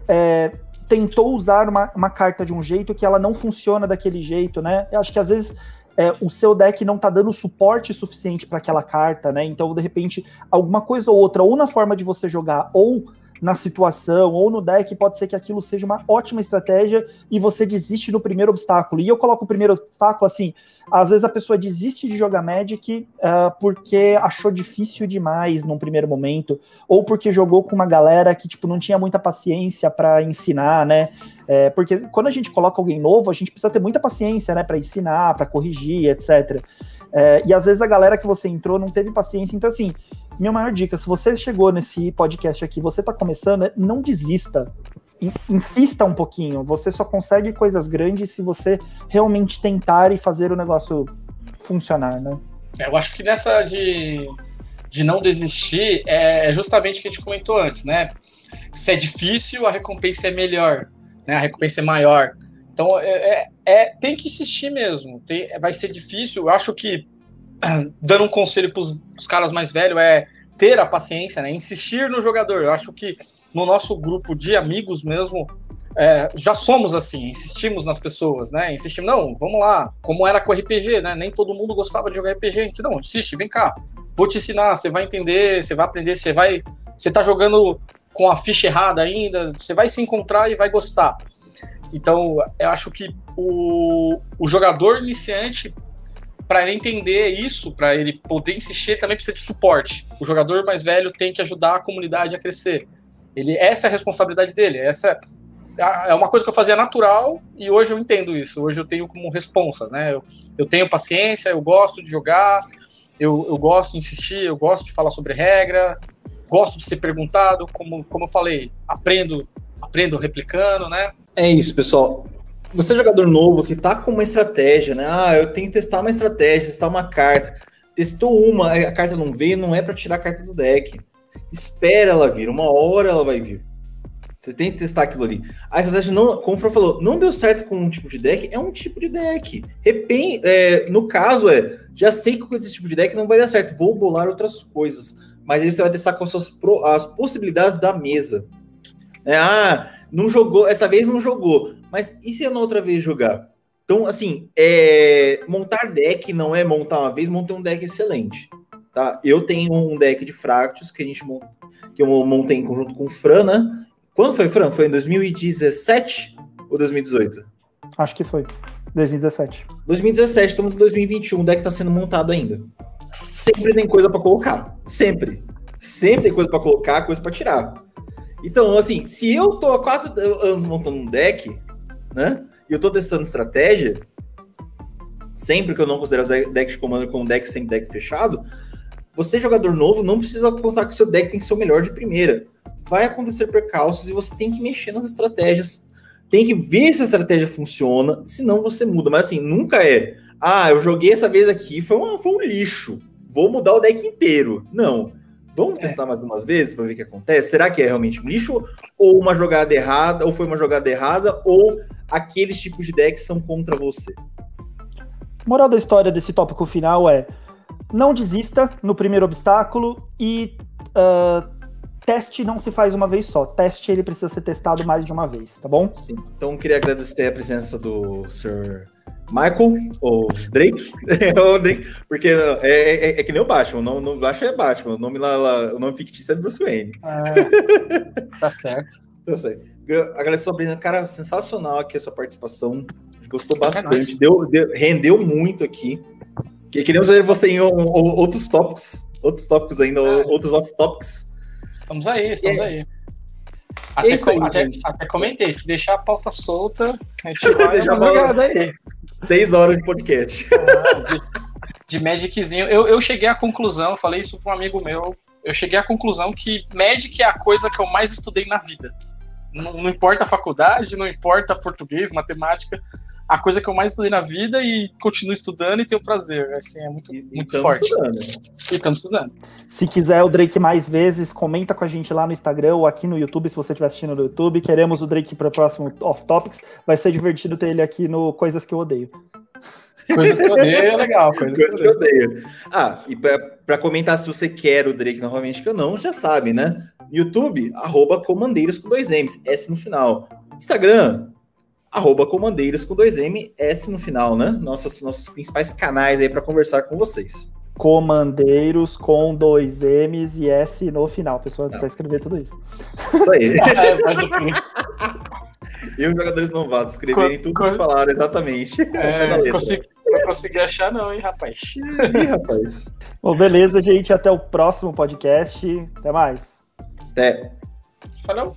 é, tentou usar uma, uma, carta de um jeito que ela não funciona daquele jeito, né? Eu acho que às vezes é, o seu deck não tá dando suporte suficiente para aquela carta, né? Então, de repente, alguma coisa ou outra, ou na forma de você jogar, ou na situação ou no deck, pode ser que aquilo seja uma ótima estratégia e você desiste no primeiro obstáculo. E eu coloco o primeiro obstáculo assim: às vezes a pessoa desiste de jogar Magic uh, porque achou difícil demais num primeiro momento, ou porque jogou com uma galera que tipo não tinha muita paciência para ensinar, né? É, porque quando a gente coloca alguém novo, a gente precisa ter muita paciência, né, para ensinar, para corrigir, etc. É, e às vezes a galera que você entrou não teve paciência, então assim minha maior dica, se você chegou nesse podcast aqui, você está começando, não desista. Insista um pouquinho. Você só consegue coisas grandes se você realmente tentar e fazer o negócio funcionar, né?
É, eu acho que nessa de, de não desistir é, é justamente o que a gente comentou antes, né? Se é difícil, a recompensa é melhor, né? A recompensa é maior. Então, é, é, é tem que insistir mesmo. Tem, vai ser difícil. Eu acho que dando um conselho para os caras mais velhos é ter a paciência, né? Insistir no jogador. Eu acho que no nosso grupo de amigos mesmo é, já somos assim, insistimos nas pessoas, né? Insistimos, não, vamos lá, como era com RPG, né? Nem todo mundo gostava de jogar RPG. Gente, não, insiste, vem cá, vou te ensinar, você vai entender, você vai aprender, você vai. Você tá jogando com a ficha errada ainda, você vai se encontrar e vai gostar. Então, eu acho que o, o jogador iniciante para ele entender isso, para ele poder insistir, ele também precisa de suporte. O jogador mais velho tem que ajudar a comunidade a crescer. Ele, essa é a responsabilidade dele. Essa é uma coisa que eu fazia natural e hoje eu entendo isso. Hoje eu tenho como responsa, né? Eu, eu tenho paciência, eu gosto de jogar, eu, eu gosto de insistir, eu gosto de falar sobre regra, gosto de ser perguntado, como, como eu falei, aprendo, aprendo replicando, né?
É isso, pessoal você é jogador novo que tá com uma estratégia, né? Ah, eu tenho que testar uma estratégia, testar uma carta. Testou uma, a carta não veio, não é para tirar a carta do deck. Espera ela vir, uma hora ela vai vir. Você tem que testar aquilo ali. A estratégia não, como o Fran falou, não deu certo com um tipo de deck, é um tipo de deck. Repen é, no caso, é, já sei que com esse tipo de deck não vai dar certo, vou bolar outras coisas. Mas aí você vai testar com as, suas pro, as possibilidades da mesa. É, ah, não jogou, essa vez não jogou. Mas e se eu na outra vez jogar? Então, assim, é... montar deck não é montar uma vez, montar um deck excelente. Tá? Eu tenho um deck de Fractus que a gente mont... que eu montei em conjunto com o Fran, né? Quando foi, Fran? Foi em 2017 ou 2018?
Acho que foi. 2017.
2017, estamos em 2021, o deck está sendo montado ainda. Sempre tem coisa para colocar. Sempre. Sempre tem coisa para colocar, coisa para tirar. Então, assim, se eu tô há quatro anos montando um deck, né? E eu tô testando estratégia, sempre que eu não considero decks de comando como deck sem deck fechado, você, jogador novo, não precisa constar que seu deck tem que ser o melhor de primeira. Vai acontecer percalços e você tem que mexer nas estratégias. Tem que ver se a estratégia funciona, senão você muda. Mas assim, nunca é. Ah, eu joguei essa vez aqui, foi, uma, foi um lixo. Vou mudar o deck inteiro. Não. Vamos é. testar mais umas vezes para ver o que acontece? Será que é realmente um lixo? Ou uma jogada errada, ou foi uma jogada errada, ou aqueles tipos de decks são contra você.
Moral da história desse tópico final é: não desista no primeiro obstáculo e uh, teste não se faz uma vez só. Teste ele precisa ser testado mais de uma vez, tá bom?
Sim. Então queria agradecer a presença do Sr. Michael ou Drake, ou Drake porque é, é, é, que nem o Batman, o nome, no Batman é Batman, o nome lá, lá, o nome fictício é Bruce Wayne.
Ah, tá certo.
tá certo agradeço a presença. Cara, sensacional aqui a sua participação. Gostou é bastante. É deu, deu, rendeu muito aqui. Que queremos ver você em um, outros tópicos. Outros tópicos ainda, é. outros off-topics.
Estamos aí, estamos é. aí. Até, com, aí, até, até, comentei, se deixar a pauta solta, a gente vai
fazer aí. Seis horas de podcast. Ah,
de, de Magiczinho. Eu, eu cheguei à conclusão, falei isso para um amigo meu, eu cheguei à conclusão que Magic é a coisa que eu mais estudei na vida. Não, não, importa a faculdade, não importa português, matemática, a coisa que eu mais estudei na vida e continuo estudando e tenho prazer. Assim, é muito, e, muito e forte. Estudando. E estamos estudando.
Se quiser o Drake mais vezes, comenta com a gente lá no Instagram ou aqui no YouTube, se você estiver assistindo no YouTube. Queremos o Drake para o próximo Off Topics. Vai ser divertido ter ele aqui no Coisas que eu odeio.
Coisas que eu odeio é legal. Coisas, coisas que eu odeio.
Ah, e para comentar se você quer o Drake novamente, que eu não, já sabe, né? YouTube, arroba Comandeiros com dois M's, S no final. Instagram, arroba Comandeiros com dois M, S no final, né? Nossos, nossos principais canais aí para conversar com vocês.
Comandeiros com dois M's e S no final. Pessoal, precisa escrever tudo isso.
Isso aí. e os jogadores novatos escreverem tudo que falaram exatamente.
É, não, consegui, não consegui achar, não, hein, rapaz. Ih,
rapaz. Bom, beleza, gente. Até o próximo podcast. Até mais.
Até.
Falou.